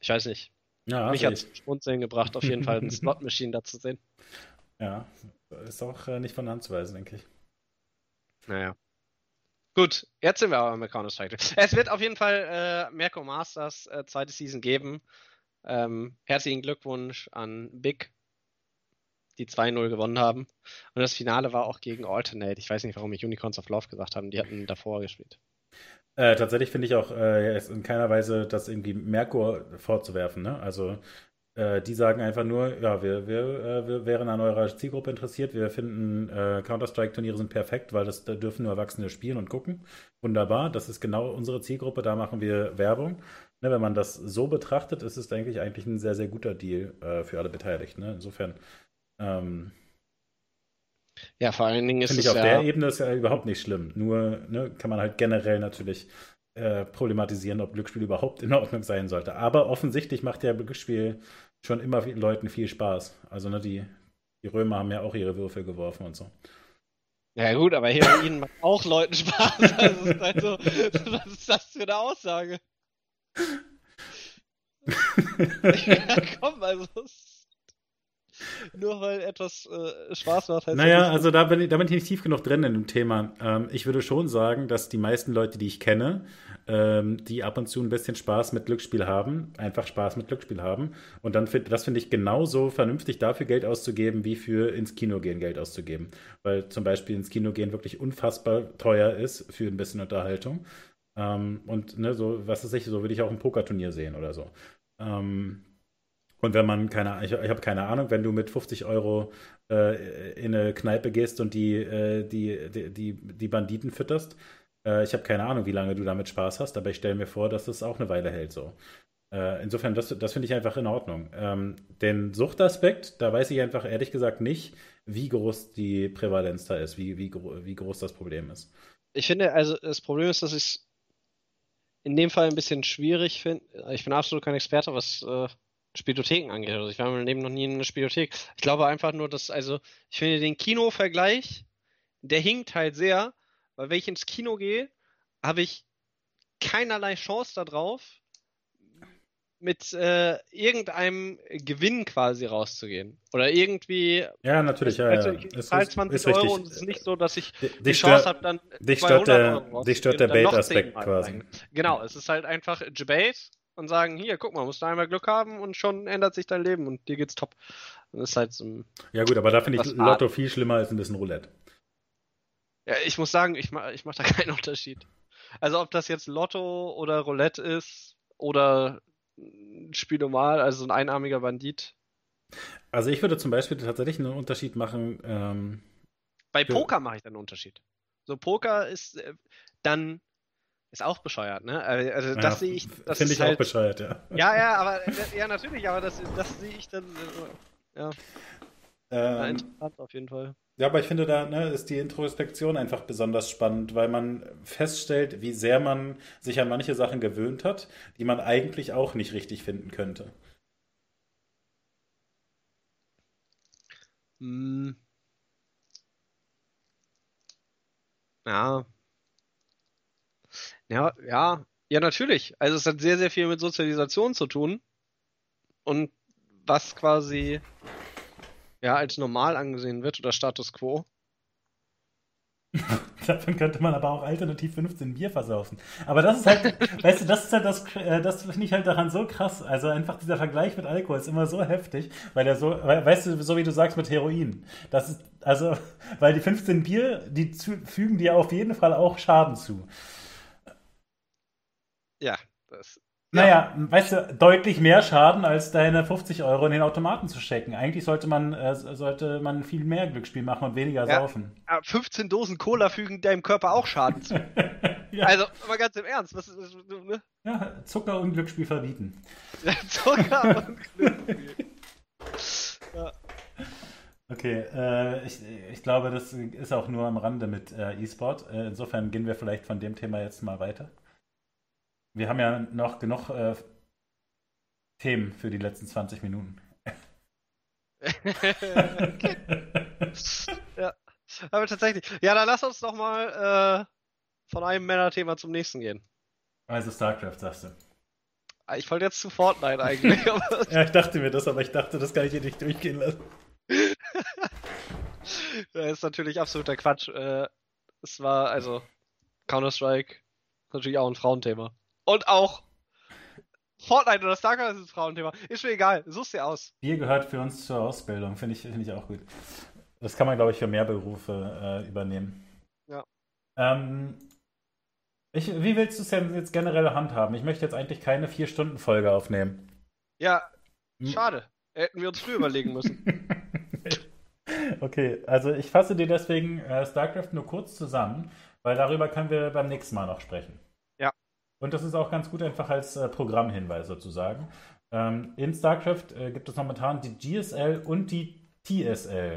ich weiß nicht. Ja, Mich hat es Schmunzeln gebracht, auf jeden Fall ein *laughs* Slot-Machine da zu sehen. Ja, ist auch äh, nicht von Hand zu weisen, denke ich. Naja. Gut, jetzt sind wir aber mit Counter-Strike. Es wird auf jeden Fall äh, Merco Masters äh, zweite Season geben. Ähm, herzlichen Glückwunsch an Big, die 2-0 gewonnen haben. Und das Finale war auch gegen Alternate. Ich weiß nicht, warum ich Unicorns of Love gesagt haben. Die hatten davor gespielt. Äh, tatsächlich finde ich auch äh, in keiner Weise das irgendwie Merkur vorzuwerfen. Ne? Also äh, die sagen einfach nur, ja, wir, wir, äh, wir wären an eurer Zielgruppe interessiert. Wir finden äh, Counter-Strike-Turniere sind perfekt, weil das da dürfen nur Erwachsene spielen und gucken. Wunderbar, das ist genau unsere Zielgruppe, da machen wir Werbung. Ne, wenn man das so betrachtet, ist es, denke ich, eigentlich ein sehr, sehr guter Deal äh, für alle Beteiligten. Ne? Insofern. Ähm, ja, vor allen Dingen ist Finde ich auf ja der Ebene ist ja überhaupt nicht schlimm. Nur ne, kann man halt generell natürlich äh, problematisieren, ob Glücksspiel überhaupt in Ordnung sein sollte. Aber offensichtlich macht ja Glücksspiel schon immer Leuten viel Spaß. Also ne, die, die Römer haben ja auch ihre Würfel geworfen und so. Ja gut, aber Heroin *laughs* macht auch Leuten Spaß. Also, ist halt so, was ist das für eine Aussage? *laughs* *laughs* ja, komm, also *laughs* nur weil etwas äh, Spaß macht. Heißt naja, also da bin, ich, da bin ich nicht tief genug drin in dem Thema. Ähm, ich würde schon sagen, dass die meisten Leute, die ich kenne, ähm, die ab und zu ein bisschen Spaß mit Glücksspiel haben, einfach Spaß mit Glücksspiel haben. Und dann find, das finde ich genauso vernünftig, dafür Geld auszugeben, wie für ins Kino gehen Geld auszugeben. Weil zum Beispiel ins Kino gehen wirklich unfassbar teuer ist für ein bisschen Unterhaltung. Ähm, und ne, so, was ist ich, so würde ich auch ein Pokerturnier sehen oder so. Ähm, und wenn man keine, ich, ich habe keine Ahnung, wenn du mit 50 Euro äh, in eine Kneipe gehst und die, äh, die, die, die, die Banditen fütterst, äh, ich habe keine Ahnung, wie lange du damit Spaß hast, aber ich stelle mir vor, dass das auch eine Weile hält so. Äh, insofern, das, das finde ich einfach in Ordnung. Ähm, den Suchtaspekt, da weiß ich einfach ehrlich gesagt nicht, wie groß die Prävalenz da ist, wie, wie, wie groß das Problem ist. Ich finde, also das Problem ist, dass ich es in dem Fall ein bisschen schwierig finde. Ich bin absolut kein Experte, was äh, Spielotheken angeht. Also ich war in meinem Leben noch nie in einer Spielothek. Ich glaube einfach nur, dass, also, ich finde den Kino-Vergleich, der hinkt halt sehr, weil wenn ich ins Kino gehe, habe ich keinerlei Chance darauf, mit äh, irgendeinem Gewinn quasi rauszugehen. Oder irgendwie. Ja, natürlich, ja. Also, ich zahle 20 Euro und es ist nicht so, dass ich die, die Chance habe, dann. Dich stört der, dich stört der Bait-Aspekt quasi. Genau, es ist halt einfach Debate und sagen, hier, guck mal, musst du einmal Glück haben und schon ändert sich dein Leben und dir geht's top. Das ist halt so Ja gut, aber da finde ich Lotto viel schlimmer als ein bisschen Roulette. Ja, ich muss sagen, ich mache ich mach da *laughs* keinen Unterschied. Also ob das jetzt Lotto oder Roulette ist oder Spiel normal, also ein einarmiger Bandit. Also ich würde zum Beispiel tatsächlich einen Unterschied machen. Ähm, Bei Poker mache ich dann einen Unterschied. So Poker ist äh, dann ist auch bescheuert, ne? Äh, also das ja, sehe ich. Finde ich halt, auch bescheuert, ja. Ja, ja, aber ja natürlich, aber das, das sehe ich dann. Äh, ja. Ähm, interessant auf jeden Fall. Ja, aber ich finde, da ne, ist die Introspektion einfach besonders spannend, weil man feststellt, wie sehr man sich an manche Sachen gewöhnt hat, die man eigentlich auch nicht richtig finden könnte. Hm. Ja, ja, ja, ja, natürlich. Also es hat sehr, sehr viel mit Sozialisation zu tun. Und was quasi ja als normal angesehen wird oder Status quo. *laughs* Davon könnte man aber auch alternativ 15 Bier versaufen. Aber das ist halt, *laughs* weißt du, das ist halt das, äh, das finde ich halt daran so krass. Also einfach dieser Vergleich mit Alkohol ist immer so heftig, weil der so, weißt du, so wie du sagst mit Heroin. Das ist, also, *laughs* weil die 15 Bier, die fügen dir auf jeden Fall auch Schaden zu. Ja, das. Naja, ja. weißt du, deutlich mehr Schaden, als deine 50 Euro in den Automaten zu stecken. Eigentlich sollte man, äh, sollte man viel mehr Glücksspiel machen und weniger ja, saufen. 15 Dosen Cola fügen deinem Körper auch Schaden zu. *laughs* ja. Also, aber ganz im Ernst, was ist ne? Ja, Zucker und Glücksspiel verbieten. *laughs* Zucker und *laughs* Glücksspiel. ja. Okay, äh, ich, ich glaube, das ist auch nur am Rande mit äh, E-Sport. Äh, insofern gehen wir vielleicht von dem Thema jetzt mal weiter. Wir haben ja noch genug äh, Themen für die letzten 20 Minuten. *laughs* ja, aber tatsächlich. Ja, dann lass uns doch mal äh, von einem Männerthema zum nächsten gehen. Also StarCraft, sagst du. Ah, ich wollte jetzt zu Fortnite eigentlich. *laughs* ja, ich dachte mir das, aber ich dachte, das kann ich hier nicht durchgehen lassen. *laughs* das ist natürlich absoluter Quatsch. Äh, es war, also, Counter-Strike natürlich auch ein Frauenthema. Und auch Fortnite oder StarCraft ist ein Frauenthema. Ist mir egal, such's dir aus. Bier gehört für uns zur Ausbildung, finde ich, find ich auch gut. Das kann man, glaube ich, für mehr Berufe äh, übernehmen. Ja. Ähm, ich, wie willst du es denn jetzt generell handhaben? Ich möchte jetzt eigentlich keine Vier-Stunden-Folge aufnehmen. Ja, hm. schade. Hätten wir uns früh überlegen müssen. *laughs* okay, also ich fasse dir deswegen äh, StarCraft nur kurz zusammen, weil darüber können wir beim nächsten Mal noch sprechen. Und das ist auch ganz gut einfach als äh, Programmhinweis sozusagen. Ähm, in StarCraft äh, gibt es momentan die GSL und die TSL.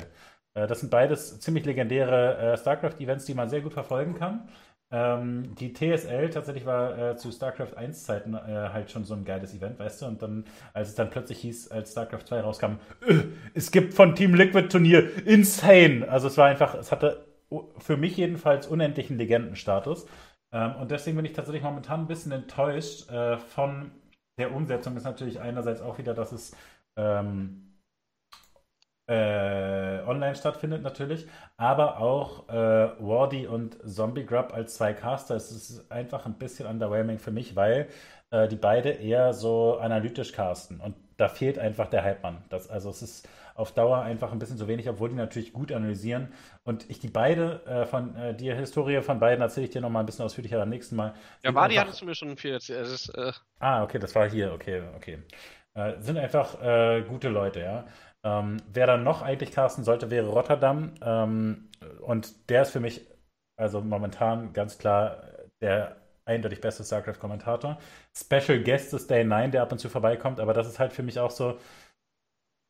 Äh, das sind beides ziemlich legendäre äh, StarCraft-Events, die man sehr gut verfolgen kann. Ähm, die TSL tatsächlich war äh, zu StarCraft 1 Zeiten äh, halt schon so ein geiles Event, weißt du? Und dann, als es dann plötzlich hieß, als StarCraft 2 rauskam, es gibt von Team Liquid Turnier insane. Also es war einfach, es hatte für mich jedenfalls unendlichen Legendenstatus. Ähm, und deswegen bin ich tatsächlich momentan ein bisschen enttäuscht äh, von der Umsetzung. Ist natürlich einerseits auch wieder, dass es ähm, äh, online stattfindet natürlich, aber auch äh, Wardy und Zombie Grub als zwei Caster. Es ist einfach ein bisschen underwhelming für mich, weil äh, die beide eher so analytisch casten und da fehlt einfach der Hype-Mann. also es ist auf Dauer einfach ein bisschen zu wenig, obwohl die natürlich gut analysieren. Und ich die beide äh, von äh, die Historie von beiden erzähle ich dir nochmal ein bisschen ausführlicher beim nächsten Mal. Ja, Wardy einfach... hattest du mir schon viel erzählt. Ist, äh... Ah, okay, das war hier, okay, okay. Äh, sind einfach äh, gute Leute, ja. Ähm, wer dann noch eigentlich casten sollte, wäre Rotterdam. Ähm, und der ist für mich also momentan ganz klar der eindeutig beste StarCraft-Kommentator. Special Guest ist Day 9, der ab und zu vorbeikommt, aber das ist halt für mich auch so.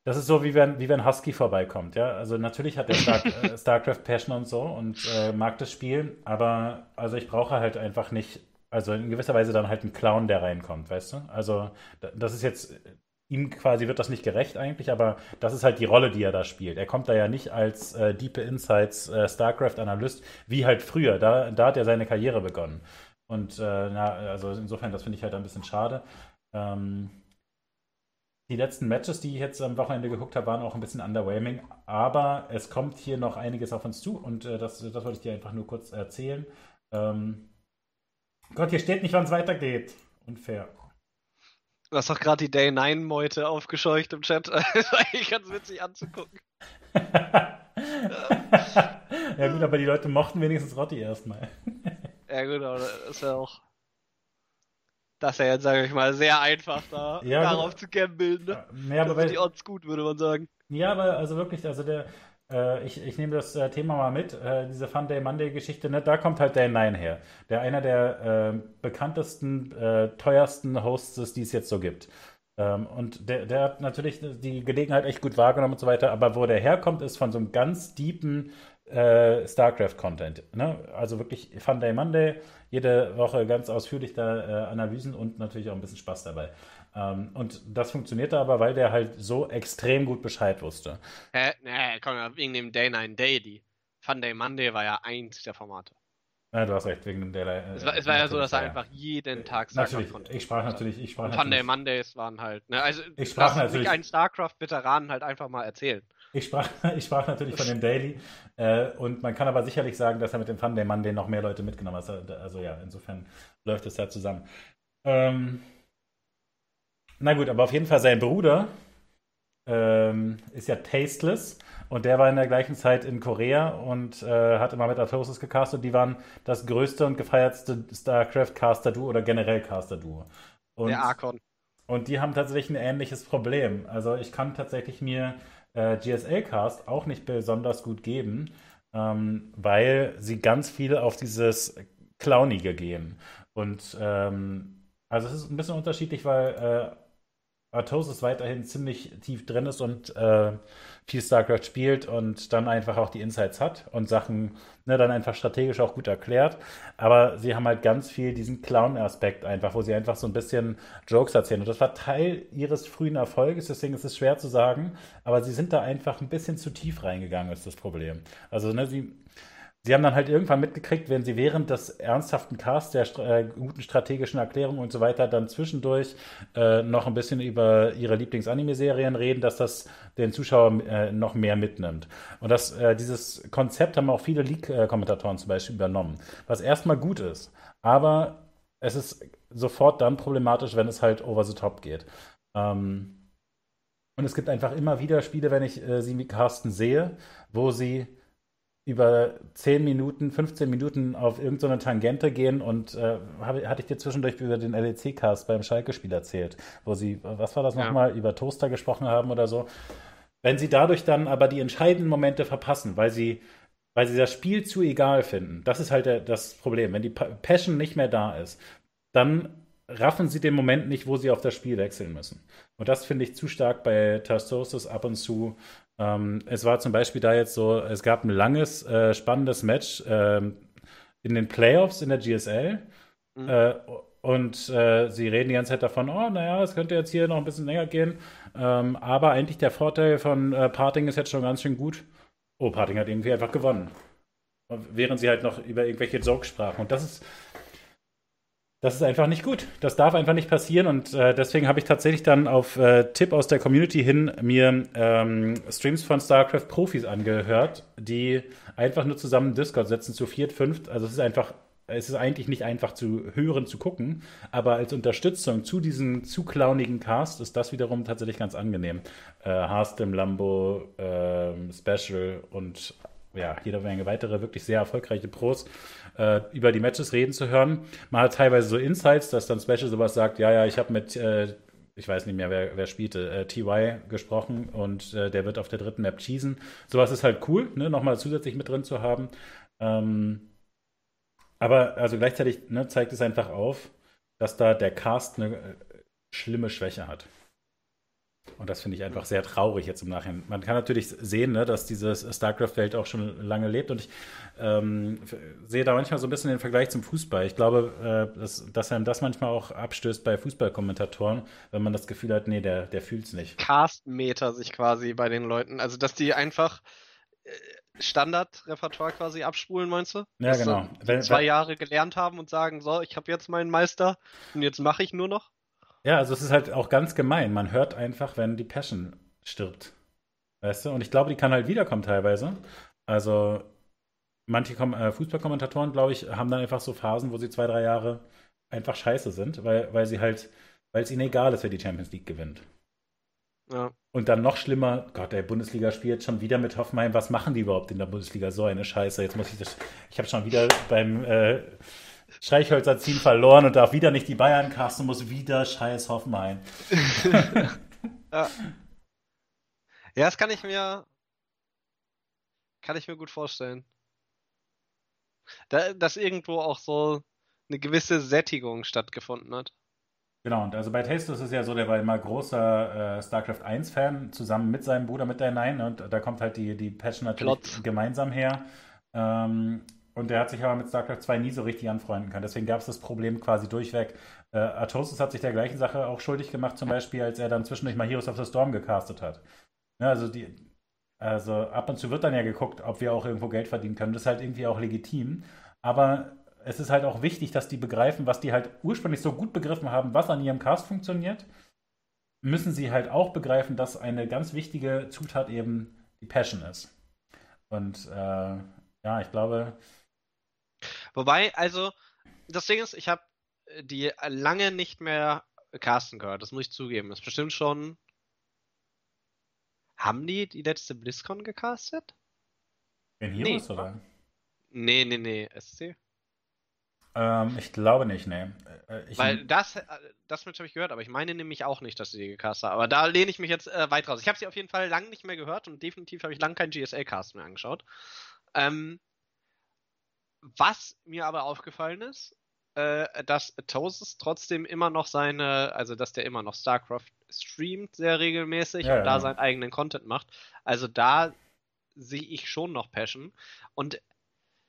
Das ist so, wie wenn, wie wenn Husky vorbeikommt, ja. Also natürlich hat er Star, *laughs* äh, StarCraft Passion und so und äh, mag das Spiel, aber also ich brauche halt einfach nicht, also in gewisser Weise dann halt einen Clown, der reinkommt, weißt du? Also das ist jetzt ihm quasi wird das nicht gerecht eigentlich, aber das ist halt die Rolle, die er da spielt. Er kommt da ja nicht als äh, Deep Insights äh, StarCraft-Analyst wie halt früher. Da, da hat er seine Karriere begonnen. Und äh, na, also insofern, das finde ich halt ein bisschen schade. Ähm, die letzten Matches, die ich jetzt am Wochenende geguckt habe, waren auch ein bisschen underwhelming, aber es kommt hier noch einiges auf uns zu und äh, das, das wollte ich dir einfach nur kurz erzählen. Ähm, Gott, hier steht nicht, wann es weitergeht. Unfair. Du hast doch gerade die Day 9 Meute aufgescheucht im Chat. *laughs* Das ist eigentlich ganz witzig anzugucken. *laughs* ja gut, aber die Leute mochten wenigstens Rotti erstmal. ja gut, aber das ist ja auch. Das ist ja jetzt, sage ich mal, sehr einfach, da ja, darauf gut. zu gambeln. Ne? Ja, aber die Odds gut, würde man sagen. Ja, aber also wirklich, also der, äh, ich, ich nehme das äh, Thema mal mit, äh, diese Fun Day Monday Geschichte, ne? da kommt halt Day 9 her. Der einer der äh, bekanntesten, äh, teuersten Hosts ist, die es jetzt so gibt. Ähm, und der, der hat natürlich die Gelegenheit echt gut wahrgenommen und so weiter, aber wo der herkommt, ist von so einem ganz deepen äh, StarCraft-Content. Ne? Also wirklich Fun Day Monday, jede Woche ganz ausführlich da Analysen und natürlich auch ein bisschen Spaß dabei. Ähm, und das funktionierte aber, weil der halt so extrem gut Bescheid wusste. Hä? Nee, komm, wegen dem Day 9 Day, die Fun Day Monday war ja eins der Formate. Ja, du hast recht, wegen dem Day. Äh, es war, es war ja so, dass er einfach jeden Tag StarCraft konnte. Ich sprach natürlich, ich sprach und Fun Day Mondays waren halt, ne, also ich sprach natürlich, einen StarCraft-Veteranen halt einfach mal erzählen. Ich sprach, *laughs* ich sprach natürlich von dem Daily äh, und man kann aber sicherlich sagen, dass er mit dem Fun Day Monday noch mehr Leute mitgenommen hat. Also, also ja, insofern läuft es ja zusammen. Ähm, na gut, aber auf jeden Fall sein Bruder ähm, ist ja Tasteless und der war in der gleichen Zeit in Korea und äh, hat immer mit Artosis gecastet. Die waren das größte und gefeiertste StarCraft-Caster-Duo oder generell Caster-Duo. Der Archon. Und die haben tatsächlich ein ähnliches Problem. Also ich kann tatsächlich mir äh, GSL-Cast auch nicht besonders gut geben, ähm, weil sie ganz viel auf dieses Clownige gehen. Und ähm, also es ist ein bisschen unterschiedlich, weil äh, Artosis weiterhin ziemlich tief drin ist und äh, viel StarCraft spielt und dann einfach auch die Insights hat und Sachen ne, dann einfach strategisch auch gut erklärt. Aber sie haben halt ganz viel diesen Clown-Aspekt einfach, wo sie einfach so ein bisschen Jokes erzählen. Und das war Teil ihres frühen Erfolges, deswegen ist es schwer zu sagen. Aber sie sind da einfach ein bisschen zu tief reingegangen, ist das Problem. Also, ne, sie Sie haben dann halt irgendwann mitgekriegt, wenn Sie während des ernsthaften Casts der äh, guten strategischen Erklärung und so weiter dann zwischendurch äh, noch ein bisschen über Ihre Lieblings-Anime-Serien reden, dass das den Zuschauer äh, noch mehr mitnimmt. Und das, äh, dieses Konzept haben auch viele League-Kommentatoren zum Beispiel übernommen, was erstmal gut ist. Aber es ist sofort dann problematisch, wenn es halt over the top geht. Ähm, und es gibt einfach immer wieder Spiele, wenn ich äh, sie mit Carsten sehe, wo sie über 10 Minuten, 15 Minuten auf irgendeine Tangente gehen und äh, hab, hatte ich dir zwischendurch über den LEC-Cast beim Schalke-Spiel erzählt, wo sie, was war das ja. nochmal, über Toaster gesprochen haben oder so. Wenn sie dadurch dann aber die entscheidenden Momente verpassen, weil sie, weil sie das Spiel zu egal finden, das ist halt der, das Problem. Wenn die Passion nicht mehr da ist, dann raffen sie den Moment nicht, wo sie auf das Spiel wechseln müssen. Und das finde ich zu stark bei Tastosis ab und zu ähm, es war zum Beispiel da jetzt so, es gab ein langes, äh, spannendes Match ähm, in den Playoffs in der GSL. Mhm. Äh, und äh, sie reden die ganze Zeit davon, oh, naja, es könnte jetzt hier noch ein bisschen länger gehen. Ähm, aber eigentlich der Vorteil von äh, Parting ist jetzt schon ganz schön gut. Oh, Parting hat irgendwie einfach gewonnen. Während sie halt noch über irgendwelche Jokes sprachen. Und das ist, das ist einfach nicht gut. Das darf einfach nicht passieren und äh, deswegen habe ich tatsächlich dann auf äh, Tipp aus der Community hin mir ähm, Streams von StarCraft Profis angehört, die einfach nur zusammen Discord setzen zu viert, fünft. Also es ist einfach, es ist eigentlich nicht einfach zu hören, zu gucken, aber als Unterstützung zu diesem zu clownigen Cast ist das wiederum tatsächlich ganz angenehm. Äh, Harstem, Lambo, äh, Special und ja, jede Menge weitere wirklich sehr erfolgreiche Pros äh, über die Matches reden zu hören. Man hat teilweise so Insights, dass dann Special sowas sagt, ja, ja, ich habe mit, äh, ich weiß nicht mehr, wer, wer spielte, äh, TY gesprochen und äh, der wird auf der dritten Map cheesen. Sowas ist halt cool, ne, nochmal zusätzlich mit drin zu haben. Ähm, aber also gleichzeitig ne, zeigt es einfach auf, dass da der Cast eine äh, schlimme Schwäche hat. Und das finde ich einfach sehr traurig jetzt im Nachhinein. Man kann natürlich sehen, ne, dass dieses StarCraft-Welt auch schon lange lebt. Und ich ähm, sehe da manchmal so ein bisschen den Vergleich zum Fußball. Ich glaube, äh, dass, dass einem das manchmal auch abstößt bei Fußballkommentatoren, wenn man das Gefühl hat, nee, der, der fühlt es nicht. Cast-Meter sich quasi bei den Leuten. Also, dass die einfach äh, Standardrepertoire quasi abspulen, meinst du? Ja, dass genau. Wenn, zwei Jahre gelernt haben und sagen, so, ich habe jetzt meinen Meister und jetzt mache ich nur noch? Ja, also es ist halt auch ganz gemein. Man hört einfach, wenn die Passion stirbt. Weißt du? Und ich glaube, die kann halt wiederkommen teilweise. Also manche Kom äh, Fußballkommentatoren, glaube ich, haben dann einfach so Phasen, wo sie zwei, drei Jahre einfach scheiße sind, weil, weil sie halt, weil es ihnen egal ist, wer die Champions League gewinnt. Ja. Und dann noch schlimmer, Gott, der Bundesliga spielt schon wieder mit Hoffenheim. Was machen die überhaupt in der Bundesliga? So eine Scheiße. Jetzt muss ich das. Ich habe schon wieder beim äh, Streichhölzer ziehen verloren und darf wieder nicht die Bayern casten, muss wieder scheiß Hoffenheim. *laughs* ja. ja, das kann ich mir kann ich mir gut vorstellen. Da, dass irgendwo auch so eine gewisse Sättigung stattgefunden hat. Genau, und also bei Taste ist es ja so, der war immer großer äh, StarCraft 1-Fan, zusammen mit seinem Bruder, mit der Nine, und da kommt halt die, die Patch natürlich Plot. gemeinsam her. Ähm, und der hat sich aber mit StarCraft 2 nie so richtig anfreunden können. Deswegen gab es das Problem quasi durchweg. Äh, Artosis hat sich der gleichen Sache auch schuldig gemacht, zum Beispiel, als er dann zwischendurch mal Heroes of the Storm gecastet hat. Ja, also, die, also ab und zu wird dann ja geguckt, ob wir auch irgendwo Geld verdienen können. Das ist halt irgendwie auch legitim. Aber es ist halt auch wichtig, dass die begreifen, was die halt ursprünglich so gut begriffen haben, was an ihrem Cast funktioniert, müssen sie halt auch begreifen, dass eine ganz wichtige Zutat eben die Passion ist. Und äh, ja, ich glaube, Wobei, also, das Ding ist, ich habe äh, die lange nicht mehr casten gehört, das muss ich zugeben. Das ist bestimmt schon. Haben die die letzte BlizzCon gecastet? In Heroes nee. oder? Nee, nee, nee, SC. Ähm, ich glaube nicht, nee. Äh, ich Weil das, äh, das habe ich gehört, aber ich meine nämlich auch nicht, dass sie die gecastet haben. Aber da lehne ich mich jetzt äh, weit raus. Ich habe sie auf jeden Fall lange nicht mehr gehört und definitiv habe ich lange keinen GSL-Cast mehr angeschaut. Ähm, was mir aber aufgefallen ist, äh, dass Tosis trotzdem immer noch seine, also dass der immer noch StarCraft streamt sehr regelmäßig Ja, und da ja. seinen eigenen Content macht. Also da sehe ich schon noch Passion. Und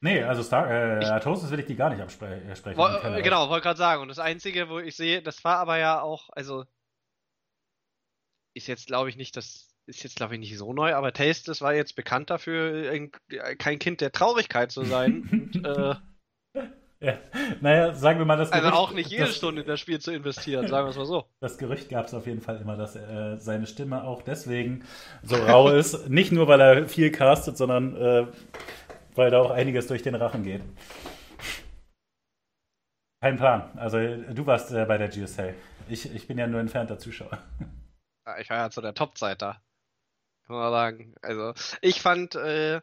Nee, also Star, äh, Ich- Artosis will ich die gar nicht abspre- äh, wo, äh, genau, wollte gerade sagen. Und das Einzige, wo ich sehe, das war aber ja auch, also ist jetzt glaube ich nicht das. Ist jetzt, glaube ich, nicht so neu, aber Tastes war jetzt bekannt dafür, ein, kein Kind der Traurigkeit zu sein. und, *laughs* äh, Ja. Naja, sagen wir mal, das also Gerücht- auch nicht jede das, Stunde in das Spiel zu investieren, sagen wir es mal so. Das Gerücht gab es auf jeden Fall immer, dass äh, seine Stimme auch deswegen so rau *laughs* ist. Nicht nur, weil er viel castet, sondern äh, weil da auch einiges durch den Rachen geht. Kein Plan. Also du warst äh, bei der GSA. Ich, ich bin ja nur entfernter Zuschauer. Ich war ja zu der Top-Zeit da. Kann man sagen. Also, ich fand, äh,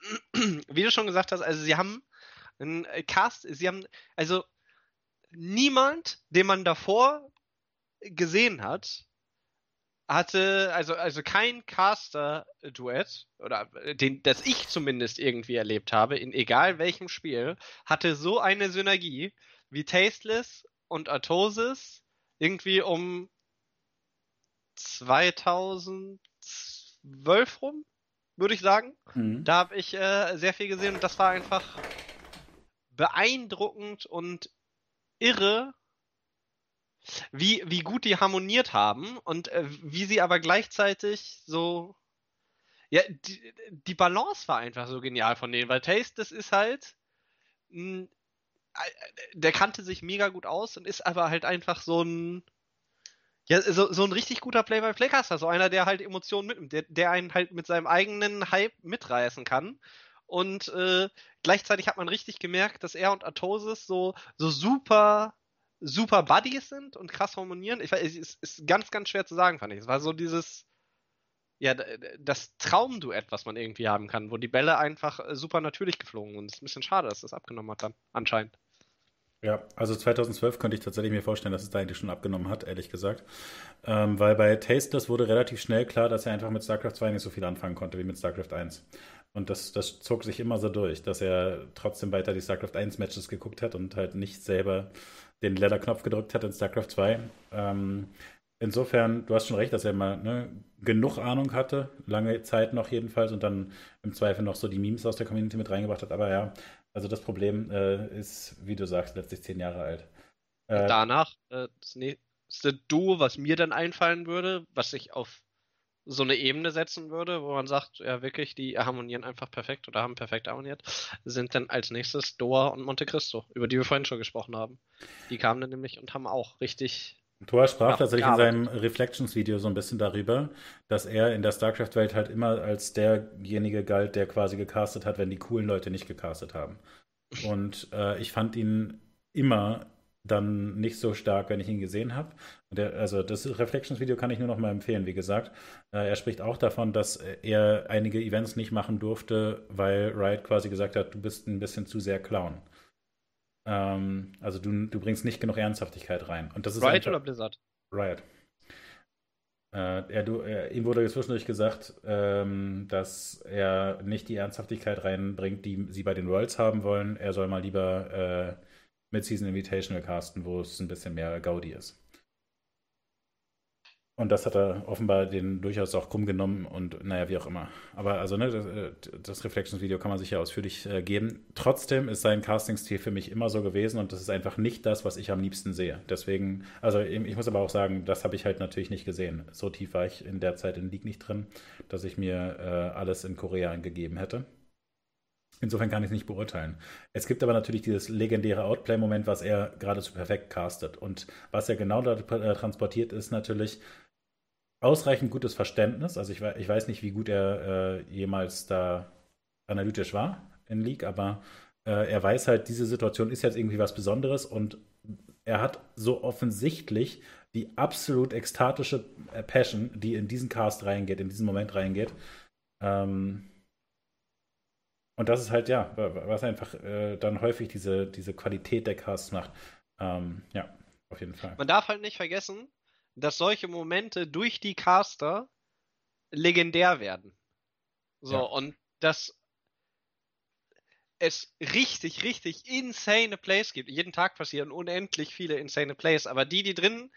*clears throat* wie du schon gesagt hast, also sie haben einen Cast, sie haben, also niemand, den man davor gesehen hat, hatte, also, also kein Caster-Duett, oder äh, den, das ich zumindest irgendwie erlebt habe, in egal welchem Spiel, hatte so eine Synergie wie Tasteless und Artosis irgendwie um 2012 rum, würde ich sagen. Mhm. Da habe ich äh, sehr viel gesehen und das war einfach beeindruckend und irre, wie, wie gut die harmoniert haben und äh, wie sie aber gleichzeitig so. Ja, die, die Balance war einfach so genial von denen, weil Taste, das ist halt. mh, äh, der kannte sich mega gut aus und ist aber halt einfach so ein. Ja, so, so ein richtig guter Play-by-Play-Caster, so einer, der halt Emotionen mitnimmt, der, der einen halt mit seinem eigenen Hype mitreißen kann. Und äh, gleichzeitig hat man richtig gemerkt, dass er und Artosis so, so super, super Buddies sind und krass harmonieren. Ich weiß, es ist, ganz, ganz schwer zu sagen, fand ich. Es war so dieses, ja, das Traumduett, was man irgendwie haben kann, wo die Bälle einfach äh, super natürlich geflogen sind. Es ist ein bisschen schade, dass das abgenommen hat dann, anscheinend. Ja, also 2012 könnte ich tatsächlich mir vorstellen, dass es da eigentlich schon abgenommen hat, ehrlich gesagt. Ähm, weil bei Tasteless wurde relativ schnell klar, dass er einfach mit StarCraft 2 nicht so viel anfangen konnte wie mit StarCraft 1. Und das, das zog sich immer so durch, dass er trotzdem weiter die StarCraft 1 Matches geguckt hat und halt nicht selber den Leather-Knopf gedrückt hat in StarCraft 2. Ähm, insofern, du hast schon recht, dass er mal ne, genug Ahnung hatte, lange Zeit noch jedenfalls, und dann im Zweifel noch so die Memes aus der Community mit reingebracht hat. Aber ja, also das Problem äh, ist, wie du sagst, letztlich zehn Jahre alt. Äh, Danach, äh, das nächste Duo, was mir dann einfallen würde, was ich auf so eine Ebene setzen würde, wo man sagt, ja wirklich, die harmonieren einfach perfekt oder haben perfekt harmoniert, sind dann als nächstes Doa und Monte Cristo, über die wir vorhin schon gesprochen haben. Die kamen dann nämlich und haben auch richtig. Thor sprach Ja, tatsächlich in seinem Reflections-Video so ein bisschen darüber, dass er in der StarCraft-Welt halt immer als derjenige galt, der quasi gecastet hat, wenn die coolen Leute nicht gecastet haben. Und äh, ich fand ihn immer dann nicht so stark, wenn ich ihn gesehen habe. Also das Reflections-Video kann ich nur noch mal empfehlen, wie gesagt. Äh, er spricht auch davon, dass er einige Events nicht machen durfte, weil Riot quasi gesagt hat, du bist ein bisschen zu sehr Clown. Ähm, also du, du bringst nicht genug Ernsthaftigkeit rein. Und das ist Riot oder Blizzard? Riot. Äh, er, du, er, ihm wurde zwischendurch gesagt, ähm, dass er nicht die Ernsthaftigkeit reinbringt, die sie bei den Worlds haben wollen. Er soll mal lieber äh, Mid-Season Invitational casten, wo es ein bisschen mehr Gaudi ist. Und das hat er offenbar den durchaus auch krumm genommen und naja, wie auch immer. Aber also, ne, das, äh, das Reflections-Video kann man sich ja ausführlich äh, geben. Trotzdem ist sein Castingstil für mich immer so gewesen und das ist einfach nicht das, was ich am liebsten sehe. Deswegen, also ich muss aber auch sagen, das habe ich halt natürlich nicht gesehen. So tief war ich in der Zeit in League nicht drin, dass ich mir äh, alles in Korea gegeben hätte. Insofern kann ich es nicht beurteilen. Es gibt aber natürlich dieses legendäre Outplay-Moment, was er geradezu perfekt castet. Und was er genau da äh, transportiert, ist natürlich ausreichend gutes Verständnis. Also ich, ich weiß nicht, wie gut er äh, jemals da analytisch war in League, aber äh, er weiß halt, diese Situation ist jetzt irgendwie was Besonderes und er hat so offensichtlich die absolut ekstatische äh, Passion, die in diesen Cast reingeht, in diesen Moment reingeht. Ähm, und das ist halt, ja, wa- wa- was einfach äh, dann häufig diese, diese Qualität der Casts macht. Ähm, ja, auf jeden Fall. Man darf halt nicht vergessen, dass solche Momente durch die Caster legendär werden. So, Ja. und das es richtig, richtig insane Plays gibt. Jeden Tag passieren unendlich viele insane Plays, aber die, die drin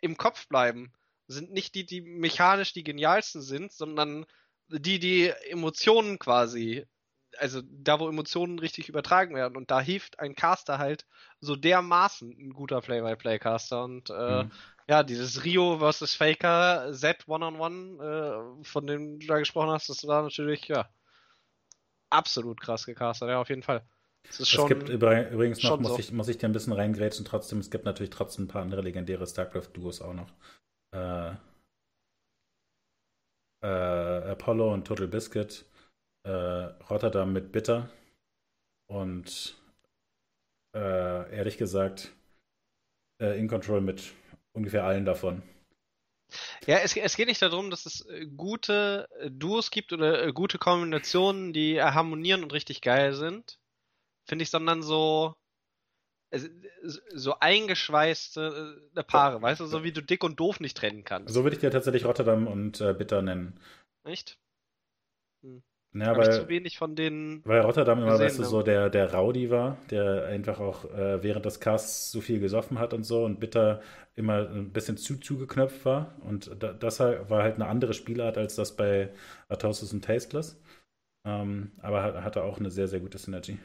im Kopf bleiben, sind nicht die, die mechanisch die genialsten sind, sondern die, die Emotionen quasi, also da, wo Emotionen richtig übertragen werden. Und da hilft ein Caster halt so dermaßen ein guter Play-by-Play-Caster. Und äh, mhm. Ja, dieses Rio vs. Faker Z One-on-One, äh, von dem du da gesprochen hast, das war natürlich, ja, absolut krass gecastet, ja, auf jeden Fall. es gibt übrigens noch, muss, so. ich, muss ich dir ein bisschen reingrätschen, trotzdem, es gibt natürlich trotzdem ein paar andere legendäre StarCraft-Duos auch noch. Äh, äh, Apollo und Total Biscuit, äh, Rotterdam mit Bitter und äh, ehrlich gesagt äh, In Control mit ungefähr allen davon. Ja, es, es, geht nicht darum, dass es äh, gute äh, Duos gibt oder gute Kombinationen, die harmonieren und richtig geil sind, finde ich, sondern so so eingeschweißte Paare, weißt du, so wie du dick und doof nicht trennen kannst. So würde ich dir tatsächlich Rotterdam und äh, Bitter nennen. Echt? Hm. Ja, weil, zu wenig von den. Weil Rotterdam immer, weißt du, so der, der Rowdy war, der einfach auch äh, während des Casts so viel gesoffen hat und so und Bitter immer ein bisschen zu zugeknöpft war. Und da, das war halt eine andere Spielart als das bei Atosis und Tasteless. Ähm, aber hatte auch eine sehr, sehr gute Synergy.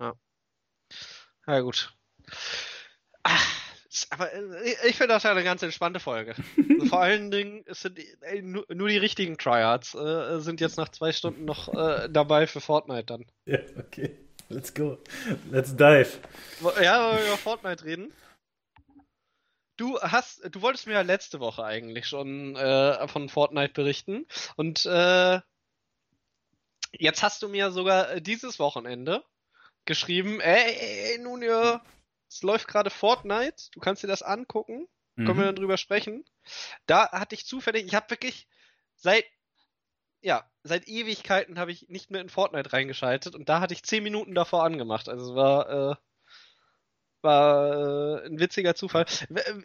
Ja. Na gut. Ach, aber äh, ich finde das ja eine ganz entspannte Folge. *laughs* Vor allen Dingen sind ey, nur, nur, die richtigen Tryhards äh, sind jetzt nach zwei Stunden noch äh, dabei für Fortnite dann. *laughs* Ja, okay. Let's go. Let's dive. Ja, wollen wir über Fortnite reden? Du hast, du wolltest mir ja letzte Woche eigentlich schon äh, von Fortnite berichten und äh, jetzt hast du mir sogar dieses Wochenende geschrieben, ey, ey, ey nun ja, es läuft gerade Fortnite, du kannst dir das angucken, mhm. können wir dann drüber sprechen. Da hatte ich zufällig, ich habe wirklich seit ja, seit Ewigkeiten habe ich nicht mehr in Fortnite reingeschaltet und da hatte ich 10 Minuten davor angemacht. Also es war äh, war äh, ein witziger Zufall.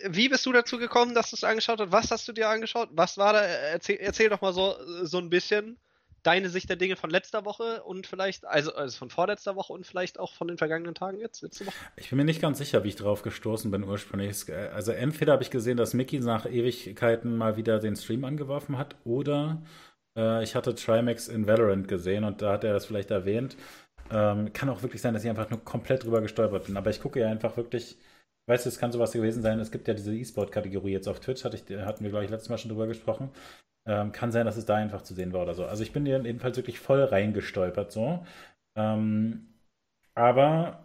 Wie bist du dazu gekommen, dass du es angeschaut hast? Was hast du dir angeschaut? Was war da? Erzähl, erzähl doch mal so, so ein bisschen deine Sicht der Dinge von letzter Woche und vielleicht, also, also von vorletzter Woche und vielleicht auch von den vergangenen Tagen jetzt, letzte Woche? Ich bin mir nicht ganz sicher, wie ich drauf gestoßen bin ursprünglich. Also entweder habe ich gesehen, dass Mickey nach Ewigkeiten mal wieder den Stream angeworfen hat oder äh, ich hatte Trimax in Valorant gesehen und da hat er das vielleicht erwähnt. Ähm, kann auch wirklich sein, dass ich einfach nur komplett drüber gestolpert bin. Aber ich gucke ja einfach wirklich, weißt du, es kann sowas gewesen sein. Es gibt ja diese E-Sport-Kategorie jetzt auf Twitch, hatte ich, hatten wir, glaube ich, letztes Mal schon drüber gesprochen. Ähm, kann sein, dass es da einfach zu sehen war oder so. Also ich bin jedenfalls wirklich voll reingestolpert so. Ähm, aber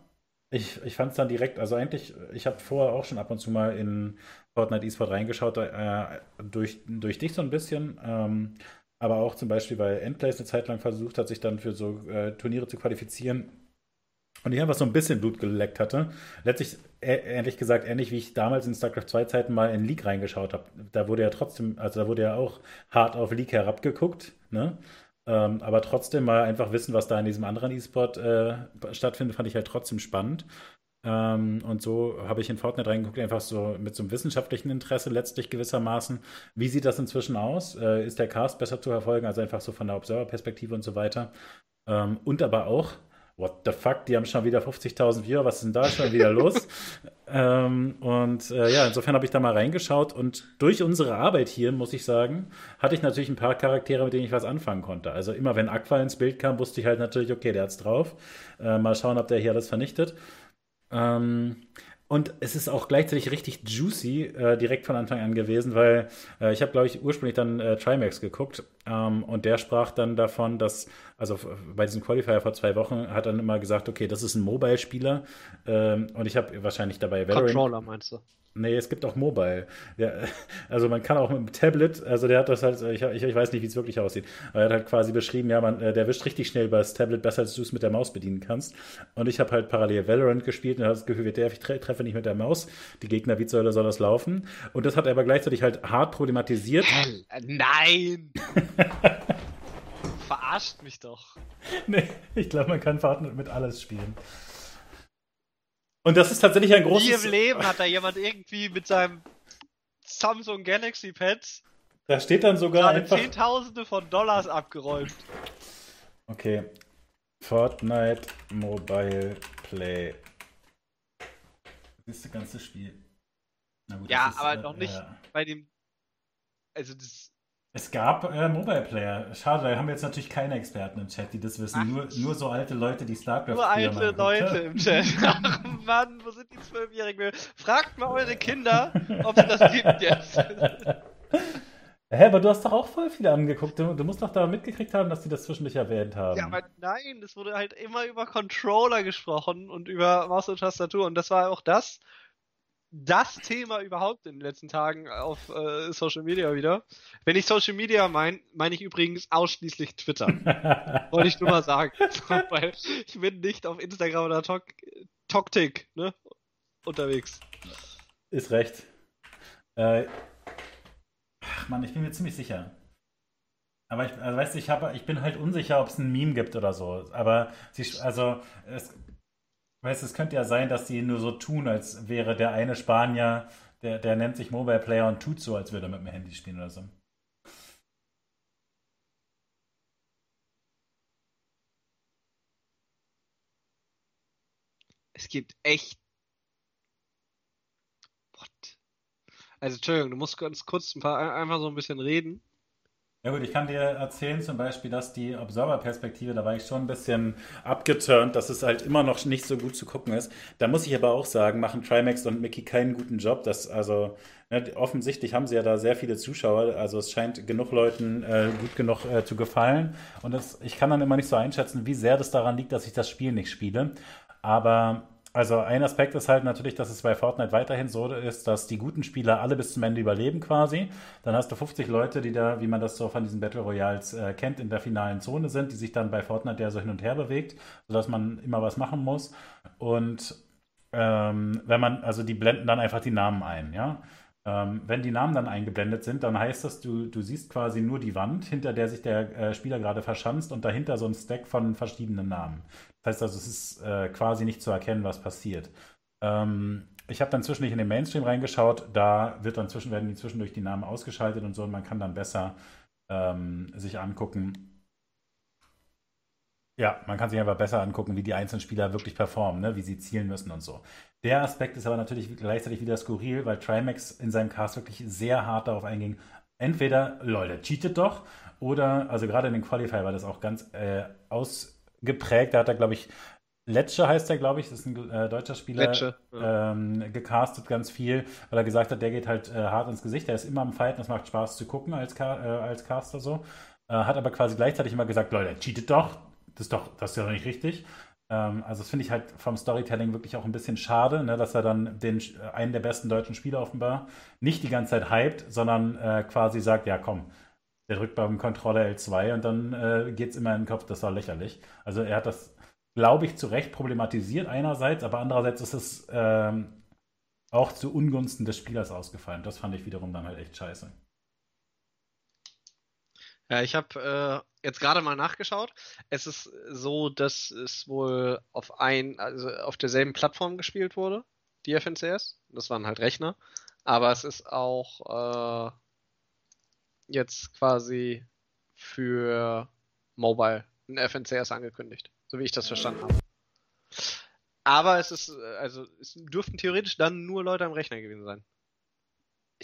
ich, ich fand es dann direkt, also eigentlich, ich habe vorher auch schon ab und zu mal in Fortnite eSport reingeschaut, äh, durch, durch dich so ein bisschen. Ähm, aber auch zum Beispiel, weil Endplays eine Zeit lang versucht hat, sich dann für so äh, Turniere zu qualifizieren und ich einfach so ein bisschen Blut geleckt hatte. Letztlich, ehrlich gesagt, ähnlich wie ich damals in StarCraft 2 Zeiten mal in League reingeschaut habe. Da wurde ja trotzdem, also da wurde ja auch hart auf League herabgeguckt, ne? Ähm, aber trotzdem mal einfach wissen, was da in diesem anderen E-Sport äh, stattfindet, fand ich halt trotzdem spannend. Ähm, und so habe ich in Fortnite reingeguckt, einfach so mit so einem wissenschaftlichen Interesse letztlich gewissermaßen. Wie sieht das inzwischen aus? Äh, ist der Cast besser zu verfolgen, also einfach so von der Observer-Perspektive und so weiter? Ähm, und aber auch, what the fuck, die haben schon wieder 50.000 Viewer, was ist denn da schon wieder los? *laughs* ähm, und äh, ja, insofern habe ich da mal reingeschaut und durch unsere Arbeit hier, muss ich sagen, hatte ich natürlich ein paar Charaktere, mit denen ich was anfangen konnte. Also immer wenn Aqua ins Bild kam, wusste ich halt natürlich, okay, der hat's drauf. Äh, mal schauen, ob der hier alles vernichtet. Ähm, und es ist auch gleichzeitig richtig juicy äh, direkt von Anfang an gewesen, weil äh, ich habe, glaube ich, ursprünglich dann äh, Trimax geguckt ähm, und der sprach dann davon, dass, also bei diesem Qualifier vor zwei Wochen, hat dann immer gesagt, okay, das ist ein Mobile-Spieler ähm, und ich habe wahrscheinlich dabei Valorant. Controller meinst du? Nee, es gibt auch Mobile. Ja, also man kann auch mit dem Tablet, also der hat das halt, ich, ich, ich weiß nicht, wie es wirklich aussieht, aber er hat halt quasi beschrieben, ja, man, äh, der wischt richtig schnell über das Tablet besser, als du es mit der Maus bedienen kannst. Und ich habe halt parallel Valorant gespielt und habe das Gefühl, der, ich treffe nicht mit der Maus die Gegner, wie soll, soll das laufen? Und das hat er aber gleichzeitig halt hart problematisiert. Nein! *laughs* Verarscht mich doch. Nee, ich glaube, man kann Fortnite mit alles spielen. Und das ist tatsächlich ein großes... Nie im Leben hat da jemand irgendwie mit seinem Samsung Galaxy Pad da steht dann sogar einfach... Zehntausende von Dollars abgeräumt. Okay. Fortnite Mobile Play. Das ist das ganze Spiel. Gut, ja, ist, aber äh, noch nicht äh, bei dem. Also das. Es gab äh, Mobile Player. Schade, da haben wir jetzt natürlich keine Experten im Chat, die das wissen. nur, nur so alte Leute, die StarCraft Nur alte Leute im Chat. *laughs* Ach Mann, wo sind die Zwölfjährigen? Fragt mal eure Kinder, ob es das gibt jetzt. *laughs* Hä, aber du hast doch auch voll viele angeguckt. Du, du, musst doch da mitgekriegt haben, dass die das zwischendurch erwähnt haben. Ja, aber nein, es wurde halt immer über Controller gesprochen und über Maus und Tastatur. Und das war auch das, das Thema überhaupt in den letzten Tagen auf äh, Social Media wieder. Wenn ich Social Media meine, meine ich übrigens ausschließlich Twitter. *laughs* Wollte ich nur mal sagen. *laughs* Weil ich bin nicht auf Instagram oder Tok Toktik ne, unterwegs. Ist recht. Äh, ach man, ich bin mir ziemlich sicher. Aber ich, also weißt du, ich, hab, ich bin halt unsicher, ob es ein Meme gibt oder so. Aber sie, also es, Weißt es könnte ja sein, dass die nur so tun, als wäre der eine Spanier, der, der nennt sich Mobile Player und tut so, als würde er mit dem Handy spielen oder so. Es gibt echt. What? Also, Entschuldigung, du musst ganz kurz ein paar, einfach so ein bisschen reden. Ja gut, ich kann dir erzählen zum Beispiel, dass die Observer-Perspektive, da war ich schon ein bisschen abgeturnt, dass es halt immer noch nicht so gut zu gucken ist. Da muss ich aber auch sagen, machen Trimax und Mickey keinen guten Job. Das, also ne, offensichtlich haben sie ja da sehr viele Zuschauer, also es scheint genug Leuten äh, gut genug äh, zu gefallen. Und das, ich kann dann immer nicht so einschätzen, wie sehr das daran liegt, dass ich das Spiel nicht spiele. Aber also ein Aspekt ist halt natürlich, dass es bei Fortnite weiterhin so ist, dass die guten Spieler alle bis zum Ende überleben quasi. Dann hast du 50 Leute, die da, wie man das so von diesen Battle Royals äh, kennt, in der finalen Zone sind, die sich dann bei Fortnite ja so hin und her bewegt, sodass man immer was machen muss. Und ähm, wenn man, also die blenden dann einfach die Namen ein, ja. Ähm, wenn die Namen dann eingeblendet sind, dann heißt das, du, du siehst quasi nur die Wand, hinter der sich der äh, Spieler gerade verschanzt und dahinter so ein Stack von verschiedenen Namen. Das heißt also, es ist äh, quasi nicht zu erkennen, was passiert. Ähm, ich habe dann zwischendurch in den Mainstream reingeschaut, da wird dann zwischen, werden die zwischendurch die Namen ausgeschaltet und so und man kann dann besser ähm, sich angucken. Ja, man kann sich einfach besser angucken, wie die einzelnen Spieler wirklich performen, ne? wie sie zielen müssen und so. Der Aspekt ist aber natürlich gleichzeitig wieder skurril, weil Trimax in seinem Cast wirklich sehr hart darauf einging. Entweder, Leute, cheatet doch, oder, also gerade in den Qualifier war das auch ganz äh, aus geprägt. Da hat er, glaube ich, Letsche heißt er, glaube ich, das ist ein äh, deutscher Spieler, Letsche, ja. ähm, gecastet ganz viel, weil er gesagt hat, der geht halt äh, hart ins Gesicht, der ist immer am Fighten, das macht Spaß zu gucken als, äh, als Caster so. Äh, hat aber quasi gleichzeitig immer gesagt, Leute, cheatet doch, das ist doch, das ist ja nicht richtig. Ähm, also das finde ich halt vom Storytelling wirklich auch ein bisschen schade, ne, dass er dann den, einen der besten deutschen Spieler offenbar nicht die ganze Zeit hypt, sondern äh, quasi sagt, ja komm, der drückt beim Controller L2 und dann äh, geht es immer in den Kopf, das war lächerlich. Also er hat das, glaube ich, zu Recht problematisiert einerseits, aber andererseits ist es ähm, auch zu Ungunsten des Spielers ausgefallen. Das fand ich wiederum dann halt echt scheiße. Ja, ich habe äh, jetzt gerade mal nachgeschaut. Es ist so, dass es wohl auf ein, also auf derselben Plattform gespielt wurde, die FNCS. Das waren halt Rechner. Aber es ist auch äh, jetzt quasi für Mobile ein FNCS angekündigt, so wie ich das verstanden habe. Aber es ist, also es dürften theoretisch dann nur Leute am Rechner gewesen sein.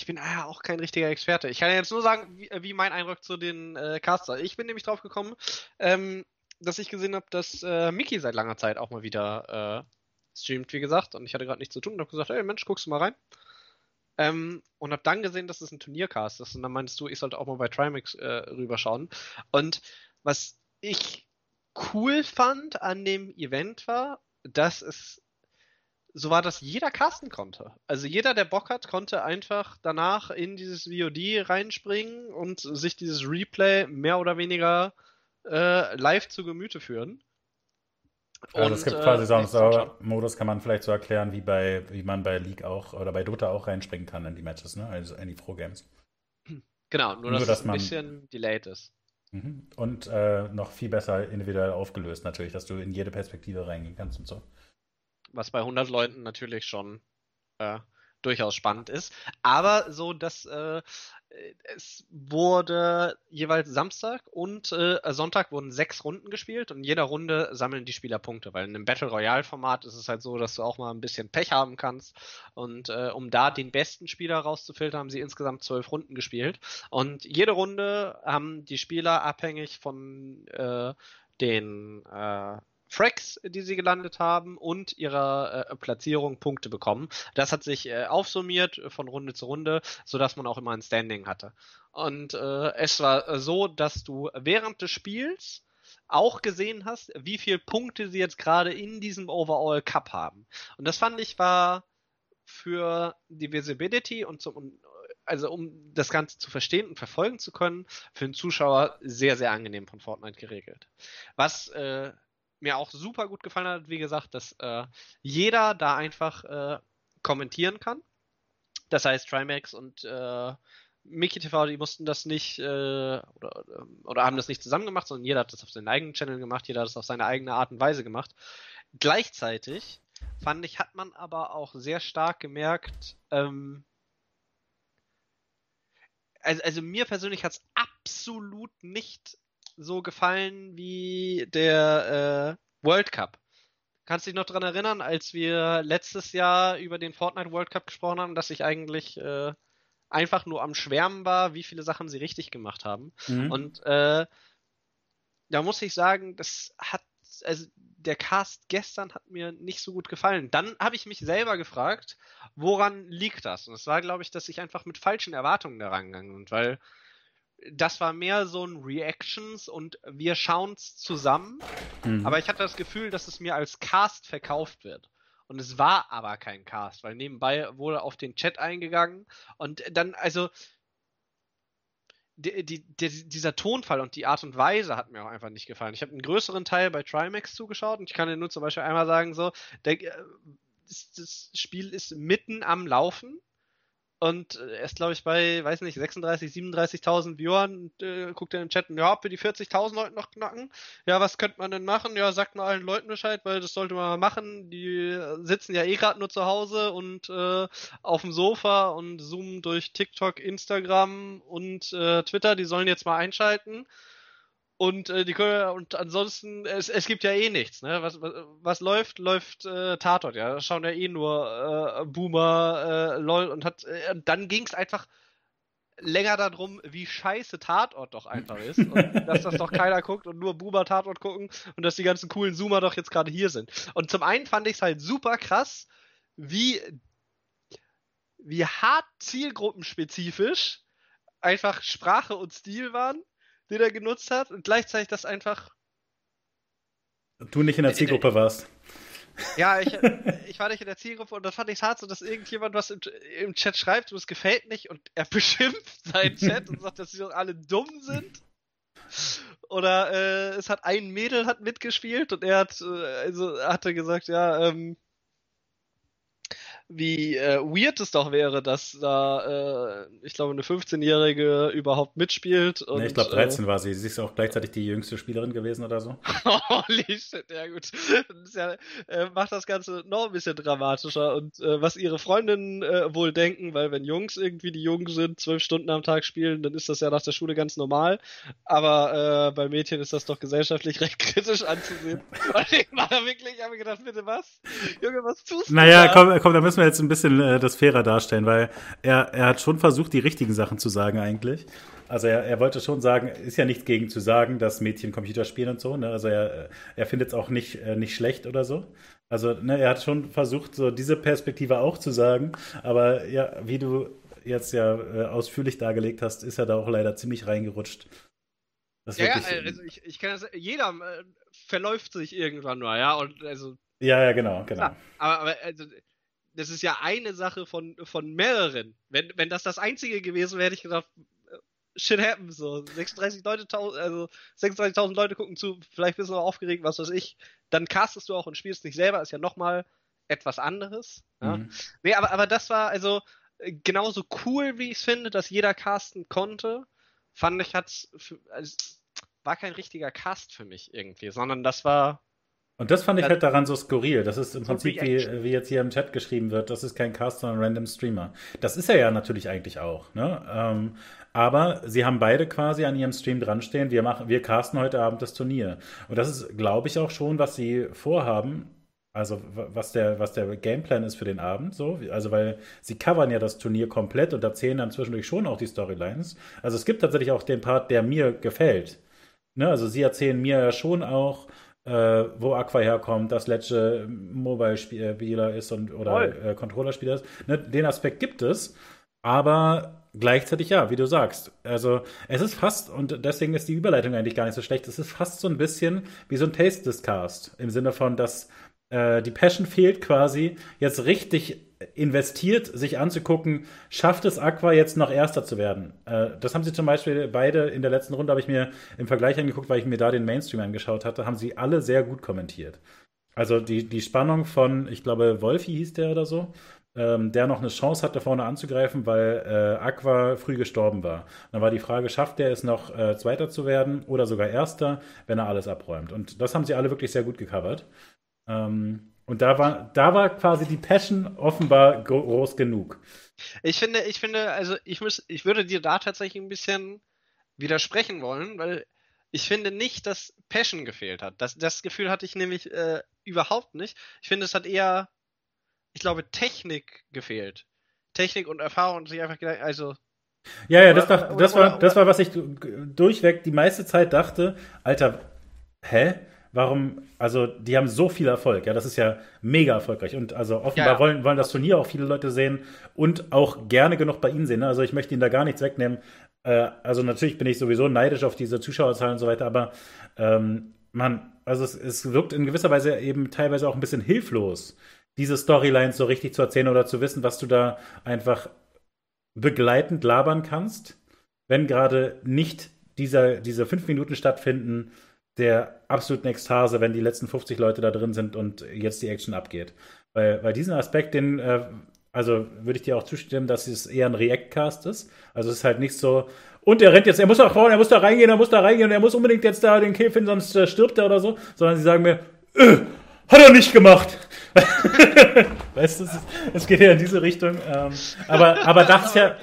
Ich bin ja auch kein richtiger Experte. Ich kann jetzt nur sagen, wie, wie mein Eindruck zu den äh, Caster. Ich bin nämlich drauf gekommen, ähm, dass ich gesehen habe, dass äh, Mickey seit langer Zeit auch mal wieder äh, streamt, wie gesagt. Und ich hatte gerade nichts zu tun und habe gesagt, hey Mensch, guckst du mal rein. Ähm, und habe dann gesehen, dass es ein Turniercast ist. Und dann meinst du, ich sollte auch mal bei Trimax äh, rüberschauen. Und was ich cool fand an dem Event war, dass es so war, dass jeder casten konnte. Also jeder, der Bock hat, konnte einfach danach in dieses VOD reinspringen und sich dieses Replay mehr oder weniger äh, live zu Gemüte führen. Also es gibt äh, quasi so einen Modus, kann man vielleicht so erklären, wie bei, wie man bei League auch oder bei Dota auch reinspringen kann in die Matches, ne? Also in die Pro-Games. Genau, nur, nur dass, dass es ein bisschen delayed ist. Mhm. Und äh, noch viel besser individuell aufgelöst natürlich, dass du in jede Perspektive reingehen kannst und so. Was bei 100 Leuten natürlich schon äh, durchaus spannend ist. Aber so, dass äh, es wurde jeweils Samstag und äh, Sonntag wurden sechs Runden gespielt und in jeder Runde sammeln die Spieler Punkte, weil in einem Battle Royale Format ist es halt so, dass du auch mal ein bisschen Pech haben kannst und äh, um da den besten Spieler rauszufiltern, haben sie insgesamt zwölf Runden gespielt und jede Runde haben die Spieler abhängig von äh, den äh, Fracks, die sie gelandet haben und ihrer äh, Platzierung Punkte bekommen. Das hat sich äh, aufsummiert von Runde zu Runde, sodass man auch immer ein Standing hatte. Und äh, es war so, dass du während des Spiels auch gesehen hast, wie viele Punkte sie jetzt gerade in diesem Overall Cup haben. Und das fand ich war für die Visibility und zum, also um das Ganze zu verstehen und verfolgen zu können, für den Zuschauer sehr, sehr angenehm von Fortnite geregelt. Was äh, mir auch super gut gefallen hat, wie gesagt, dass äh, jeder da einfach äh, kommentieren kann. Das heißt, Trimax und äh, Mickey TV, die mussten das nicht äh, oder, oder haben das nicht zusammen gemacht, sondern jeder hat das auf seinen eigenen Channel gemacht, jeder hat das auf seine eigene Art und Weise gemacht. Gleichzeitig fand ich, hat man aber auch sehr stark gemerkt, ähm, also, also mir persönlich hat es absolut nicht so gefallen wie der äh, World Cup. Kannst du dich noch daran erinnern, als wir letztes Jahr über den Fortnite World Cup gesprochen haben, dass ich eigentlich äh, einfach nur am Schwärmen war, wie viele Sachen sie richtig gemacht haben. Mhm. Und äh, da muss ich sagen, das hat, also der Cast gestern hat mir nicht so gut gefallen. Dann habe ich mich selber gefragt, woran liegt das? Und es war, glaube ich, dass ich einfach mit falschen Erwartungen da rangegangen bin, weil das war mehr so ein Reactions und wir schauen's zusammen. Mhm. Aber ich hatte das Gefühl, dass es mir als Cast verkauft wird. Und es war aber kein Cast, weil nebenbei wurde auf den Chat eingegangen und dann, also, die, die, die, dieser Tonfall und die Art und Weise hat mir auch einfach nicht gefallen. Ich habe einen größeren Teil bei Trimax zugeschaut und ich kann dir nur zum Beispiel einmal sagen, so, der, äh, das, das Spiel ist mitten am Laufen und er ist, glaube ich, bei, weiß nicht, 36, 37.000 Viewern und äh, guckt er im Chat, ja, ob wir die 40.000 Leute noch knacken? Ja, was könnte man denn machen? Ja, sagt mal allen Leuten Bescheid, weil das sollte man mal machen. Die sitzen ja eh gerade nur zu Hause und äh, auf dem Sofa und zoomen durch TikTok, Instagram und äh, Twitter. Die sollen jetzt mal einschalten. Und äh, die können, und ansonsten, es, es gibt ja eh nichts, ne? Was, was, was läuft, läuft äh, Tatort, ja. Da schauen ja eh nur äh, Boomer, äh, LOL und hat äh, dann ging es einfach länger darum, wie scheiße Tatort doch einfach ist. Und *laughs* dass das doch keiner guckt und nur Boomer Tatort gucken und dass die ganzen coolen Zoomer doch jetzt gerade hier sind. Und zum einen fand ich es halt super krass, wie, wie hart zielgruppenspezifisch einfach Sprache und Stil waren den er genutzt hat und gleichzeitig das einfach. Du nicht in der Zielgruppe warst. Ja, ich, *laughs* ich war nicht in der Zielgruppe und das fand ich hart, so dass irgendjemand was im, im Chat schreibt und es gefällt nicht und er *laughs* beschimpft seinen Chat und sagt, dass sie doch alle dumm sind. Oder äh, es hat ein Mädel hat mitgespielt und er hat äh, also hatte gesagt, ja, ähm, wie äh, weird es doch wäre, dass da, äh, ich glaube, eine 15-Jährige überhaupt mitspielt. Und, nee, ich glaube, 13 äh, war sie. Sie ist auch gleichzeitig die jüngste Spielerin gewesen oder so. *laughs* Holy shit, ja gut. Das ja, äh, macht das Ganze noch ein bisschen dramatischer. Und äh, was ihre Freundinnen äh, wohl denken, weil wenn Jungs irgendwie die Jungen sind, zwölf Stunden am Tag spielen, dann ist das ja nach der Schule ganz normal. Aber äh, bei Mädchen ist das doch gesellschaftlich *laughs* recht kritisch anzusehen. *laughs* Und ich war da wirklich, ich habe gedacht, bitte was? Junge, was tust du? Naja, da? komm, komm, da müssen wir wir jetzt ein bisschen äh, das fairer darstellen, weil er, er hat schon versucht, die richtigen Sachen zu sagen eigentlich. Also er, er wollte schon sagen, ist ja nichts gegen zu sagen, dass Mädchen Computer spielen und so. Ne? Also er, er findet es auch nicht, äh, nicht schlecht oder so. Also ne, er hat schon versucht, so diese Perspektive auch zu sagen. Aber ja, wie du jetzt ja äh, ausführlich dargelegt hast, ist er da auch leider ziemlich reingerutscht. ja, ja, also ich, ich kann das, jeder äh, verläuft sich irgendwann mal, ja, und also. Ja, ja, genau, genau. Ja, aber, aber also, das ist ja eine Sache von, von mehreren. Wenn, wenn das das einzige gewesen wäre, hätte ich gedacht, äh, shit happens, so. 36 Leute, also 36.000 Leute gucken zu, vielleicht bist du noch aufgeregt, was weiß ich. Dann castest du auch und spielst nicht selber, ist ja nochmal etwas anderes. Ja? Mhm. Nee, aber, aber das war also äh, genauso cool, wie ich es finde, dass jeder casten konnte. Fand ich, hat's, also, war kein richtiger Cast für mich irgendwie, sondern das war Und das fand ich halt daran so skurril. Das ist im Prinzip, wie, wie, jetzt hier im Chat geschrieben wird, das ist kein Cast, sondern ein Random Streamer. Das ist er ja natürlich eigentlich auch. Ne? Ähm, aber sie haben beide quasi an ihrem Stream dranstehen. Wir, machen, wir casten heute Abend das Turnier. Und das ist, glaube ich, auch schon, was sie vorhaben. Also was der, was der Gameplan ist für den Abend, so. Also weil sie covern ja das Turnier komplett und erzählen dann zwischendurch schon auch die Storylines. Also es gibt tatsächlich auch den Part, der mir gefällt. Ne? Also sie erzählen mir ja schon auch, äh, wo Aqua herkommt, dass Lecce Mobile-Spieler ist und oder äh, Controller-Spieler ist. Ne, den Aspekt gibt es, aber gleichzeitig ja, wie du sagst. Also es ist fast, und deswegen ist die Überleitung eigentlich gar nicht so schlecht, es ist fast so ein bisschen wie so ein Taste-Discast. Im Sinne von, dass äh, die Passion fehlt quasi, jetzt richtig investiert, sich anzugucken, schafft es Aqua jetzt noch Erster zu werden? Äh, das haben sie zum Beispiel beide in der letzten Runde, habe ich mir im Vergleich angeguckt, weil ich mir da den Mainstream angeschaut hatte, haben sie alle sehr gut kommentiert. Also die, die Spannung von, ich glaube, Wolfi hieß der oder so, ähm, der noch eine Chance hatte, vorne anzugreifen, weil äh, Aqua früh gestorben war. Und dann war die Frage, schafft er es noch, äh, Zweiter zu werden oder sogar Erster, wenn er alles abräumt? Und das haben sie alle wirklich sehr gut gecovert. Ähm, und da war, da war quasi die Passion offenbar groß genug. Ich finde, ich finde, also ich muss, ich würde dir da tatsächlich ein bisschen widersprechen wollen, weil ich finde nicht, dass Passion gefehlt hat. Das, das Gefühl hatte ich nämlich äh, überhaupt nicht. Ich finde, es hat eher, ich glaube, Technik gefehlt. Technik und Erfahrung und sich einfach gedacht, also. Ja, ja, das, oder, das, das oder, war, das war, was ich durchweg die meiste Zeit dachte. Alter, hä? Warum, also die haben so viel Erfolg, ja, das ist ja mega erfolgreich. Und also offenbar ja, ja. Wollen, wollen das Turnier auch viele Leute sehen und auch gerne genug bei ihnen sehen. Ne? Also ich möchte ihnen da gar nichts wegnehmen. Äh, also natürlich bin ich sowieso neidisch auf diese Zuschauerzahlen und so weiter, aber ähm, man, also es, es wirkt in gewisser Weise eben teilweise auch ein bisschen hilflos, diese Storylines so richtig zu erzählen oder zu wissen, was du da einfach begleitend labern kannst, wenn gerade nicht dieser, diese fünf Minuten stattfinden, der absoluten Ekstase, wenn die letzten 50 Leute da drin sind und jetzt die Action abgeht. Weil, weil diesen Aspekt, den, äh, also würde ich dir auch zustimmen, dass es eher ein React-Cast ist. Also es ist halt nicht so, und er rennt jetzt, er muss da vorne, er muss da reingehen, er muss da reingehen und er muss unbedingt jetzt da den Kill finden, sonst äh, stirbt er oder so, sondern sie sagen mir, äh, hat er nicht gemacht. *laughs* weißt du, es geht ja in diese Richtung. Ähm, aber, aber das ist ja,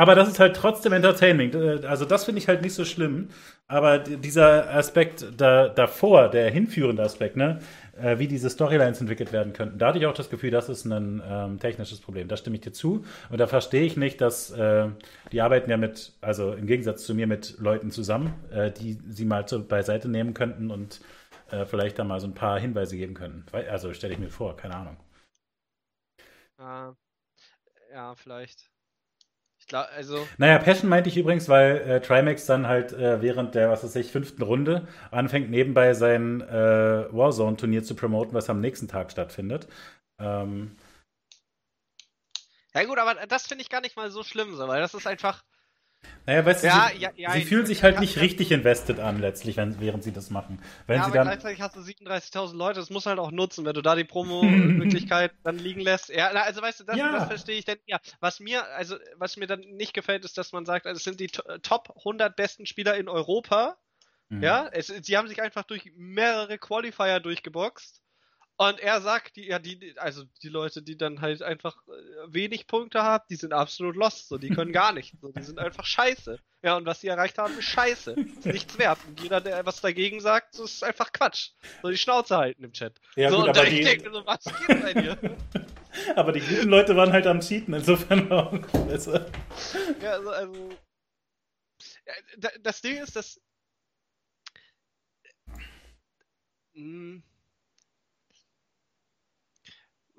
aber das ist halt trotzdem Entertainment. Äh, also das finde ich halt nicht so schlimm. Aber dieser Aspekt da, davor, der hinführende Aspekt, ne, äh, wie diese Storylines entwickelt werden könnten, da hatte ich auch das Gefühl, das ist ein ähm, technisches Problem. Da stimme ich dir zu. Und da verstehe ich nicht, dass äh, die arbeiten ja mit, also im Gegensatz zu mir, mit Leuten zusammen, äh, die sie mal so beiseite nehmen könnten und äh, vielleicht da mal so ein paar Hinweise geben könnten. Also stelle ich mir vor, keine Ahnung. Uh, ja, vielleicht glaub, also. Naja, Passion meinte ich übrigens, weil äh, Trimax dann halt äh, während der, was weiß ich, fünften Runde anfängt, nebenbei sein äh, Warzone-Turnier zu promoten, was am nächsten Tag stattfindet. Ähm, ja gut, aber das finde ich gar nicht mal so schlimm, so, weil das ist einfach, naja, weißt ja, du, sie, ja, ja, sie fühlen sich halt nicht richtig invested an, letztlich, wenn, während sie das machen. Wenn ja, sie aber dann gleichzeitig hast du 37.000 Leute, das muss halt auch nutzen, wenn du da die Promo-Möglichkeit *laughs* dann liegen lässt. Ja, also weißt du, das, das verstehe ich denn, ja. Was mir, also, was mir dann nicht gefällt, ist, dass man sagt, also, es sind die Top 100 besten Spieler in Europa. Mhm. Ja, es, sie haben sich einfach durch mehrere Qualifier durchgeboxt. Und er sagt, die, ja, die, also die Leute, die dann halt einfach äh, wenig Punkte haben, die sind absolut lost, so, die können gar nicht, so, die sind einfach scheiße. Ja, und was sie erreicht haben, ist scheiße. Ist nichts wert. Und jeder, der was dagegen sagt, so ist einfach Quatsch. So die Schnauze halten im Chat. Ja, so, gut, und aber die... denke so, was geht bei dir? *laughs* aber die guten Leute waren halt am Cheaten, insofern auch besser. Ja, also, also das Ding ist, dass. Hm,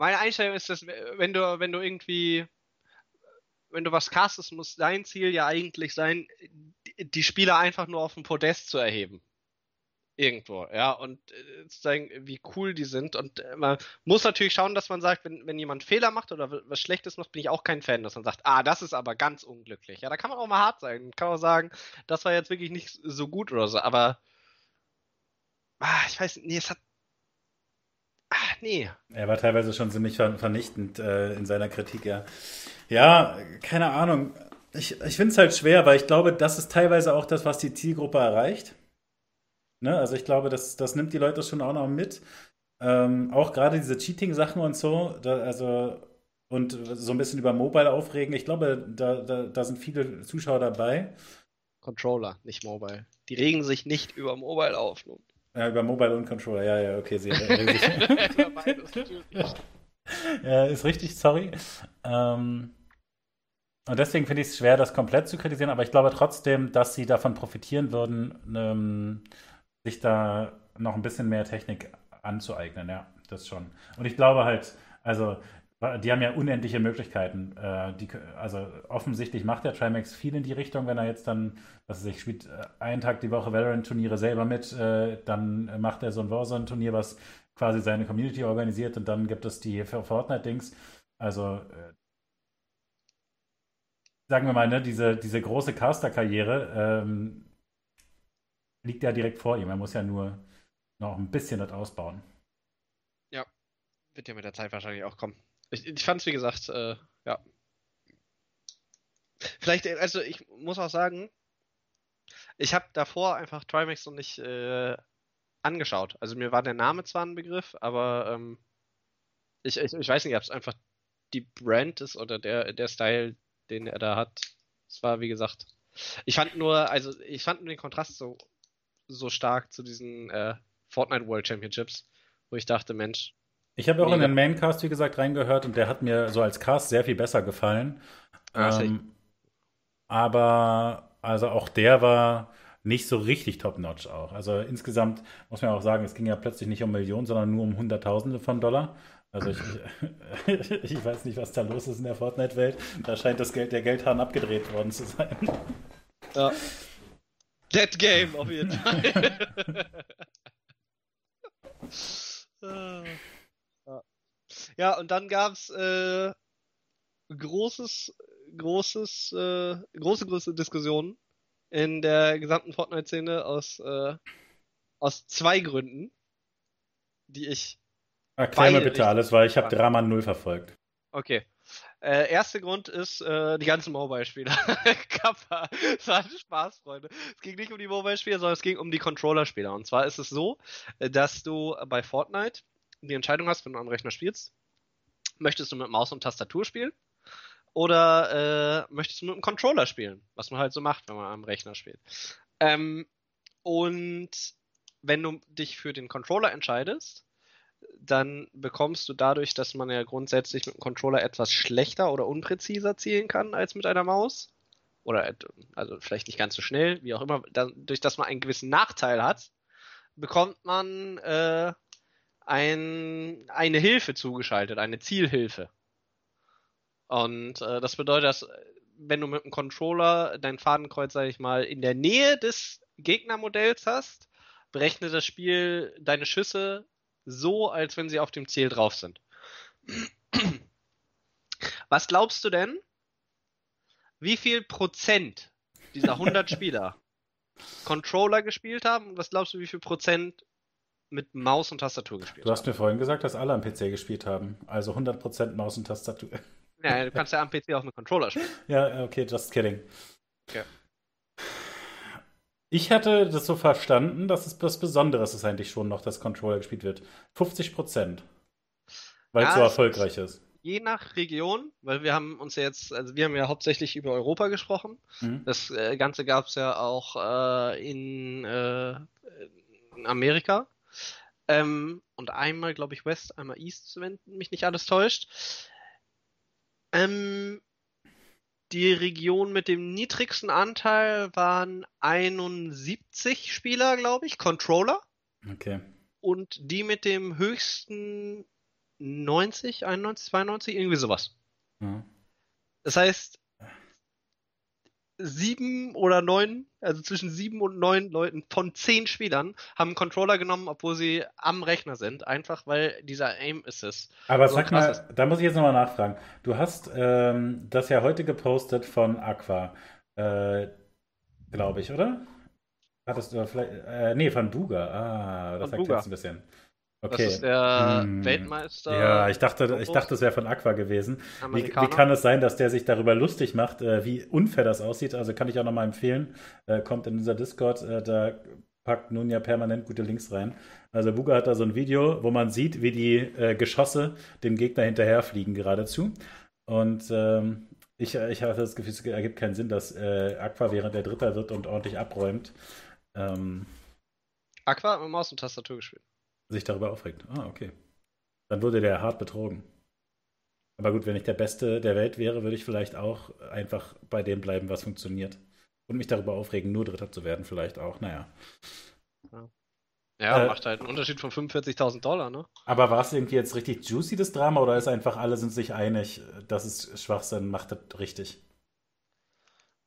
meine Einstellung ist, dass wenn du, wenn du irgendwie, wenn du was castest, muss dein Ziel ja eigentlich sein, die Spieler einfach nur auf den Podest zu erheben. Irgendwo, ja, und äh, zu zeigen, wie cool die sind. Und äh, man muss natürlich schauen, dass man sagt, wenn, wenn jemand Fehler macht oder was Schlechtes macht, bin ich auch kein Fan, dass man sagt, ah, das ist aber ganz unglücklich. Ja, da kann man auch mal hart sein. Kann man sagen, das war jetzt wirklich nicht so gut oder so, aber ah, ich weiß, nee, es hat Ach, nee. Er war teilweise schon ziemlich vernichtend äh, in seiner Kritik, ja. Ja, keine Ahnung. Ich, ich finde es halt schwer, weil ich glaube, das ist teilweise auch das, was die Zielgruppe erreicht. Ne? Also ich glaube, das, das nimmt die Leute schon auch noch mit. Ähm, auch gerade diese Cheating-Sachen und so, da, also und so ein bisschen über Mobile aufregen. Ich glaube, da, da, da sind viele Zuschauer dabei. Controller, nicht Mobile. Die regen sich nicht über Mobile auf. Nun. Ja, über Mobile und Controller, ja, ja, okay, sich. *laughs* ja, ist richtig, sorry. Ähm, und deswegen finde ich es schwer, das komplett zu kritisieren, aber ich glaube trotzdem, dass sie davon profitieren würden, ähm, sich da noch ein bisschen mehr Technik anzueignen, ja, das schon. Und ich glaube halt, also die haben ja unendliche Möglichkeiten. Äh, die, also offensichtlich macht der Trimax viel in die Richtung, wenn er jetzt dann, was weiß ich, spielt äh, einen Tag die Woche Valorant-Turniere selber mit, äh, dann macht er so ein Warzone-Turnier, was quasi seine Community organisiert und dann gibt es die Fortnite-Dings. Also sagen wir mal, ne, diese, diese große Caster-Karriere ähm, liegt ja direkt vor ihm. Er muss ja nur noch ein bisschen das ausbauen. Ja, wird ja mit der Zeit wahrscheinlich auch kommen. Ich, ich fand es, wie gesagt, äh, ja. Vielleicht, also ich muss auch sagen, ich habe davor einfach Trimax noch nicht äh, angeschaut. Also mir war der Name zwar ein Begriff, aber ähm, ich, ich, ich weiß nicht, ob es einfach die Brand ist oder der, der Style, den er da hat. Es war, wie gesagt, ich fand nur, also ich fand nur den Kontrast so, so stark zu diesen äh, Fortnite World Championships, wo ich dachte, Mensch. Ich habe auch mega. in den Maincast, wie gesagt, reingehört und der hat mir so als Cast sehr viel besser gefallen. Ah, ähm, aber also auch der war nicht so richtig top-notch auch. Also insgesamt muss man auch sagen, es ging ja plötzlich nicht um Millionen, sondern nur um Hunderttausende von Dollar. Also ich, *laughs* ich weiß nicht, was da los ist in der Fortnite-Welt. Da scheint das Geld, der Geldhahn abgedreht worden zu sein. Ja. Dead Game auf jeden Fall. *laughs* *laughs* ja, und dann gab's äh, großes, großes, äh, große, große Diskussionen in der gesamten Fortnite-Szene aus, äh, aus zwei Gründen, die ich Erklär mir bitte alles, weil ich habe Drama Null verfolgt. Okay. Äh, erster Grund ist äh, die ganzen Mobile-Spieler. Kappa. *laughs* Es war Spaß, Freunde. Es ging nicht um die Mobile-Spieler, sondern es ging um die Controller-Spieler. Und zwar ist es so, äh, dass du bei Fortnite die Entscheidung hast, wenn du am Rechner spielst, möchtest du mit Maus und Tastatur spielen oder äh, möchtest du mit einem Controller spielen, was man halt so macht, wenn man am Rechner spielt. Ähm, und wenn du dich für den Controller entscheidest, dann bekommst du dadurch, dass man ja grundsätzlich mit dem Controller etwas schlechter oder unpräziser zielen kann als mit einer Maus. Oder also vielleicht nicht ganz so schnell, wie auch immer, dadurch, dass man einen gewissen Nachteil hat, bekommt man äh, ein, eine Hilfe zugeschaltet, eine Zielhilfe. Und äh, das bedeutet, dass wenn du mit dem Controller dein Fadenkreuz, sag ich mal, in der Nähe des Gegnermodells hast, berechnet das Spiel deine Schüsse so, als wenn sie auf dem Ziel drauf sind. Was glaubst du denn, wie viel Prozent dieser 100 *laughs* Spieler Controller gespielt haben und was glaubst du, wie viel Prozent mit Maus und Tastatur gespielt? Du hast mir vorhin gesagt, dass alle am PC gespielt haben. Also 100% Maus und Tastatur. Ja, du kannst ja am PC auch mit Controller spielen. *laughs* Ja, okay, just kidding. Okay. Ich hatte das so verstanden, dass es was Besonderes ist eigentlich schon noch, dass Controller gespielt wird. 50 Prozent. Weil ja, es so erfolgreich ist. Je nach Region, weil wir haben uns ja jetzt, also wir haben ja hauptsächlich über Europa gesprochen. Mhm. Das äh, Ganze gab es ja auch äh, in, äh, in, Amerika. Ähm, und einmal, glaube ich, West, einmal East, wenn mich nicht alles täuscht. Ähm, die Region mit dem niedrigsten Anteil waren 71 Spieler, glaube ich, Controller. Okay. Und die mit dem höchsten 90, 91, 92, irgendwie sowas. Ja. Das heißt, sieben oder neun, also zwischen sieben und neun Leuten von zehn Spielern haben einen Controller genommen, obwohl sie am Rechner sind, einfach weil dieser Aim Assist. Aber so sag mal, ist. da muss ich jetzt nochmal nachfragen. Du hast ähm, das ja heute gepostet von Aqua, äh, glaube ich, oder? Hattest du vielleicht, äh, nee, von Duga. Ah, das erklärt es ein bisschen. Okay. Das ist der hm. Weltmeister. Ja, ich dachte, ich dachte, es wäre von Aqua gewesen. Wie, wie, kann es sein, dass der sich darüber lustig macht, äh, wie unfair das aussieht? Also kann ich auch nochmal empfehlen. Äh, kommt in unser Discord, äh, da packt nun ja permanent gute Links rein. Also Buga hat da so ein Video, wo man sieht, wie die Geschosse dem Gegner hinterherfliegen geradezu. Und ähm, ich, ich habe das Gefühl, es ergibt keinen Sinn, dass äh, Aqua während der Dritter wird und ordentlich abräumt. Ähm, Aqua mit Maus und Tastatur gespielt. Sich darüber aufregt. Ah, okay. Dann wurde der hart betrogen. Aber gut, wenn ich der Beste der Welt wäre, würde ich vielleicht auch einfach bei dem bleiben, was funktioniert. Und mich darüber aufregen, nur Dritter zu werden, vielleicht auch. Naja. Ja. Ja, äh, macht halt einen Unterschied von 45.000 Dollar, ne? Aber war es irgendwie jetzt richtig juicy, das Drama, oder ist einfach, alle sind sich einig, dass es Schwachsinn macht das richtig?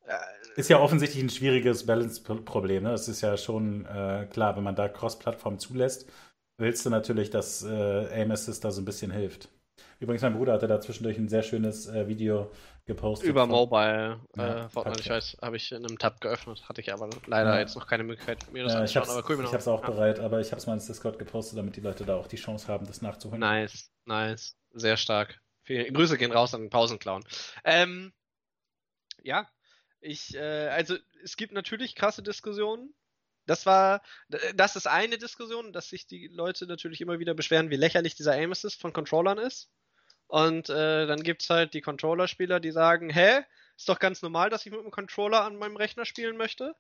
Äh, ist ja offensichtlich ein schwieriges Balance-Problem, ne? Es ist ja schon äh, klar, wenn man da Cross-Plattform zulässt, willst du natürlich, dass äh, Aim Assist da so ein bisschen hilft. Übrigens, mein Bruder hatte da zwischendurch ein sehr schönes äh, Video gepostet. Über von, Mobile ja, äh, Fortnite, ich weiß, habe ich in einem Tab geöffnet, hatte ich aber leider ja. jetzt noch keine Möglichkeit, mir das ja, anzuschauen, aber cool. Ich habe es auch ja. bereit, aber ich habe es mal ins Discord gepostet, damit die Leute da auch die Chance haben, das nachzuholen. Nice, nice, sehr stark. Viele Grüße gehen raus an den Pausenclown. Ähm, ja, ich, äh, also es gibt natürlich krasse Diskussionen. Das war, das ist eine Diskussion, dass sich die Leute natürlich immer wieder beschweren, wie lächerlich dieser Aim Assist von Controllern ist. Und äh, dann gibt es halt die Controller-Spieler, die sagen, hä, ist doch ganz normal, dass ich mit dem Controller an meinem Rechner spielen möchte.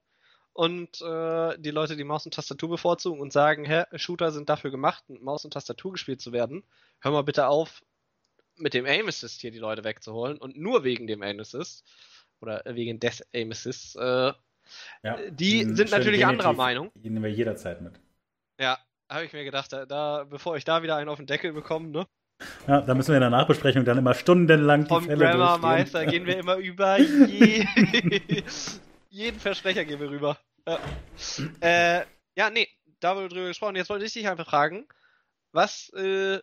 Und äh, die Leute, die Maus und Tastatur bevorzugen und sagen, hä, Shooter sind dafür gemacht, mit Maus und Tastatur gespielt zu werden. Hör mal bitte auf, mit dem Aim Assist hier die Leute wegzuholen und nur wegen dem Aim Assist oder wegen des Aim Assists. Äh, ja, die sind natürlich anderer Meinung. Die nehmen wir jederzeit mit. Ja, habe ich mir gedacht, da, da, bevor ich da wieder einen auf den Deckel bekomme, ne? Ja, da müssen wir in der Nachbesprechung dann immer stundenlang Vom die Fälle Grammar Meister *laughs* gehen wir immer über *laughs* je jeden Versprecher gehen wir rüber. Ja. äh, ja, nee, da wurde drüber gesprochen. Jetzt wollte ich dich einfach fragen, was äh,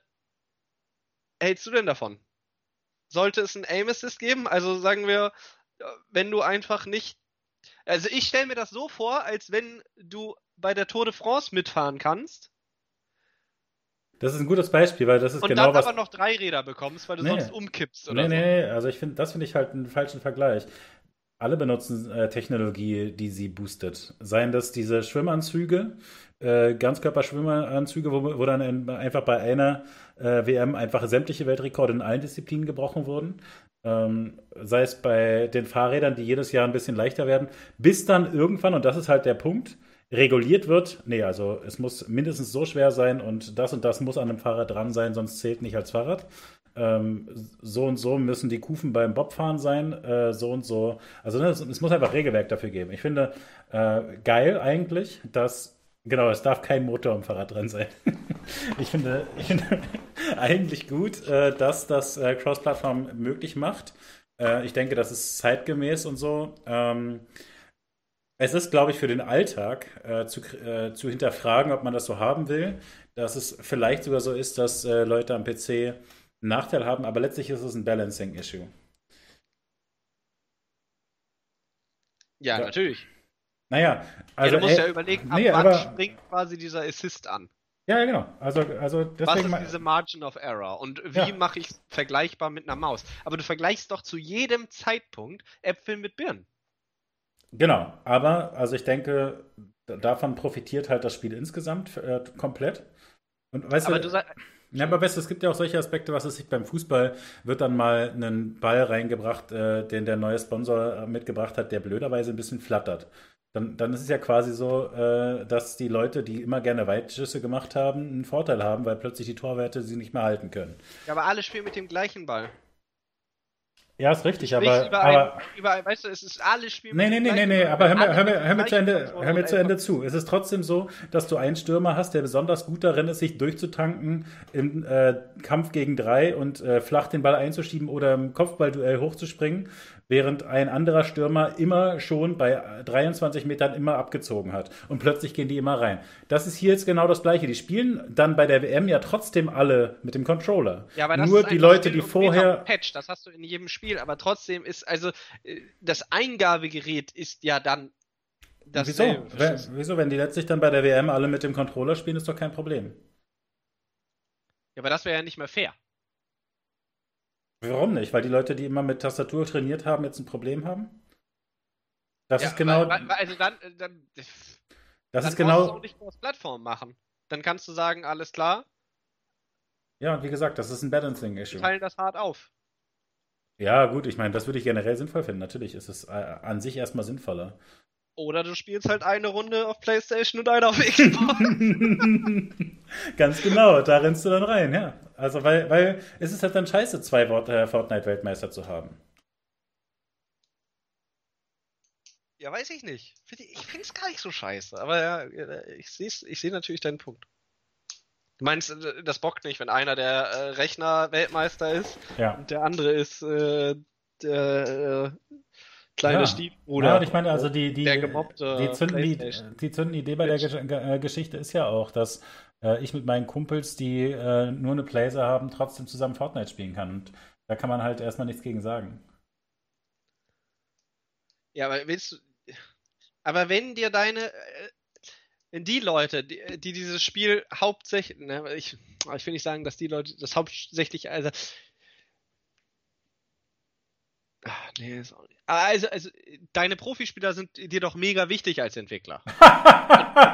hältst du denn davon? Sollte es ein Aim Assist geben? Also sagen wir, wenn du einfach nicht. Also ich stelle mir das so vor, als wenn du bei der Tour de France mitfahren kannst das ist ein gutes Beispiel, weil das ist und genau dann was. aber noch drei Räder bekommst, weil du nee. sonst umkippst oder nee, so. Nee, nee, also ich finde, das finde ich halt einen falschen Vergleich. Alle benutzen äh, Technologie, die sie boostet. Seien das diese Schwimmanzüge, äh, Ganzkörperschwimmanzüge, wo, wo dann in, einfach bei einer äh, WM einfach sämtliche Weltrekorde in allen Disziplinen gebrochen wurden. Ähm, sei es bei den Fahrrädern, die jedes Jahr ein bisschen leichter werden, bis dann irgendwann, und das ist halt der Punkt, reguliert wird, nee, also es muss mindestens so schwer sein und das und das muss an dem Fahrrad dran sein, sonst zählt nicht als Fahrrad. Ähm, so und so müssen die Kufen beim Bobfahren sein, äh, so und so. Also ne, es, es, muss einfach Regelwerk dafür geben. Ich finde äh, geil eigentlich, dass genau, es darf kein Motor am Fahrrad dran sein. *laughs* ich finde, ich finde *laughs* eigentlich gut, äh, dass das äh, Cross-Plattform möglich macht. Äh, ich denke, das ist zeitgemäß und so. Ähm, es ist, glaube ich, für den Alltag äh, zu, äh, zu, hinterfragen, ob man das so haben will. Dass es vielleicht sogar so ist, dass äh, Leute am PC einen Nachteil haben, aber letztlich ist es ein Balancing-Issue. Ja, ja, natürlich. Naja, also. Ja, du musst ja überlegen, ab nee, wann aber, springt quasi dieser Assist an. Ja, genau. Also, also deswegen Was ist diese Margin of Error und wie ja. mache ich es vergleichbar mit einer Maus? Aber du vergleichst doch zu jedem Zeitpunkt Äpfel mit Birnen. Genau, aber also ich denke, davon profitiert halt das Spiel insgesamt äh, komplett. Und weißt aber du, du ja, aber weißt du, es gibt ja auch solche Aspekte, was es sich beim Fußball wird dann mal einen Ball reingebracht, äh, den der neue Sponsor äh, mitgebracht hat, der blöderweise ein bisschen flattert. Dann, dann ist es ja quasi so, äh, dass die Leute, die immer gerne Weitschüsse gemacht haben, einen Vorteil haben, weil plötzlich die Torwerte sie nicht mehr halten können. Ja, aber alle spielen mit dem gleichen Ball. Ja, ist richtig, aber, über aber ein, über, weißt du, es ist alles Spiel. Nee, nee, nee, nee, nee, aber hör mir, hör mir, hör mir zu Ende, hör mir zu Ende zu. Es ist trotzdem so, dass du einen Stürmer hast, der besonders gut darin ist, sich durchzutanken im äh, Kampf gegen drei und äh, flach den Ball einzuschieben oder im Kopfballduell hochzuspringen während ein anderer Stürmer immer schon bei 23 Metern immer abgezogen hat. Und plötzlich gehen die immer rein. Das ist hier jetzt genau das Gleiche. Die spielen dann bei der WM ja trotzdem alle mit dem Controller. Ja, aber das Nur die Leute, die vorher. Patch, das hast du in jedem Spiel, aber trotzdem ist, also, äh, das Eingabegerät ist ja dann das. Wieso? Wenn, wieso? Wenn die letztlich dann bei der WM alle mit dem Controller spielen, ist doch kein Problem. Ja, aber das wäre ja nicht mehr fair. Warum nicht? Weil die Leute, die immer mit Tastatur trainiert haben, jetzt ein Problem haben? Das ja, ist genau. Weil, weil, also dann, äh, dann Das dann ist genau. du auch nicht Cross-Plattform machen. Dann kannst du sagen, alles klar, Ja, und wie gesagt, das ist ein wir Balancing-Issue. teilen das hart auf. Ja, gut, ich meine, das würde ich generell sinnvoll finden. Natürlich ist es äh, an sich erstmal sinnvoller. Oder du spielst halt eine Runde auf Playstation und eine auf Xbox. *laughs* *laughs* Ganz genau, da rennst du dann rein, ja. Also, weil, weil es ist halt dann scheiße, zwei Wort- äh, Fortnite-Weltmeister zu haben. ja, weiß ich nicht. Ich ich find's gar nicht so scheiße. Aber ja, äh, ich sehe ich seh natürlich deinen Punkt. Du meinst, äh, das bockt nicht, wenn einer der äh, Rechner-Weltmeister ist Ja. und der andere ist äh, der äh, kleine Ja. Stiefbruder. Ja, und ich meine, also die, die, gemobbte die, Zündli PlayStation. die Zündidee bei der äh, Geschichte ist ja auch, dass äh, ich mit meinen Kumpels, die äh, nur eine Playser haben, trotzdem zusammen Fortnite spielen kann. Und da kann man halt erstmal nichts gegen sagen. Ja, aber willst du. Aber wenn dir deine. äh, Wenn die Leute, die, die dieses Spiel hauptsächlich. Ne, ich, ich will nicht sagen, dass die Leute das hauptsächlich. Also. Ach, nee, ist auch nicht. Aber Also, also, deine Profispieler sind dir doch mega wichtig als Entwickler. *laughs*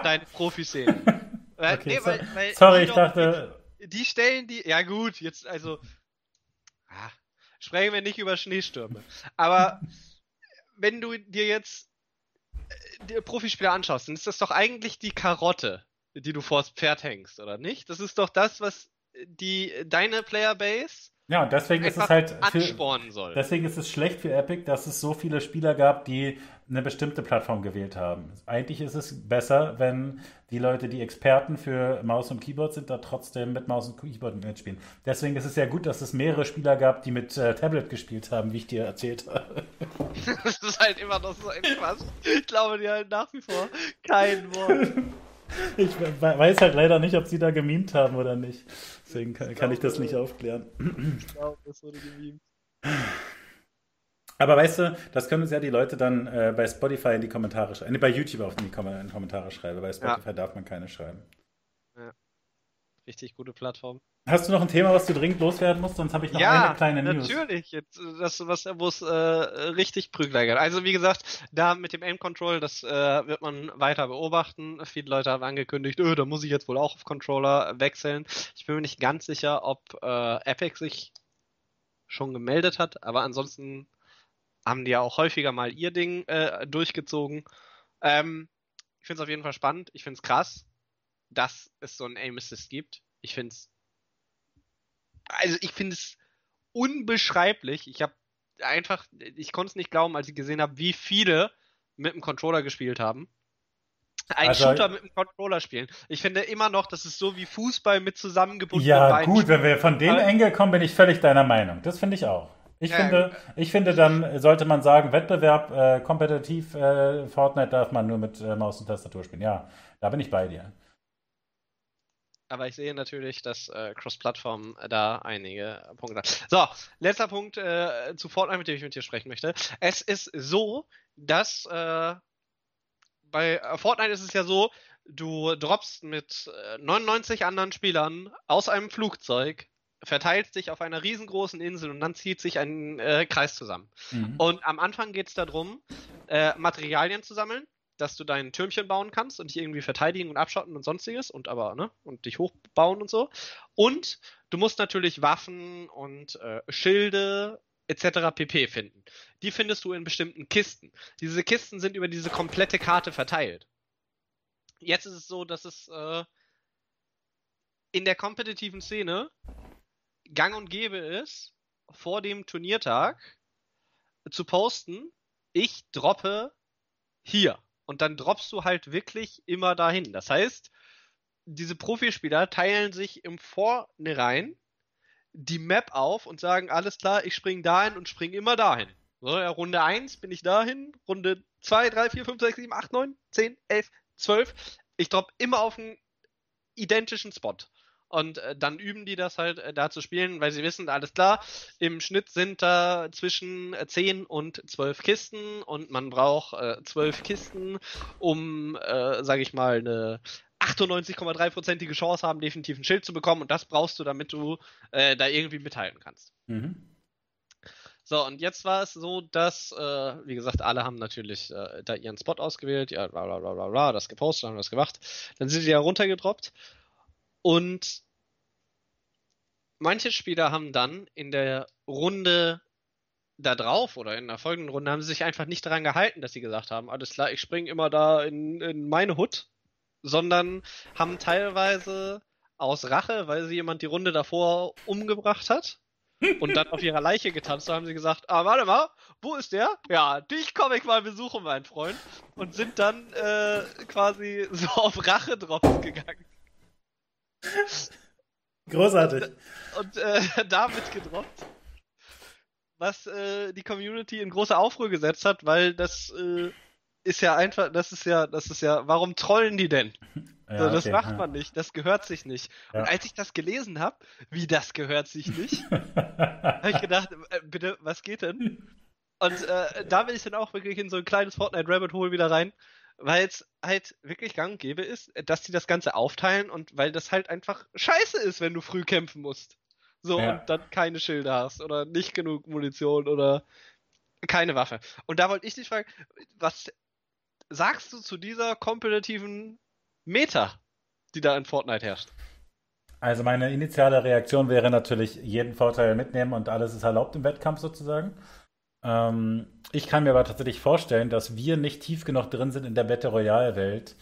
deine Profiszene. *laughs* Weil- Okay, nee, weil- weil Sorry, die ich doch- dachte, die stellen die, ja gut, jetzt also, ah, sprechen wir nicht über Schneestürme. Aber *laughs* wenn du dir jetzt äh, die Profispieler anschaust, dann ist das doch eigentlich die Karotte, die du vors Pferd hängst, oder nicht? Das ist doch das, was die deine Playerbase ja, und deswegen ist es halt für, anspornen soll. Deswegen ist es schlecht für Epic, dass es so viele Spieler gab, die eine bestimmte Plattform gewählt haben. Eigentlich ist es besser, wenn die Leute, die Experten für Maus und Keyboard sind, da trotzdem mit Maus und Keyboard mitspielen. Deswegen ist es ja gut, dass es mehrere Spieler gab, die mit äh, Tablet gespielt haben, wie ich dir erzählt habe. *laughs* das ist halt immer noch so etwas. Ich glaube dir halt nach wie vor kein Wort. *laughs* Ich we- weiß halt leider nicht, ob sie da gemimt haben oder nicht. Deswegen kann, kann ich das nicht aufklären. Ich glaube, das wurde gemimt. Aber weißt du, das können uns ja die Leute dann äh, bei Spotify in die Kommentare schreiben. Nee, bei YouTube auch in die Kom in die Kommentare schreiben. Bei Spotify darf man keine schreiben. Richtig gute Plattform. Hast du noch ein Thema, was du dringend loswerden musst? Sonst habe ich noch ja, eine kleine News. natürlich. Jetzt, äh, das, was, wo es äh, richtig Prügler gibt. Also wie gesagt, da mit dem Aim Control, das äh, wird man weiter beobachten. Viele Leute haben angekündigt, öh, da muss ich jetzt wohl auch auf Controller wechseln. Ich bin mir nicht ganz sicher, ob äh, Epic sich schon gemeldet hat, aber ansonsten haben die ja auch häufiger mal ihr Ding äh, durchgezogen. Ähm, ich finde es auf jeden Fall spannend. Ich finde es krass, dass es so ein Aim Assist gibt. Ich finde es also ich finde es unbeschreiblich. Ich habe einfach, ich konnte es nicht glauben, als ich gesehen habe, wie viele mit dem Controller gespielt haben. Ein Also- Shooter mit dem Controller spielen. Ich finde immer noch, das ist so wie Fußball mit zusammengebundenen Ja, Beinen. gut, wenn wir von dem Ja. Engel kommen, bin ich völlig deiner Meinung. Das finde ich auch. Ich, Ja, finde, ich finde, dann sollte man sagen, Wettbewerb, äh, kompetitiv, äh, Fortnite darf man nur mit äh, Maus und Tastatur spielen. Ja, da bin ich bei dir. Aber ich sehe natürlich, dass äh, Cross-Plattform da einige Punkte hat. So, letzter Punkt äh, zu Fortnite, mit dem ich mit dir sprechen möchte. Es ist so, dass äh, bei äh, Fortnite ist es ja so, du droppst mit äh, 99 anderen Spielern aus einem Flugzeug, verteilst dich auf einer riesengroßen Insel und dann zieht sich ein äh, Kreis zusammen. Mhm. Und am Anfang geht es darum, äh, Materialien zu sammeln, dass du dein Türmchen bauen kannst und dich irgendwie verteidigen und abschotten und sonstiges und aber, ne, und dich hochbauen und so. Und du musst natürlich Waffen und äh, Schilde etc. pp. finden. Die findest du in bestimmten Kisten. Diese Kisten sind über diese komplette Karte verteilt. Jetzt ist es so, dass es äh, in der kompetitiven Szene gang und gäbe ist, vor dem Turniertag zu posten, ich droppe hier. Und dann droppst du halt wirklich immer dahin. Das heißt, diese Profispieler teilen sich im Vornherein die Map auf und sagen, alles klar, ich spring dahin und spring immer dahin. So, ja, Runde 1 bin ich dahin, Runde 2, 3, 4, 5, 6, 7, 8, 9, 10, 11, 12. Ich droppe immer auf einen identischen Spot. Und äh, dann üben die das halt äh, da zu spielen, weil sie wissen, alles klar, im Schnitt sind da zwischen äh, 10 und 12 Kisten und man braucht äh, 12 Kisten, um, äh, sage ich mal, eine 98,3%ige Chance haben, definitiv ein Schild zu bekommen und das brauchst du, damit du äh, da irgendwie mithalten kannst. Mhm. So, und jetzt war es so, dass, äh, wie gesagt, alle haben natürlich äh, da ihren Spot ausgewählt, ja, bla bla bla bla, das gepostet, haben das gemacht. Dann sind die ja runtergedroppt. Und manche Spieler haben dann in der Runde da drauf oder in der folgenden Runde haben sie sich einfach nicht daran gehalten, dass sie gesagt haben, alles klar, ich springe immer da in, in meine Hut, sondern haben teilweise aus Rache, weil sie jemand die Runde davor umgebracht hat, und dann auf ihrer Leiche getanzt, haben sie gesagt, ah, warte mal, wo ist der? Ja, dich komme ich mal besuchen, mein Freund. Und sind dann äh, quasi *laughs* so auf Rache drauf gegangen. *laughs* Großartig. Und äh, *laughs* damit gedroppt. Was äh, die Community in große Aufruhr gesetzt hat, weil das äh, ist ja einfach, das ist ja, das ist ja, warum trollen die denn? Ja, so, das okay, macht ja. man nicht, das gehört sich nicht. Ja. Und als ich das gelesen habe, wie das gehört sich nicht, *laughs* habe ich gedacht, äh, bitte, was geht denn? Und äh, da bin ich dann auch wirklich in so ein kleines Fortnite Rabbit Hole wieder rein, weil es halt wirklich gang und gäbe ist, dass die das Ganze aufteilen und weil das halt einfach scheiße ist, wenn du früh kämpfen musst. So und dann keine Schilder hast oder nicht genug Munition oder keine Waffe. Und da wollte ich dich fragen, was sagst du zu dieser kompetitiven Meta, die da in Fortnite herrscht. Also meine initiale Reaktion wäre natürlich jeden Vorteil mitnehmen und alles ist erlaubt im Wettkampf sozusagen. Ähm, ich kann mir aber tatsächlich vorstellen, dass wir nicht tief genug drin sind in der Battle Royale Welt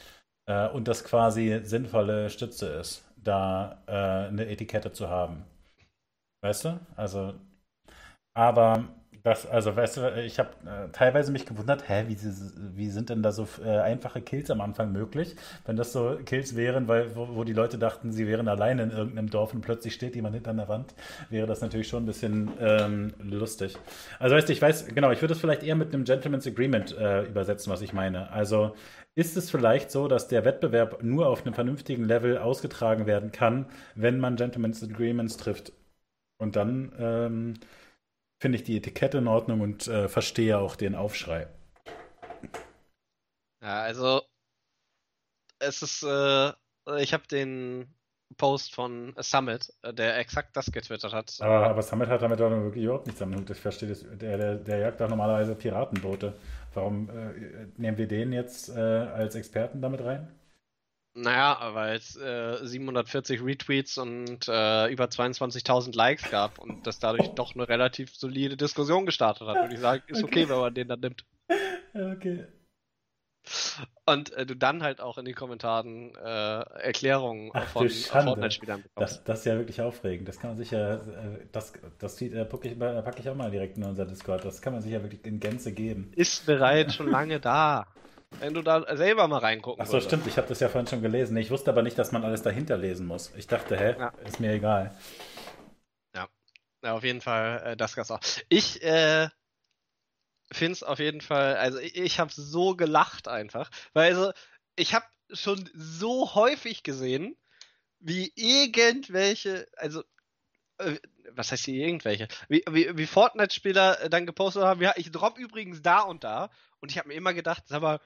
äh, und das quasi sinnvolle Stütze ist, da äh, eine Etikette zu haben. Weißt du? Also, aber das, also, weißt du, ich habe äh, teilweise mich gewundert, hä, wie, wie sind denn da so äh, einfache Kills am Anfang möglich? Wenn das so Kills wären, weil, wo, wo, die Leute dachten, sie wären alleine in irgendeinem Dorf und plötzlich steht jemand hinter der Wand, wäre das natürlich schon ein bisschen ähm, lustig. Also, weißt du, ich weiß, genau, ich würde es vielleicht eher mit einem Gentleman's Agreement äh, übersetzen, was ich meine. Also, ist es vielleicht so, dass der Wettbewerb nur auf einem vernünftigen Level ausgetragen werden kann, wenn man Gentleman's Agreements trifft? Und dann ähm, finde ich die Etikette in Ordnung und äh, verstehe auch den Aufschrei. Ja, also es ist, äh, ich habe den Post von Summit, äh, der exakt das getwittert hat. Aber, aber Summit hat damit auch wirklich überhaupt nichts am Hut. Ich verstehe das. Der, der, der jagt doch normalerweise Piratenboote. Warum äh, nehmen wir den jetzt äh, als Experten damit rein? Naja, weil es äh, 740 Retweets und äh, über 22.000 Likes gab und das dadurch doch eine relativ solide Diskussion gestartet hat. Würde ich sagen, ist okay, okay wenn man den dann nimmt. Okay. Und äh, du dann halt auch in den Kommentaren äh, Erklärungen Ach, von Fortnite-Spielern bekommst. Das, das, ist ja wirklich aufregend. Das kann man sicher, äh, das, das äh, packe ich, pack ich auch mal direkt in unser Discord. Das kann man sicher wirklich in Gänze geben. Ist bereits schon lange da. Wenn du da selber mal reingucken Ach so, stimmt. Ich habe das ja vorhin schon gelesen. Ich wusste aber nicht, dass man alles dahinter lesen muss. Ich dachte, hä, ja. ist mir egal. Ja, ja auf jeden Fall, äh, das gab's auch. Ich äh, finde es auf jeden Fall, also ich, ich habe so gelacht einfach, weil also ich habe schon so häufig gesehen, wie irgendwelche, also äh, was heißt hier irgendwelche? Wie, wie, wie Fortnite-Spieler dann gepostet haben, ja, ich drop übrigens da und da. Und ich habe mir immer gedacht, sag mal,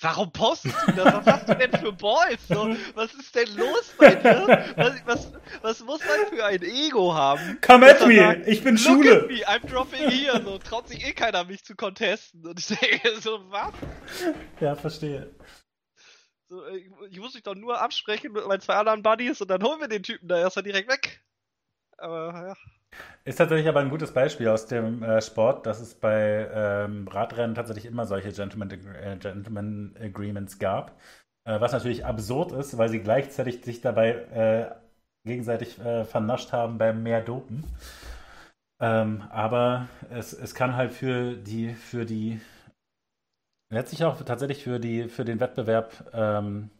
Warum postest du das? Was hast du denn für Balls? So, was ist denn los bei dir? Was, was, was muss man für ein Ego haben? Come at me, sagt, ich bin Schule. At me, I'm dropping here. So, traut sich eh keiner, mich zu contesten. Und ich denke so, was? Ja, verstehe. So, ich, ich muss mich doch nur absprechen mit meinen zwei anderen Buddies und dann holen wir den Typen da erstmal direkt weg. Aber ja. Ist tatsächlich aber ein gutes Beispiel aus dem äh, Sport, dass es bei ähm, Radrennen tatsächlich immer solche Gentleman, äh, Gentleman Agreements gab. Äh, was natürlich absurd ist, weil sie gleichzeitig sich dabei äh, gegenseitig äh, vernascht haben beim mehr Dopen. Ähm, aber es, es kann halt für die, für die, letztlich auch tatsächlich für die, für den Wettbewerb ähm,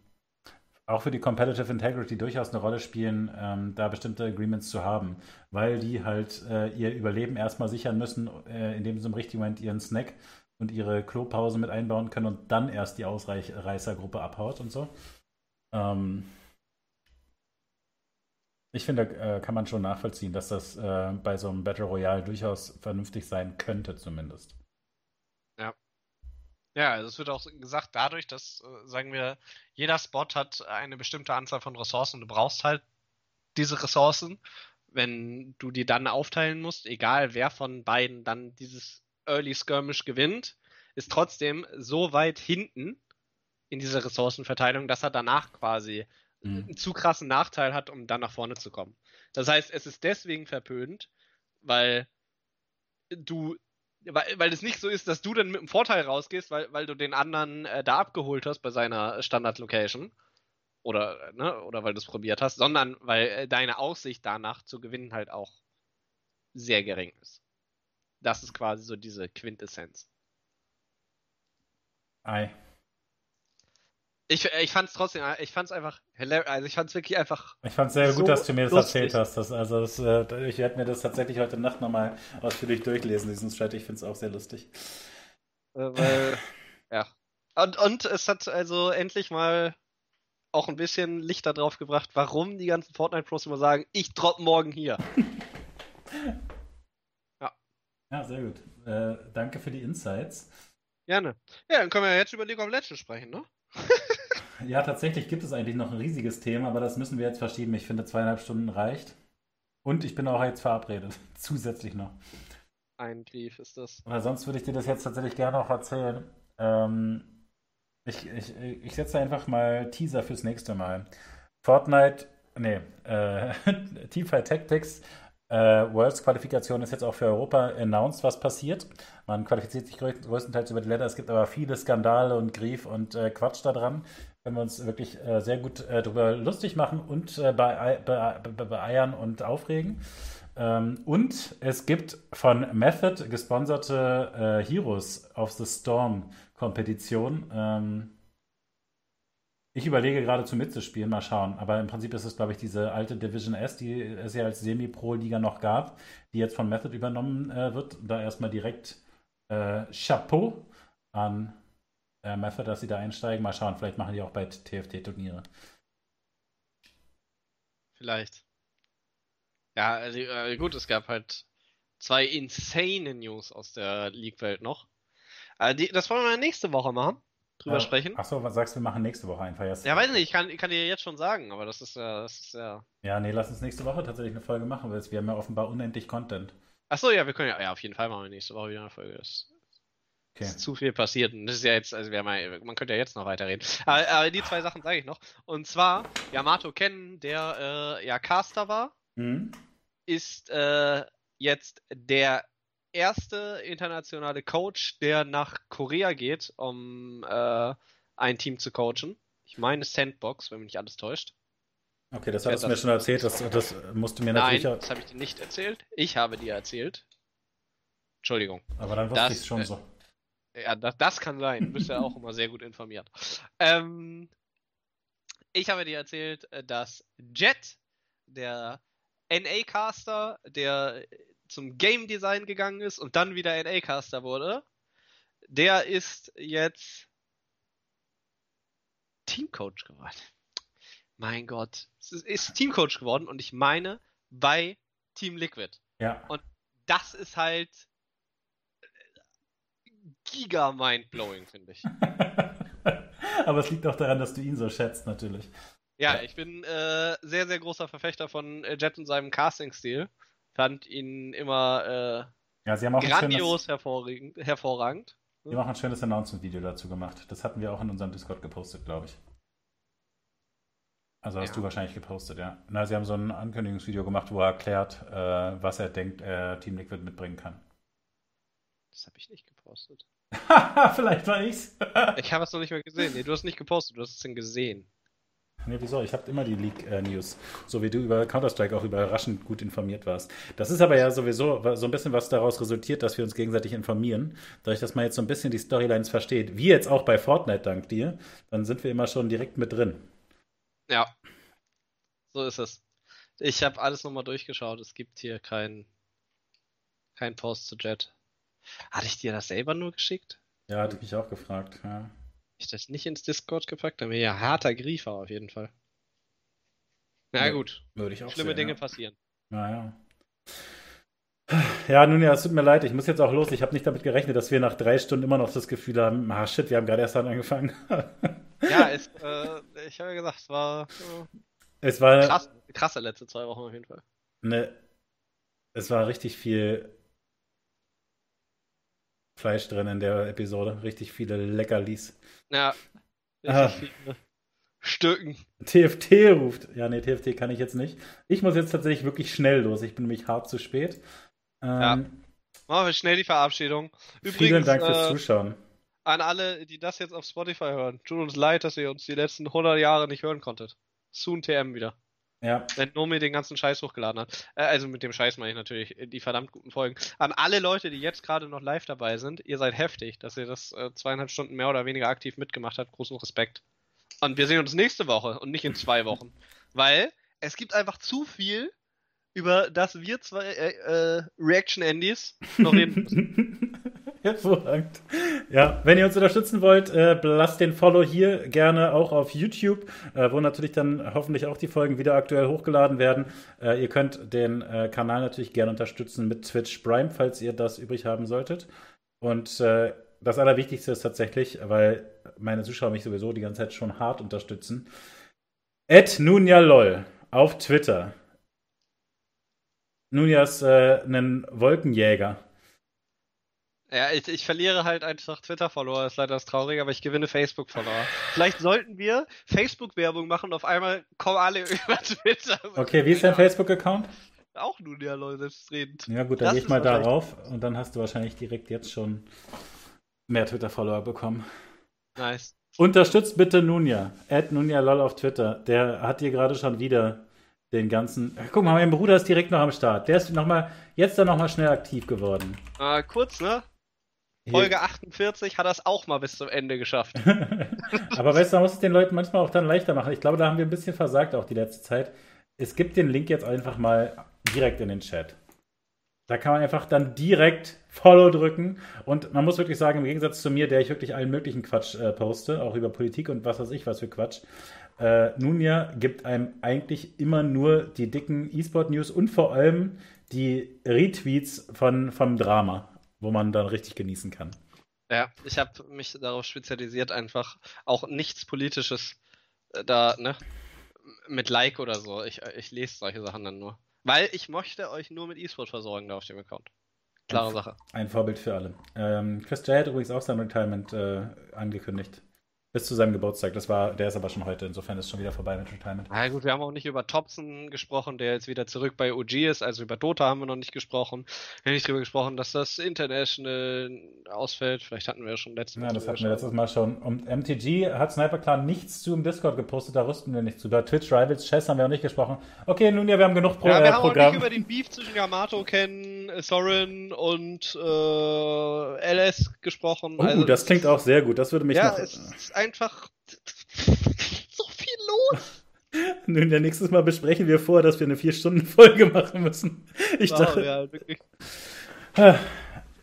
auch für die Competitive Integrity durchaus eine Rolle spielen, ähm, da bestimmte Agreements zu haben, weil die halt äh, ihr Überleben erstmal sichern müssen, äh, indem sie im richtigen Moment ihren Snack und ihre Klopause mit einbauen können und dann erst die Ausreißergruppe abhaut und so. Ähm, ich finde, äh, kann man schon nachvollziehen, dass das äh, bei so einem Battle Royale durchaus vernünftig sein könnte, zumindest. Ja, also es wird auch gesagt, dadurch, dass, äh, sagen wir, jeder Spot hat eine bestimmte Anzahl von Ressourcen. Du brauchst halt diese Ressourcen. wenn du die dann aufteilen musst, egal wer von beiden dann dieses Early Skirmish gewinnt, ist trotzdem so weit hinten in dieser Ressourcenverteilung, dass er danach quasi mhm. einen zu krassen Nachteil hat, um dann nach vorne zu kommen. Das heißt, es ist deswegen verpönt, weil du, weil, weil es nicht so ist, dass du dann mit einem Vorteil rausgehst, weil, weil du den anderen äh, da abgeholt hast bei seiner Standard-Location oder, ne, oder weil du es probiert hast, sondern weil äh, deine Aussicht danach zu gewinnen halt auch sehr gering ist. Das ist quasi so diese Quintessenz. Ei. Ich, äh, ich fand es trotzdem, äh, ich fand es einfach, also ich fand es wirklich einfach. Ich fand es sehr so gut, dass du mir das lustig. erzählt hast. Das, also das, äh, ich werde mir das tatsächlich heute Nacht nochmal ausführlich durchlesen, diesen Thread. Ich finde es auch sehr lustig. Weil, ja. Und, und es hat also endlich mal auch ein bisschen Licht darauf gebracht, warum die ganzen Fortnite-Pros immer sagen, ich drop morgen hier. *laughs* ja. Ja, sehr gut. Äh, danke für die Insights. Gerne. Ja, dann können wir ja jetzt über League of Legends sprechen, ne? Ja, tatsächlich gibt es eigentlich noch ein riesiges Thema, aber das müssen wir jetzt verschieben. Ich finde, zweieinhalb Stunden reicht. Und ich bin auch jetzt verabredet. *laughs* Zusätzlich noch. Ein Brief ist das. Weil sonst würde ich dir das jetzt tatsächlich gerne auch erzählen. Ähm, ich, ich, ich setze einfach mal Teaser fürs nächste Mal. Fortnite, nee, äh, *laughs* Teamfight Tactics äh, Worlds Qualifikation ist jetzt auch für Europa announced, was passiert. Man qualifiziert sich größtenteils über die Länder. Es gibt aber viele Skandale und Grief und äh, Quatsch da dran. Können wir uns wirklich äh, sehr gut äh, darüber lustig machen und beeiern be be be und aufregen. Ähm, und es gibt von Method gesponserte äh, Heroes of the Storm Kompetition. Ähm, ich überlege geradezu mitzuspielen, mal schauen. Aber im Prinzip ist es, glaube ich, diese alte Division S, die es ja als Semi-Pro-Liga noch gab, die jetzt von Method übernommen äh, wird. Da erstmal direkt äh, Chapeau an äh, Method, dass sie da einsteigen. Mal schauen, vielleicht machen die auch bald TFT-Turniere. Vielleicht. Ja, also, äh, gut, es gab halt zwei insane News aus der League-Welt noch. Äh, die, das wollen wir nächste Woche machen drüber äh, sprechen. Achso, was sagst du, wir machen nächste Woche einfach erst? Ja, weiß nicht, ich kann, ich kann dir jetzt schon sagen, aber das ist ja, das ist ja. Ja, nee, lass uns nächste Woche tatsächlich eine Folge machen, weil wir haben ja offenbar unendlich Content. Achso, ja, wir können ja, ja, auf jeden Fall machen wir nächste Woche wieder eine Folge. Das, okay. ist zu viel passiert. Und das ist ja jetzt, also wir haben ja, man könnte ja jetzt noch weiterreden. Aber, aber die zwei Sachen sage ich noch. Und zwar, Yamato Ken, der äh, ja Caster war, mhm. ist äh, jetzt der erste internationale Coach, der nach Korea geht, um äh, ein Team zu coachen. Ich meine Sandbox, wenn mich nicht alles täuscht. Okay, das hast du mir schon erzählt, das, das musst du mir natürlich. Nein, das habe ich dir nicht erzählt. Ich habe dir erzählt. Entschuldigung. Aber dann wusste ich es schon äh, so. Ja, das, das kann sein. Du bist ja auch immer sehr gut informiert. Ähm, ich habe dir erzählt, äh, dass Jet, der NA-Caster, der zum Game Design gegangen ist und dann wieder NA-Caster wurde, der ist jetzt Teamcoach geworden. Mein Gott. Ist Teamcoach geworden und ich meine bei Team Liquid. Ja. Und das ist halt giga mind-blowing, finde ich. *laughs* Aber es liegt auch daran, dass du ihn so schätzt, natürlich. Ja, ich bin äh, sehr, sehr großer Verfechter von Jet und seinem Casting-Stil fand ihn immer äh, ja, sie haben auch grandios schönes, hervorragend. Sie haben auch ein schönes Announcement-Video dazu gemacht. Das hatten wir auch in unserem Discord gepostet, glaube ich. Also hast ja. du wahrscheinlich gepostet, ja. Na, sie haben so ein Ankündigungsvideo gemacht, wo er erklärt, äh, was er denkt, er Team Liquid mitbringen kann. Das habe ich nicht gepostet. *laughs* Vielleicht war ich's. ich habe es noch nicht mal gesehen. Nee, du hast nicht gepostet, du hast es denn gesehen. Nee, wieso? Ich habe immer die League-News. so wie du über Counter-Strike auch überraschend gut informiert warst. Das ist aber ja sowieso so ein bisschen was daraus resultiert, dass wir uns gegenseitig informieren. Dadurch, dass man jetzt so ein bisschen die Storylines versteht, wie jetzt auch bei Fortnite dank dir, dann sind wir immer schon direkt mit drin. Ja. So ist es. Ich habe alles nochmal durchgeschaut. Es gibt hier keinen kein Post zu Jet. Hatte ich dir das selber nur geschickt? Ja, hatte ich mich auch gefragt. Ja ich das nicht ins Discord gepackt, dann wäre ja harter Griefer auf jeden Fall. Na ja, gut. Würde ich auch Schlimme sehen, Dinge ja. passieren. Naja. Ja, nun ja, es tut mir leid, ich muss jetzt auch los. Ich habe nicht damit gerechnet, dass wir nach drei Stunden immer noch das Gefühl haben, ah shit, wir haben gerade erst dann angefangen. *laughs* ja, es, äh, ich habe ja gesagt, es war, äh, es war krass, krasse letzte zwei Wochen auf jeden Fall. Eine Es war richtig viel Fleisch drin in der Episode. Richtig viele Leckerlis. Ja. Ah. Richtig viele Stücken. TFT ruft. Ja, nee, TFT kann ich jetzt nicht. Ich muss jetzt tatsächlich wirklich schnell los. Ich bin nämlich hart zu spät. Ähm, Ja. Machen wir schnell die Verabschiedung. vielen Dank fürs äh, Zuschauen. an alle, die das jetzt auf Spotify hören. Tut uns leid, dass ihr uns die letzten 100 Jahre nicht hören konntet. Soon TM wieder. Ja, Wenn Nomi den ganzen Scheiß hochgeladen hat. Äh, also mit dem Scheiß meine ich natürlich die verdammt guten Folgen. An alle Leute, die jetzt gerade noch live dabei sind, ihr seid heftig, dass ihr das äh, zweieinhalb Stunden mehr oder weniger aktiv mitgemacht habt. Großen Respekt. Und wir sehen uns nächste Woche und nicht in zwei Wochen. Weil es gibt einfach zu viel, über das wir zwei äh, äh, Reaction-Andys noch reden *laughs* müssen. Hervorragend. Ja, wenn ihr uns unterstützen wollt, äh, lasst den Follow hier gerne auch auf YouTube, äh, wo natürlich dann hoffentlich auch die Folgen wieder aktuell hochgeladen werden. Äh, ihr könnt den äh, Kanal natürlich gerne unterstützen mit Twitch Prime, falls ihr das übrig haben solltet. Und äh, das Allerwichtigste ist tatsächlich, weil meine Zuschauer mich sowieso die ganze Zeit schon hart unterstützen. Ed NunjaLol auf Twitter. Nunja ist äh, ein Wolkenjäger. Ja, ich, ich verliere halt einfach Twitter-Follower, ist leider das Traurige, aber ich gewinne Facebook-Follower. Vielleicht sollten wir Facebook-Werbung machen und auf einmal kommen alle *laughs* über Twitter. Okay, wie ist dein Facebook-Account? Auch nun ja, Leute, selbstredend. Ja gut, dann Das gehe ich mal darauf und dann hast du wahrscheinlich direkt jetzt schon mehr Twitter-Follower bekommen. Nice. Unterstützt bitte Nunja. Add Nunja lol auf Twitter. Der hat hier gerade schon wieder den ganzen. Guck mal, mein Bruder ist direkt noch am Start. Der ist noch mal, jetzt dann nochmal schnell aktiv geworden. Äh, kurz, ne? Folge 48 hat das auch mal bis zum Ende geschafft. *laughs* Aber weißt du, man muss es den Leuten manchmal auch dann leichter machen. Ich glaube, da haben wir ein bisschen versagt auch die letzte Zeit. Es gibt den Link jetzt einfach mal direkt in den Chat. Da kann man einfach dann direkt Follow drücken. Und man muss wirklich sagen, im Gegensatz zu mir, der ich wirklich allen möglichen Quatsch äh, poste, auch über Politik und was weiß ich, was für Quatsch, äh, Nunja gibt einem eigentlich immer nur die dicken E-Sport-News und vor allem die Retweets von, vom Drama, wo man dann richtig genießen kann. Ja, ich habe mich darauf spezialisiert, einfach auch nichts Politisches äh, da, ne? Mit Like oder so. Ich, ich lese solche Sachen dann nur. Weil ich möchte euch nur mit E-Sport versorgen da auf dem Account. Klare Sache. Ein Vorbild für alle. Ähm, Chris Jay hat übrigens auch sein Retirement äh, angekündigt. Bis zu seinem Geburtstag. Das war, der ist aber schon heute, insofern ist schon wieder vorbei mit Retirement. Na gut, wir haben auch nicht über Thompson gesprochen, der jetzt wieder zurück bei OG ist. Also über Dota haben wir noch nicht gesprochen. Wir haben nicht drüber gesprochen, dass das International ausfällt. Vielleicht hatten wir ja schon letztes Ja, das hatten wir letztes Mal schon. Und MTG hat Sniper Clan nichts zu im Discord gepostet, da rüsten wir nicht zu. Über Twitch Rivals Chess haben wir auch nicht gesprochen. Okay, nun ja, wir haben genug Pro Ja, wir äh, haben auch Programm. nicht über den Beef zwischen Yamato, Ken, äh, Sorin und äh, LS gesprochen. Oh, Also, das klingt auch sehr gut. Das würde mich Ja, noch. es ist einfach *laughs* so viel los. *laughs* Nun ja, nächstes Mal besprechen wir vor, dass wir eine Vier-Stunden-Folge *laughs* machen müssen. Ich Wow, dachte, ja, wirklich.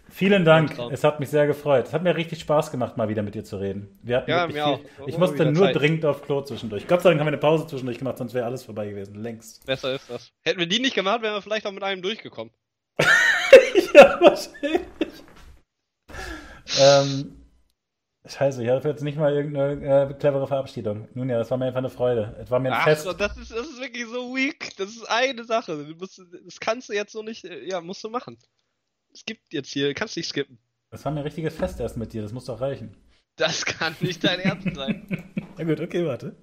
Vielen Dank. Es hat mich sehr gefreut. Es hat mir richtig Spaß gemacht, mal wieder mit dir zu reden. Wir hatten Ja, mir auch. Ich musste nur Zeit. dringend auf Klo zwischendurch. Gott sei Dank haben wir eine Pause zwischendurch gemacht, sonst wäre alles vorbei gewesen. Längst. Besser ist das. Hätten wir die nicht gemacht, wären wir vielleicht auch mit einem durchgekommen. Ja, wahrscheinlich. ähm, scheiße, ich hatte jetzt nicht mal irgendeine äh, clevere Verabschiedung. Nun ja, das war mir einfach eine Freude. Es war mir ein Ach, Fest. das ist, das ist wirklich so weak. Das ist eine Sache. Musst, das kannst du jetzt so nicht, äh, ja, musst du machen. Es gibt jetzt hier, kannst nicht skippen. Das war mir ein richtiges Fest erst mit dir. Das muss doch reichen. Das kann nicht dein Ernst sein. *laughs* Na gut, okay, warte.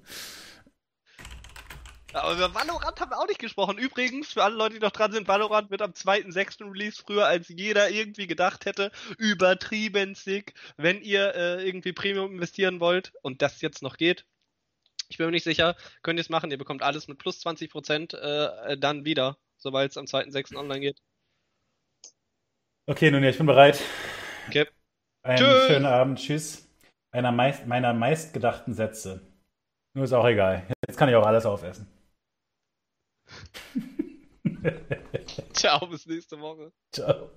Aber über Valorant haben wir auch nicht gesprochen. Übrigens, für alle Leute, die noch dran sind, Valorant wird am 2.6. Release, früher als jeder irgendwie gedacht hätte. Übertrieben sick. Wenn ihr äh, irgendwie Premium investieren wollt und das jetzt noch geht, ich bin mir nicht sicher, könnt ihr es machen. Ihr bekommt alles mit plus 20% äh, dann wieder, sobald es am 2.6. online geht. Okay, nun ja, ich bin bereit. Okay. Einen Tschüss. schönen Abend. Tschüss. Einer meist, meiner meistgedachten Sätze. Nur ist auch egal. Jetzt kann ich auch alles aufessen. *laughs* Ciao, bis nächste Woche. Ciao.